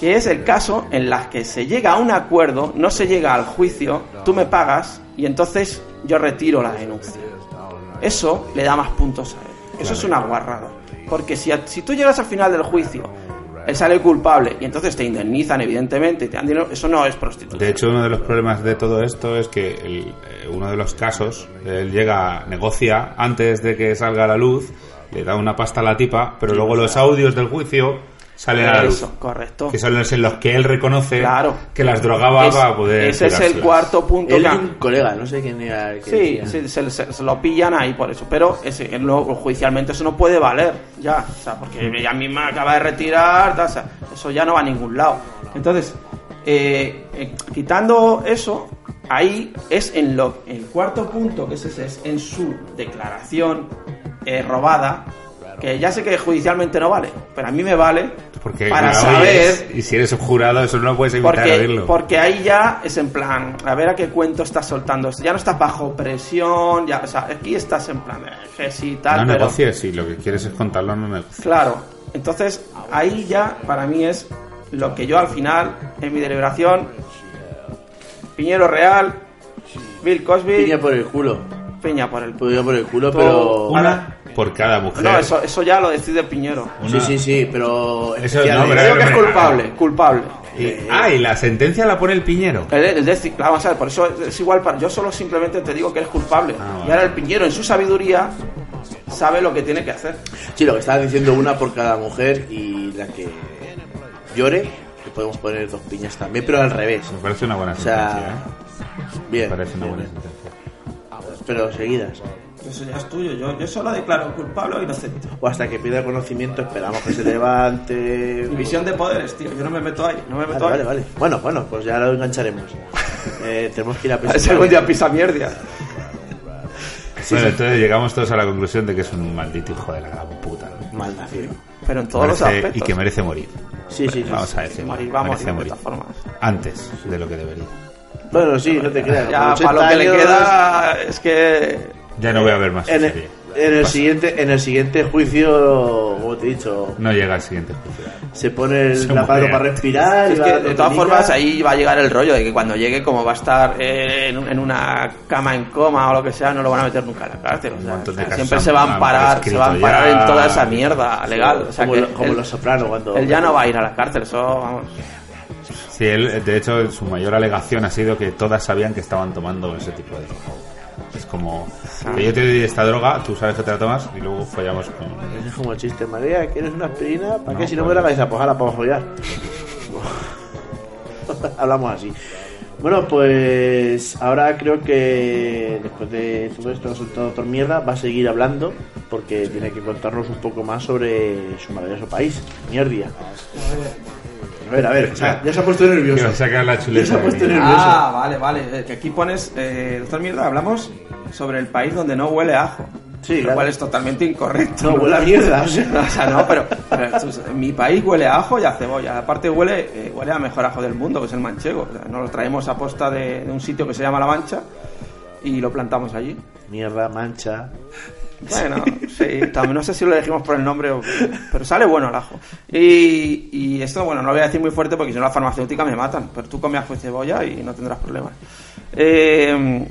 Que es el caso en las que se llega a un acuerdo, no se llega al juicio, tú me pagas y entonces yo retiro la denuncia. Eso le da más puntos a él. Eso es una guarrada. Porque si, a- si tú llegas al final del juicio, él sale culpable y entonces te indemnizan, evidentemente, y te dan dinero, eso no es prostitución. De hecho, uno de los problemas de todo esto es que el- eh, uno de los casos, él llega, negocia antes de que salga a la luz, le da una pasta a la tipa, pero luego los audios del juicio salen a la luz. Eso, correcto. Que son los en los que él reconoce Claro. que las drogaba Es- para poder. ese es el cuarto punto. Él que- un colega, no sé quién era. el que Sí, sí, se, se- se lo pillan ahí por eso. Pero ese, luego, judicialmente eso no puede valer ya. O sea, porque ella misma acaba de retirar, tal, o sea, eso ya no va a ningún lado. Entonces, eh, eh, quitando eso, ahí es en lo. El cuarto punto, que es ese, es en su declaración eh, robada. Que ya sé que judicialmente no vale, pero a mí me vale Porque para saber y si eres un jurado, eso no puedes evitar porque, oírlo. porque ahí ya es en plan, a ver a qué cuento estás soltando. Ya no estás bajo presión, ya, o sea, aquí estás en plan, eh, que sí, tal, no pero- negocies, si lo que quieres es contarlo, no negocies. Claro, entonces ahí ya para mí es lo que yo al final, en mi deliberación, Piñero Real, Bill Cosby, Piña por el culo. Piña por el Piña por el culo, pero. Una por cada mujer. No, eso, eso ya lo decide Piñero. Sí, sí, sí, pero. Eso no, pero- Creo que es culpable, culpable. Y, ah, y la sentencia la pone el piñero. El, el deci- vamos a ver, por eso es igual para. Yo solo simplemente te digo que eres culpable. Ah, Y ahora el piñero, en su sabiduría, sabe lo que tiene que hacer. Sí, lo que estaba diciendo una por cada mujer y la que llore, que podemos poner dos piñas también, pero al revés. Me parece una buena O sea, sentencia. ¿eh? bien. Me parece una bien, buena sentencia. Pero seguidas. Eso ya es tuyo. Yo, yo solo declaro culpable o inocente. O hasta que pida conocimiento, esperamos que se levante. División de poderes, tío. Yo no me meto ahí. No me Vale, meto vale, ahí. vale. Bueno, bueno, pues ya lo engancharemos. Eh, tenemos que ir a si algún día pisa mierda. bueno, entonces llegamos todos a la conclusión de que es un maldito hijo de la gran puta. ¿no? Malnacido. Pero en todos los Merece- aspectos. y que merece morir. Sí, sí, sí. Vamos a decirlo. Morir, va a merece morir de morir. todas formas. Antes de lo que debería. Bueno, sí, no te creas. Ya, para lo 80 que le queda es que. Ya no voy a ver más En el, serie. en el siguiente, en el siguiente juicio, como te he dicho, No llega al siguiente juicio. se pone el Se aparato para respirar. Es que de todas formas ahí va a llegar el rollo de que cuando llegue, como va a estar eh, en, un- en una cama en coma o lo que sea, no lo van a meter nunca a la cárcel. o sea, siempre se va a han amparar, se va a ya. en toda esa mierda legal. O sea como que lo- como él- los sopranos cuando. él ya no va a ir a la cárcel, eso vamos. Sí, él, de hecho, su mayor alegación ha sido que todas sabían que estaban tomando ese tipo de droga. Es como que yo te doy esta droga, tú sabes que te la tomas y luego follamos con. Es como el chiste, María, ¿quieres una aspirina? ¿Para No, qué? Si no pues- me la cabeza, pues ahora para follar. Hablamos así. Bueno, pues ahora creo que después de todo esto resultado por mierda, va a seguir hablando porque tiene que contarnos un poco más sobre su maravilloso país, Mierdia. A ver, a ver, ya, ya se ha puesto nervioso. Sacar la Ya chuleta. se ha puesto nervioso. Ah, vale, vale. Eh, Que aquí pones, eh, doctor Mierda, hablamos sobre el país donde no huele a ajo. Sí, lo claro. cual es totalmente incorrecto. No, huele a mierda, o sea. O sea, no, pero, pero esto es- en mi país huele a ajo y a cebolla. Aparte huele, eh, huele a mejor ajo del mundo, que es el manchego. O sea, nos lo traemos a posta de, de un sitio que se llama La Mancha y lo plantamos allí. Mierda, mancha. Bueno, sí, también no sé si lo elegimos por el nombre, o- pero sale bueno el ajo. Y, y esto, bueno, no lo voy a decir muy fuerte porque si no la farmacéutica me matan, pero tú comes ajo y cebolla y no tendrás problemas. Eh,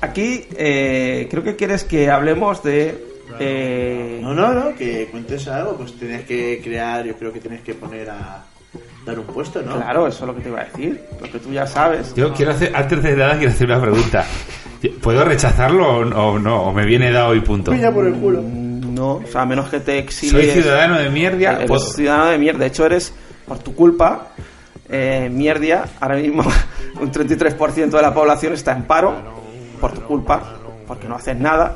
aquí eh, creo que quieres que hablemos de... eh, No, no, no, que cuentes algo, pues tienes que crear, yo creo que tienes que poner a dar un puesto, ¿no? Claro, eso es lo que te iba a decir, lo que tú ya sabes. Yo quiero hacer, antes de nada, quiero hacer una pregunta. ¿Puedo rechazarlo o no? ¿O me viene dado y punto? Piña por el culo. No, o sea, a menos que te exilies. Soy ciudadano de mierda. Eres puedo- ciudadano de mierda. De hecho, eres, por tu culpa, eh, mierdia. Ahora mismo un 33% de la población está en paro, por tu culpa, porque no haces nada.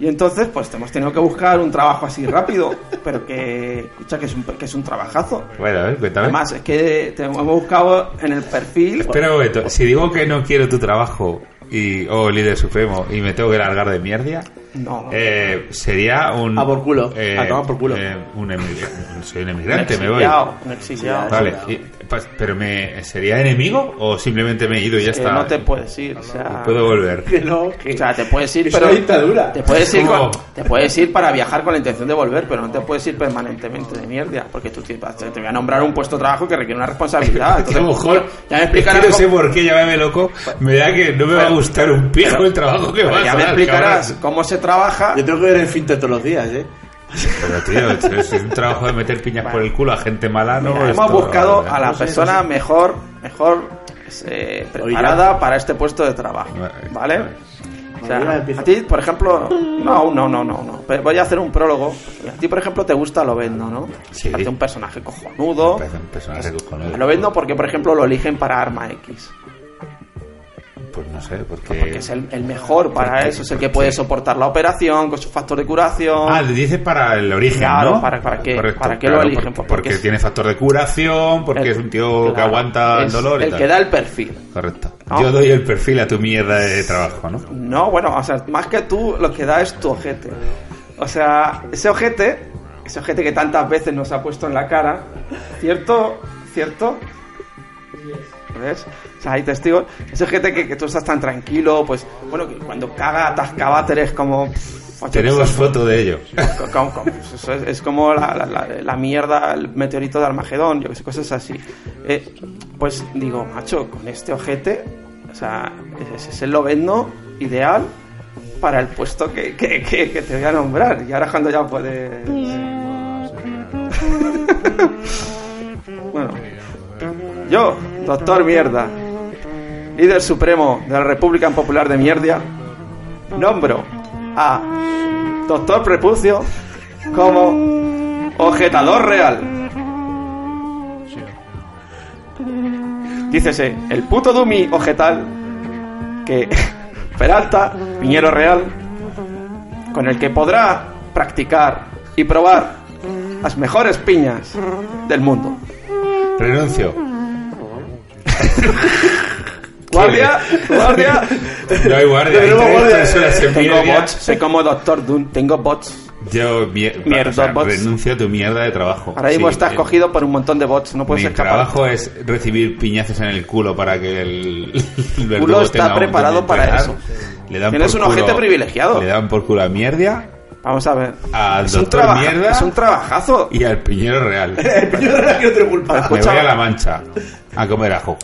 Y entonces, pues hemos tenido que buscar un trabajo así rápido, pero que, escucha, que es un, que es un trabajazo. Bueno, a ver, cuéntame. Además, es que te hemos buscado en el perfil. Espera un momento, si digo que no quiero tu trabajo y o líder supremo y me tengo que largar de mierda, No. eh, sería un A por culo, eh, a tomar por culo. eh, un emigrante, soy un emigrante, Un me voy. un exiliado. Vale, y, pues, pero me sería enemigo o simplemente me he ido y ya que está. no te puedes ir, o sea... Puedo volver. Que no, que O sea, te puedes ir, pero dictadura. te puedes ir, con- te puedes ir para viajar con la intención de volver, pero no te puedes ir permanentemente de mierda, porque tú te, te voy a nombrar un puesto de trabajo que requiere una responsabilidad. Que a Entonces, lo mejor, ya me es que explicarás. no sé cómo- por qué, llámame loco, me da que no me va a gustar un pijo el trabajo que pero va a ya me hacer, explicarás cabrón. cómo se trabaja. Yo tengo que ver el Finter todos los días, ¿eh? Pero tío, es un trabajo de meter piñas por el culo a gente mala, ¿no? Mira, hemos buscado ¿vale? a la No sé, persona no sé. mejor, mejor eh, preparada para este puesto de trabajo, ¿vale? O sea, a ti, por ejemplo, no, no, no, no, no. Pero voy a hacer un prólogo. A ti, por ejemplo, te gusta Lobezno, ¿no? Sí. Parece un personaje cojonudo. Un personaje cojonudo. Lobezno porque, por ejemplo, lo eligen para Arma X. Pues no sé, porque... Porque es el, el mejor para Porque- eso. Es el que puede soportar la operación con su factor de curación. Ah, dices para el origen, Claro, ¿no? para- para qué- Correcto, para qué lo claro, eligen, por- porque Porque, es- tiene factor de curación, porque El- es un tío que claro, aguanta el dolor y El tal. que da el perfil. Correcto. No. Yo doy el perfil a tu mierda de trabajo, ¿no? No, bueno, o sea, más que tú, lo que da es tu ojete. O sea, ese ojete, ese ojete que tantas veces nos ha puesto en la cara, ¿cierto? ¿Cierto? ¿Ves? O sea, hay testigos. Ese ojete que, que tú estás tan tranquilo, pues, bueno, que cuando caga atascaváteres como... pff, Tenemos cosas. foto de ello. Co- co- co- pues es, es como la, la- la- la mierda, el meteorito de Armagedón, yo que sé, cosas así. Eh, pues digo, macho, con este ojete, o sea, ese es el lobezno ideal para el puesto que, que, que- que te voy a nombrar. Y ahora cuando ya puedes... bueno, yo, doctor Mierda, líder supremo de la República Popular de Mierdia, nombro a Doctor Prepucio como objetador real. Dícese, el puto Dumi objetal que Peralta, Piñero Real, con el que podrá practicar y probar las mejores piñas del mundo. Renuncio. Guardia, guardia. No hay guardia, tres guardia. Tengo bots, soy como Doctor Doom, tengo bots. Yo mier- Mierda, o sea, bots. renuncio a tu mierda de trabajo. Ahora mismo Sí, estás cogido por un montón de bots, no puedes Mi escapar. trabajo es recibir piñazos en el culo para que el, el culo está preparado para eso. Le dan Tienes por un ojete culo- privilegiado. Le dan por culo a mierda, Vamos a ver. al Es un, mierda es un trabajazo. y al piñero real. Yo no era que no tengo culpa. Me voy a la mancha a comer ajo.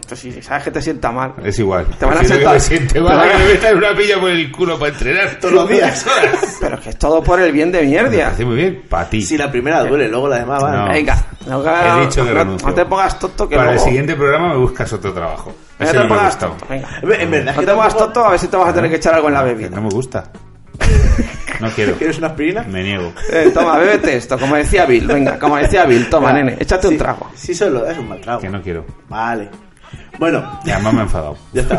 Esto sí, sabes que te sienta mal. Es igual. Te van a Prefiero sentar- que me siente te mal a- que me metan una pilla por el culo para entrenar Todos los días. Pero que es todo por el bien de mierda. parece muy bien. Para ti. Si la primera duele, luego la demás van. No. Venga, no, He dicho que no- renuncio. no te pongas tonto que Para el luego... siguiente programa me buscas otro trabajo. Venga, Ese te no me pongas gusta. tonto, venga. En verdad es No que te pongas tampoco- tonto, a ver si te vas a tener que echar algo en la bebida. no me gusta. No quiero. ¿Quieres una aspirina? Me niego. Eh, toma, bébete esto, como decía Bill. Venga, como decía Bill, toma, Ya. nene, échate un Sí, trago. Sí, solo es un mal trago. Que no quiero. Vale. Bueno, Ya más me he enfadado. ya está.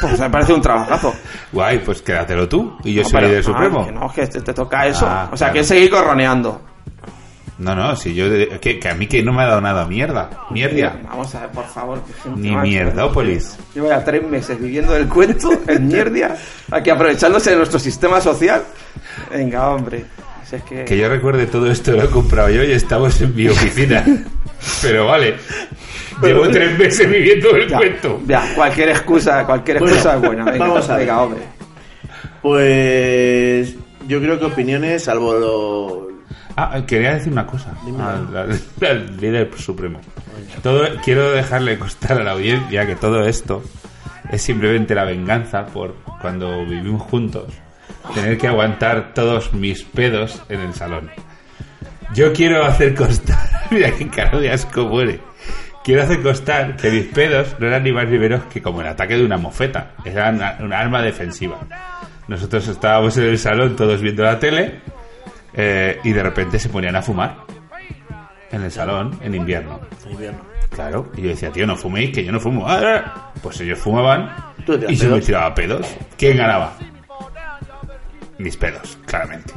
Pues me parece un trabajazo. Guay, pues quédatelo tú. Y yo No, soy pero- líder ah, supremo. que no, que te, te toca eso. Ah, o sea, claro. que es seguir corroneando. No, no, si yo. Que, que a mí que no me ha dado nada mierda. Mierda. Vamos a ver, por favor. que gente Ni mierdópolis. Llevo ya tres meses viviendo del cuento en mierda, aquí aprovechándose de nuestro sistema social. Venga, hombre. Si es que... Que yo recuerde todo esto lo he comprado yo y estamos en mi oficina. Pero vale. Llevo tres meses viviendo el Ya, cuento. ya, cualquier excusa, cualquier Bueno, excusa es buena. Venga, vamos a ver. venga, hombre. Pues yo creo que opiniones, salvo lo... Ah, quería decir una cosa al, al líder supremo. Todo, quiero dejarle constar a la audiencia que todo esto es simplemente la venganza por cuando vivimos juntos tener que aguantar todos mis pedos en el salón. Yo quiero hacer constar, mira qué cara de asco muere. Quiero hacer constar que mis pedos no eran ni más ni menos que como el ataque de una mofeta, eran una, una arma defensiva. Nosotros estábamos en el salón todos viendo la tele eh, y de repente se ponían a fumar en el salón en invierno. invierno. Claro, y yo decía, tío, no fuméis, que yo no fumo. Ah, ah. Pues ellos fumaban y yo pedos. me tiraba pedos. ¿Quién ganaba? mis pelos, claramente.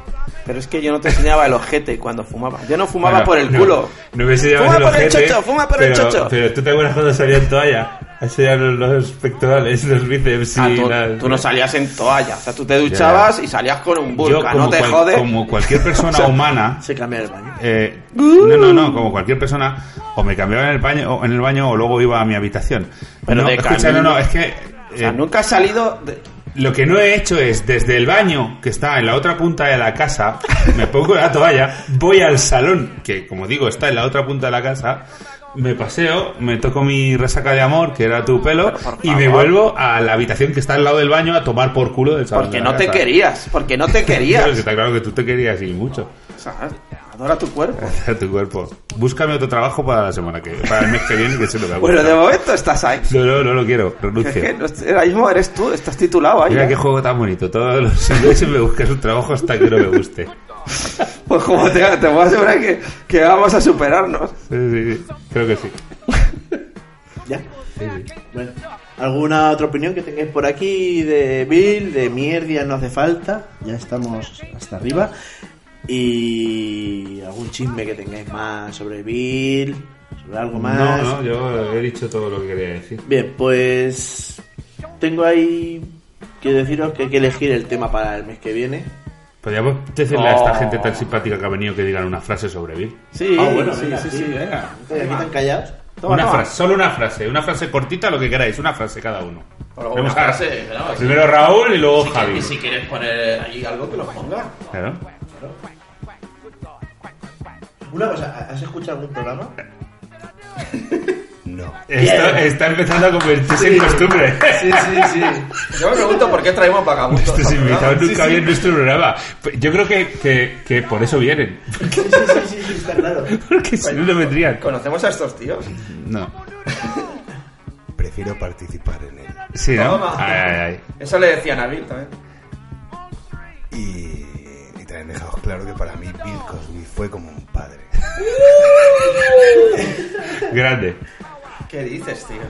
Pero es que yo no te enseñaba el ojete cuando fumaba. Yo no fumaba Bueno, por el no, culo. No me enseñabas Fuma el por el ojete, chocho, fuma por el pero, chocho. Pero tú te acuerdas cuando salía en toalla. Enseñar los, los pectorales, los bíceps y Ah, tú, las- tú no salías en toalla. O sea, tú te duchabas y salías con un como, No te cual- jodes. como cualquier persona O sea, humana, Se cambia el baño. eh, no, no, no, como cualquier persona, o me cambiaba en el baño, o en el baño o luego iba a mi habitación. Pero no, de escucha, no, no, es que O sea, eh, nunca has salido. de- lo que no he hecho es desde el baño que está en la otra punta de la casa, me pongo la toalla, voy al salón que como digo está en la otra punta de la casa. Me paseo, me toco mi resaca de amor, que era tu pelo, y me vuelvo a la habitación que está al lado del baño a tomar por culo del salón. Porque de la no te querías. Porque no te querías. Claro, que está claro que tú te querías y mucho. Adora tu cuerpo. tu cuerpo. Búscame otro trabajo para la semana que para el mes que viene que se lo que Bueno, de momento estás ahí. No, no, no lo quiero, Es renuncio. que no- ahora mismo eres tú, estás titulado ahí. Mira ¿eh? qué juego tan bonito. Todos los ingleses me buscan un trabajo hasta que no me guste. Pues como te, te voy a asegurar que, que vamos a superarnos. Sí, sí, sí. Creo que sí. ¿Ya? Bueno, ¿alguna otra opinión que tengáis por aquí de Bill? De mierda no hace falta. Ya estamos hasta arriba. Y algún chisme que tengáis más sobre Bill, sobre algo más. No, no, yo he dicho todo lo que quería decir. Bien, pues tengo ahí que deciros que hay que elegir el tema para el mes que viene. Podríamos decirle a esta gente tan simpática que ha venido que digan una frase sobre Bill. Sí, Ah, bueno, sí, venga, sí, sí. sí, venga. Aquí están callados. Toma, una toma. frase, solo una frase, una frase cortita, lo que queráis, una frase cada uno. Pero Vamos una a- frase, claro, sí. primero Raúl y luego Si Javi. Y si quieres poner ahí algo que lo ponga. Claro. Una cosa, ¿has escuchado algún programa? No. Esto está empezando a convertirse en costumbre. Sí, sí, sí. Yo me pregunto por qué traemos vagabundos. Estos invitados nunca habían nuestro programa. Yo creo que, que, que por eso vienen. Sí, sí, sí, sí, está claro. Porque si no, no vendrían. ¿Conocemos a estos tíos? No. Prefiero participar en él. Sí, ¿no? Toma. Ay, ay, ay. Eso le decían a Bill también. Y, claro que para mí Bill Cosby fue como un padre. Grande. ¿Qué dices, tío?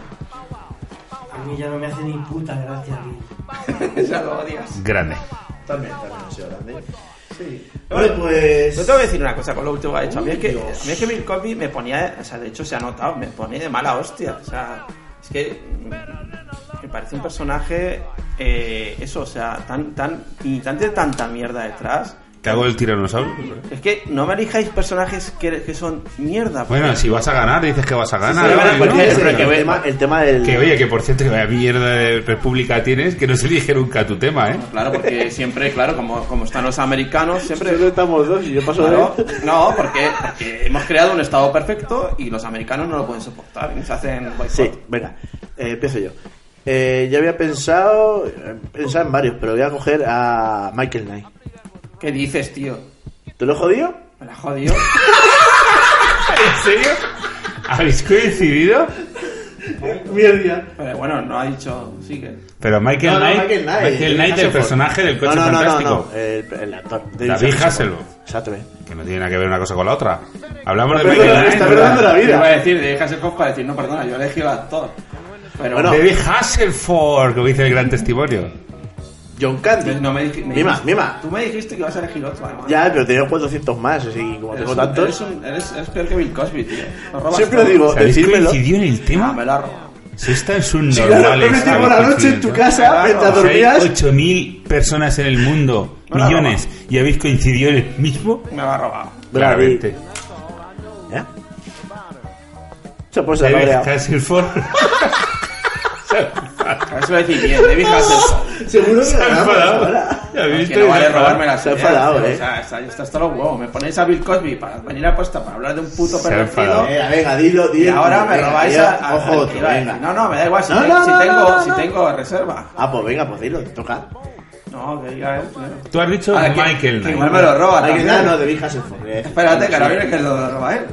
A mí ya no me hace ni puta gracia. Bill. ya lo odias. Grande. También, también sido grande. Sí. Vale, pues. Yo te voy a decir una cosa con lo último que ha hecho. A mí es que, a mí es que Bill Cosby me ponía, o sea, de hecho se ha notado, me pone de mala hostia. O sea, es que me parece un personaje, eh, eso, o sea, tan, tan, y tan de tanta mierda detrás. ¿Te hago el tiranosaurio? Es que no me elijáis personajes que, que son mierda. Bueno, si vas a ganar, dices que vas a ganar. Sí, es el, el tema, el tema del. Que oye, que por cierto, que vaya mierda de república tienes, que no se elige nunca tu tema, ¿eh? Claro, porque siempre, claro, como, como están los americanos, siempre... Solo estamos dos y yo paso Claro, de. no, porque, porque hemos creado un estado perfecto y los americanos no lo pueden soportar y se hacen boicot. Sí, venga, eh, empiezo yo. Eh, yo había pensado, eh, pensado en varios, pero voy a coger a Michael Knight. ¿Qué dices, tío? ¿Te lo he jodido? Me la jodido. ¿En serio? ¿Habéis coincidido? Mierda. Pero bueno, no ha dicho... Sigue. Pero Michael No, no, Knight, Michael Knight, Michael David Knight, el Hasselhoff. personaje del coche no, no, no, fantástico. No, no, el, el actor. David Hasselhoff. Exacto. eh. Que no tiene nada que ver una cosa con la otra. Hablamos de Michael Knight. está ¿verdad? perdonando la vida. Iba a decir, de Hasselhoff para decir, no, perdona, yo elegí al actor. Pero Bueno. David Hasselhoff, como dice el gran testimonio. John Candy. no me, me Mima, dijiste- mima. Tú me dijiste que ibas a elegir otro, además. Ya, pero tenía 400 más, así como Eres tengo un- tantos. Eres, un- eres- eres peor que Bill Cosby, tío. Siempre todo. digo, ¿Sabéis decírmelo. coincidió en el Ah, tema? me tan Si subnormales. claro, me metí por la noche en tu casa Claro. mientras Hay dormías. 8.000 personas en el mundo, la millones, y habéis coincidido en el mismo. Me lo ha robado. Claramente. ¿Ya? Se ha Hasselhoff. Eso lo decir bien, David Hasselhoff. Seguro que Se ha enfadado. ahora. Ya habéis Que visto, no vale robarme las Se ha ideas, enfadado, tío. eh. O sea, está, está hasta los huevos. Me ponéis a Bill Cosby para venir a para hablar de un puto Se ha pervertido. enfadado. Venga, venga, dilo, Y ahora me Venga, robáis ya, a, Ojo, otro, venga. No, no, me da igual. Si, No, te- no, si no, tengo, no, no, si no. tengo reserva. Ah, pues venga, pues dilo, te toca. No, que diga él. Tú has dicho Ah, que- Michael que Knight. igual me lo roba Hay que también. dar, no, de Big Hasselhoff. eh. Espérate, que ahora viene que lo roba él.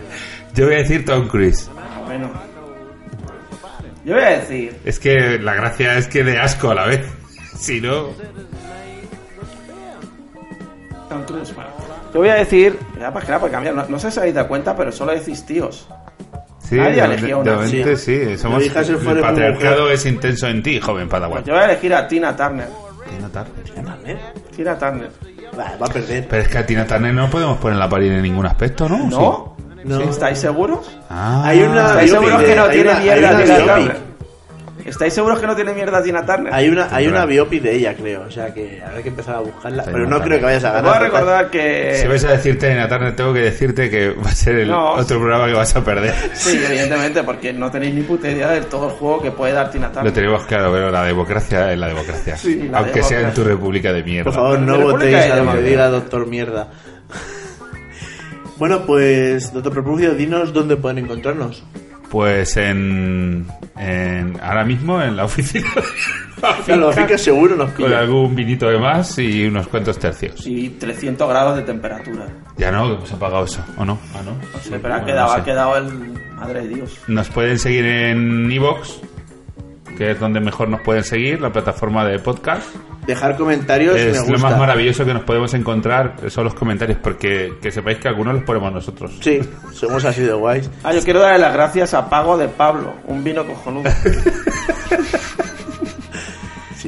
Yo voy a decir Tom Cruise. Ah, Bueno. Yo voy a decir. Es que la gracia es que de asco a la vez. Si no. Tom Cruise, bueno. Yo voy a decir. Ya, pues claro, porque cambiar. No, no sé si habéis dado cuenta, pero solo decís tíos. Sí, Nadie de una. sí. Somos, el patriarcado mujer. es intenso en ti, joven Padawan. Pues yo voy a elegir a Tina Turner. Tina Turner. Tina Turner. Va, va a perder. Pero es que a Tina Turner no podemos ponerla a parir en ningún aspecto, ¿no? ¿No? No. ¿Estáis seguros? Ah. Hay una ¿Estáis biopic seguros de- que no hay tiene una- hay mierda una Tina biopic. Turner? ¿Estáis seguros que no tiene mierda Tina Turner? Hay una, hay una biopic de ella, creo. O sea que habrá que empezar a buscarla. Pero no creo que vayas a ganar. voy a recordar que... Si vais a decirte Tina Turner, tengo que decirte que va a ser el No, otro programa que vas a perder. Sí, evidentemente, porque no tenéis ni puta idea del todo el juego que puede dar Tina Lo Turner. tenemos claro, pero la democracia es la democracia. Sí, la Aunque sea en democracia. tu república de mierda. Por favor, no votéis de a lo que Democracia. diga Doctor Mierda. Bueno, pues, Doctor Prepucio, dinos dónde pueden encontrarnos. Pues en, en- ahora mismo en la oficina Claro, así que seguro nos con pilla. algún vinito de más y unos cuantos tercios. Y 300 grados de temperatura. Ya no, que hemos apagado eso, ¿o no? Ah, no. Sé, pero ha Bueno, quedado, no sé. ha quedado el... Madre de Dios. Nos pueden seguir en Evox, que es donde mejor nos pueden seguir, la plataforma de podcast. Dejar comentarios si me Es lo gusta. más maravilloso que nos podemos encontrar, son los comentarios, porque que sepáis que algunos los ponemos nosotros. Sí, somos así de guays. Ah, yo quiero darle las gracias a Pago de Pablo, un vino cojonudo.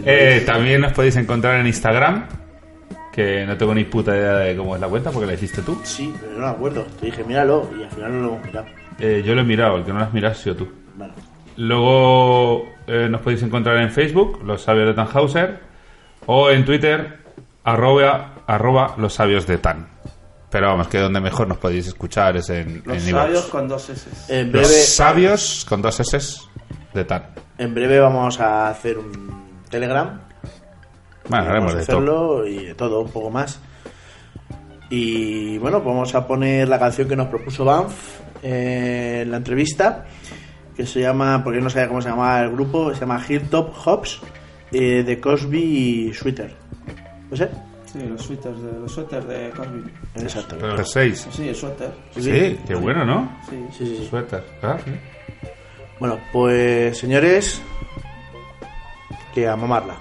Eh, también nos podéis encontrar en Instagram, que no tengo ni puta idea de cómo es la cuenta, porque la hiciste tú. Sí, pero no me acuerdo. Te dije, míralo, y al final no lo hemos mirado. Eh, yo lo he mirado, el que no lo has mirado ha sido tú. Vale. Luego eh, nos podéis encontrar en Facebook, Los Sabios de Tannhauser, o en Twitter, arroba, arroba Los Sabios de Tan. Pero vamos, que donde mejor nos podéis escuchar es en, Los en sabios con dos S. En Los breve, Sabios con dos S de Tan. en breve vamos a hacer un Telegram. Bueno, haremos de todo. hacerlo y de todo, un poco más. Y bueno, vamos a poner la canción que nos propuso Banff en la entrevista, que se llama, porque no sabía cómo se llamaba el grupo, se llama Hilltop Hops eh, de Cosby y Sweater. ¿No sé? Sí, los suéteres de, los suéteres de Cosby. Exacto. Pero los seis. Sí, el suéter. Sí, qué bueno, ¿no? Sí, Sí, sí. Suéter. Ah, sí. Bueno, pues señores, que a mamarla.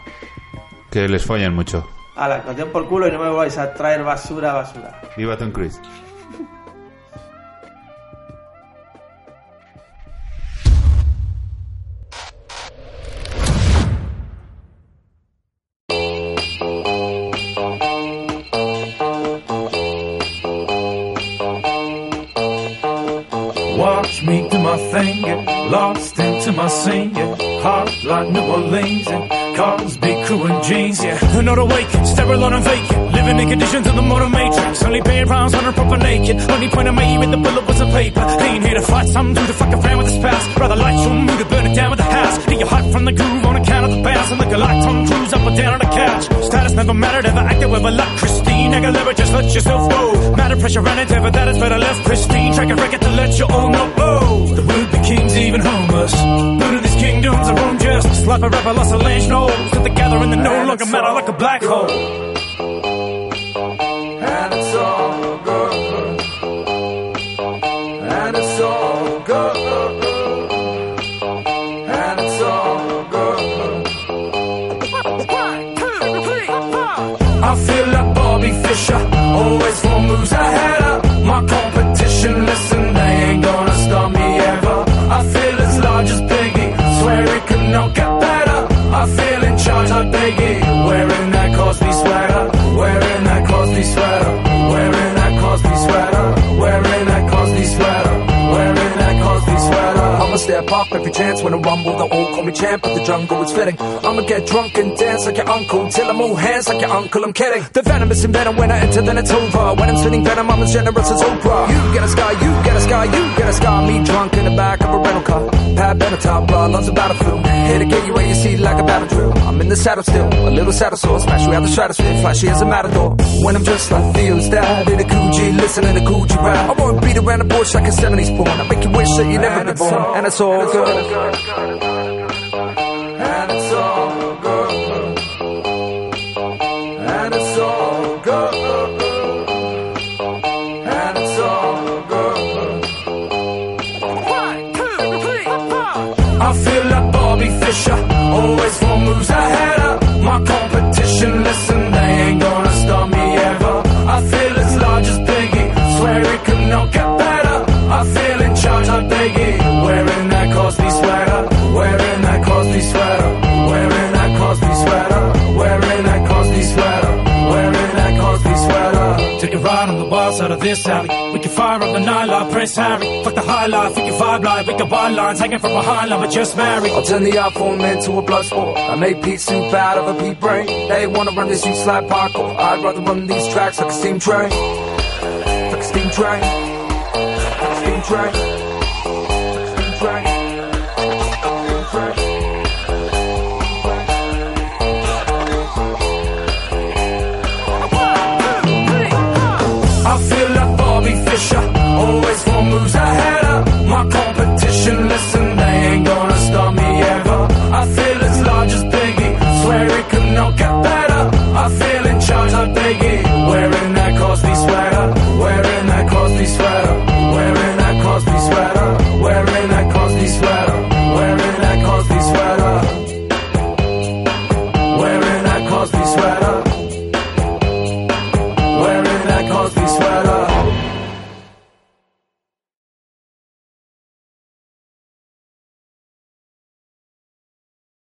Que les follen mucho. A la canción por culo y no me vais a traer basura, basura. Viva Tom Cruise. Watch me do my thing, get lost into my scene, yeah. Hot like New Orleans and cars big crew and jeans, yeah. Not awake, sterile and vacant, living in conditions of the modern matrix. Only paying rounds on a proper naked. Only point I made with the bullet was a paper. Ain't here to fight some dude to fuck around with his past. Rather light your mood to burn it down with the house. Get you hot from the groove on account of the bass. And look like Tom Cruise up or down on the couch. Status never mattered, ever acted with a luck. Christine, I never just let yourself go. Matter pressure and endeavor, that is better left Christine, Track a record to let you all know. Oh, the would be kings, even homeless. None of these kingdoms are unjust. Like a rapper lost a lynch nose. Put together in the no longer matter like a black hole. Small four moves ahead. Chance when I rumble. They all call me champ, but the jungle is fitting. I'ma get drunk and dance like your uncle till I'm all hands like your uncle. I'm kidding. The venomous in venom when I enter, then it's over. When I'm spinning venom, I'm as generous as Oprah. You get a sky, you get a sky, you get a sky. Me drunk in the back of a rental car. Pat Benatar, blood loves a battlefield. Here to get you where you see like a battle drill. I'm in the saddle still, a little saddle sore. Smash you out the stratosphere, flashy as a matador. When I'm just like Theo's dad in a Coogee, listening to Coogee rap. I won't beat around the bush like a 70s porn. I make you wish that you never been born, and it's all good. We're. We can fire up the nightlife, Prince Harry. Fuck the high life, we can vibe live, we can wild lines, hanging from behind, love, but just married. I'll turn the iPhone into a blood sport. I make Pete soup out of a pea brain. They wanna run these streets like parkour. I'd rather run these tracks like a steam train. Like a steam train. Like a steam train. Like a steam train.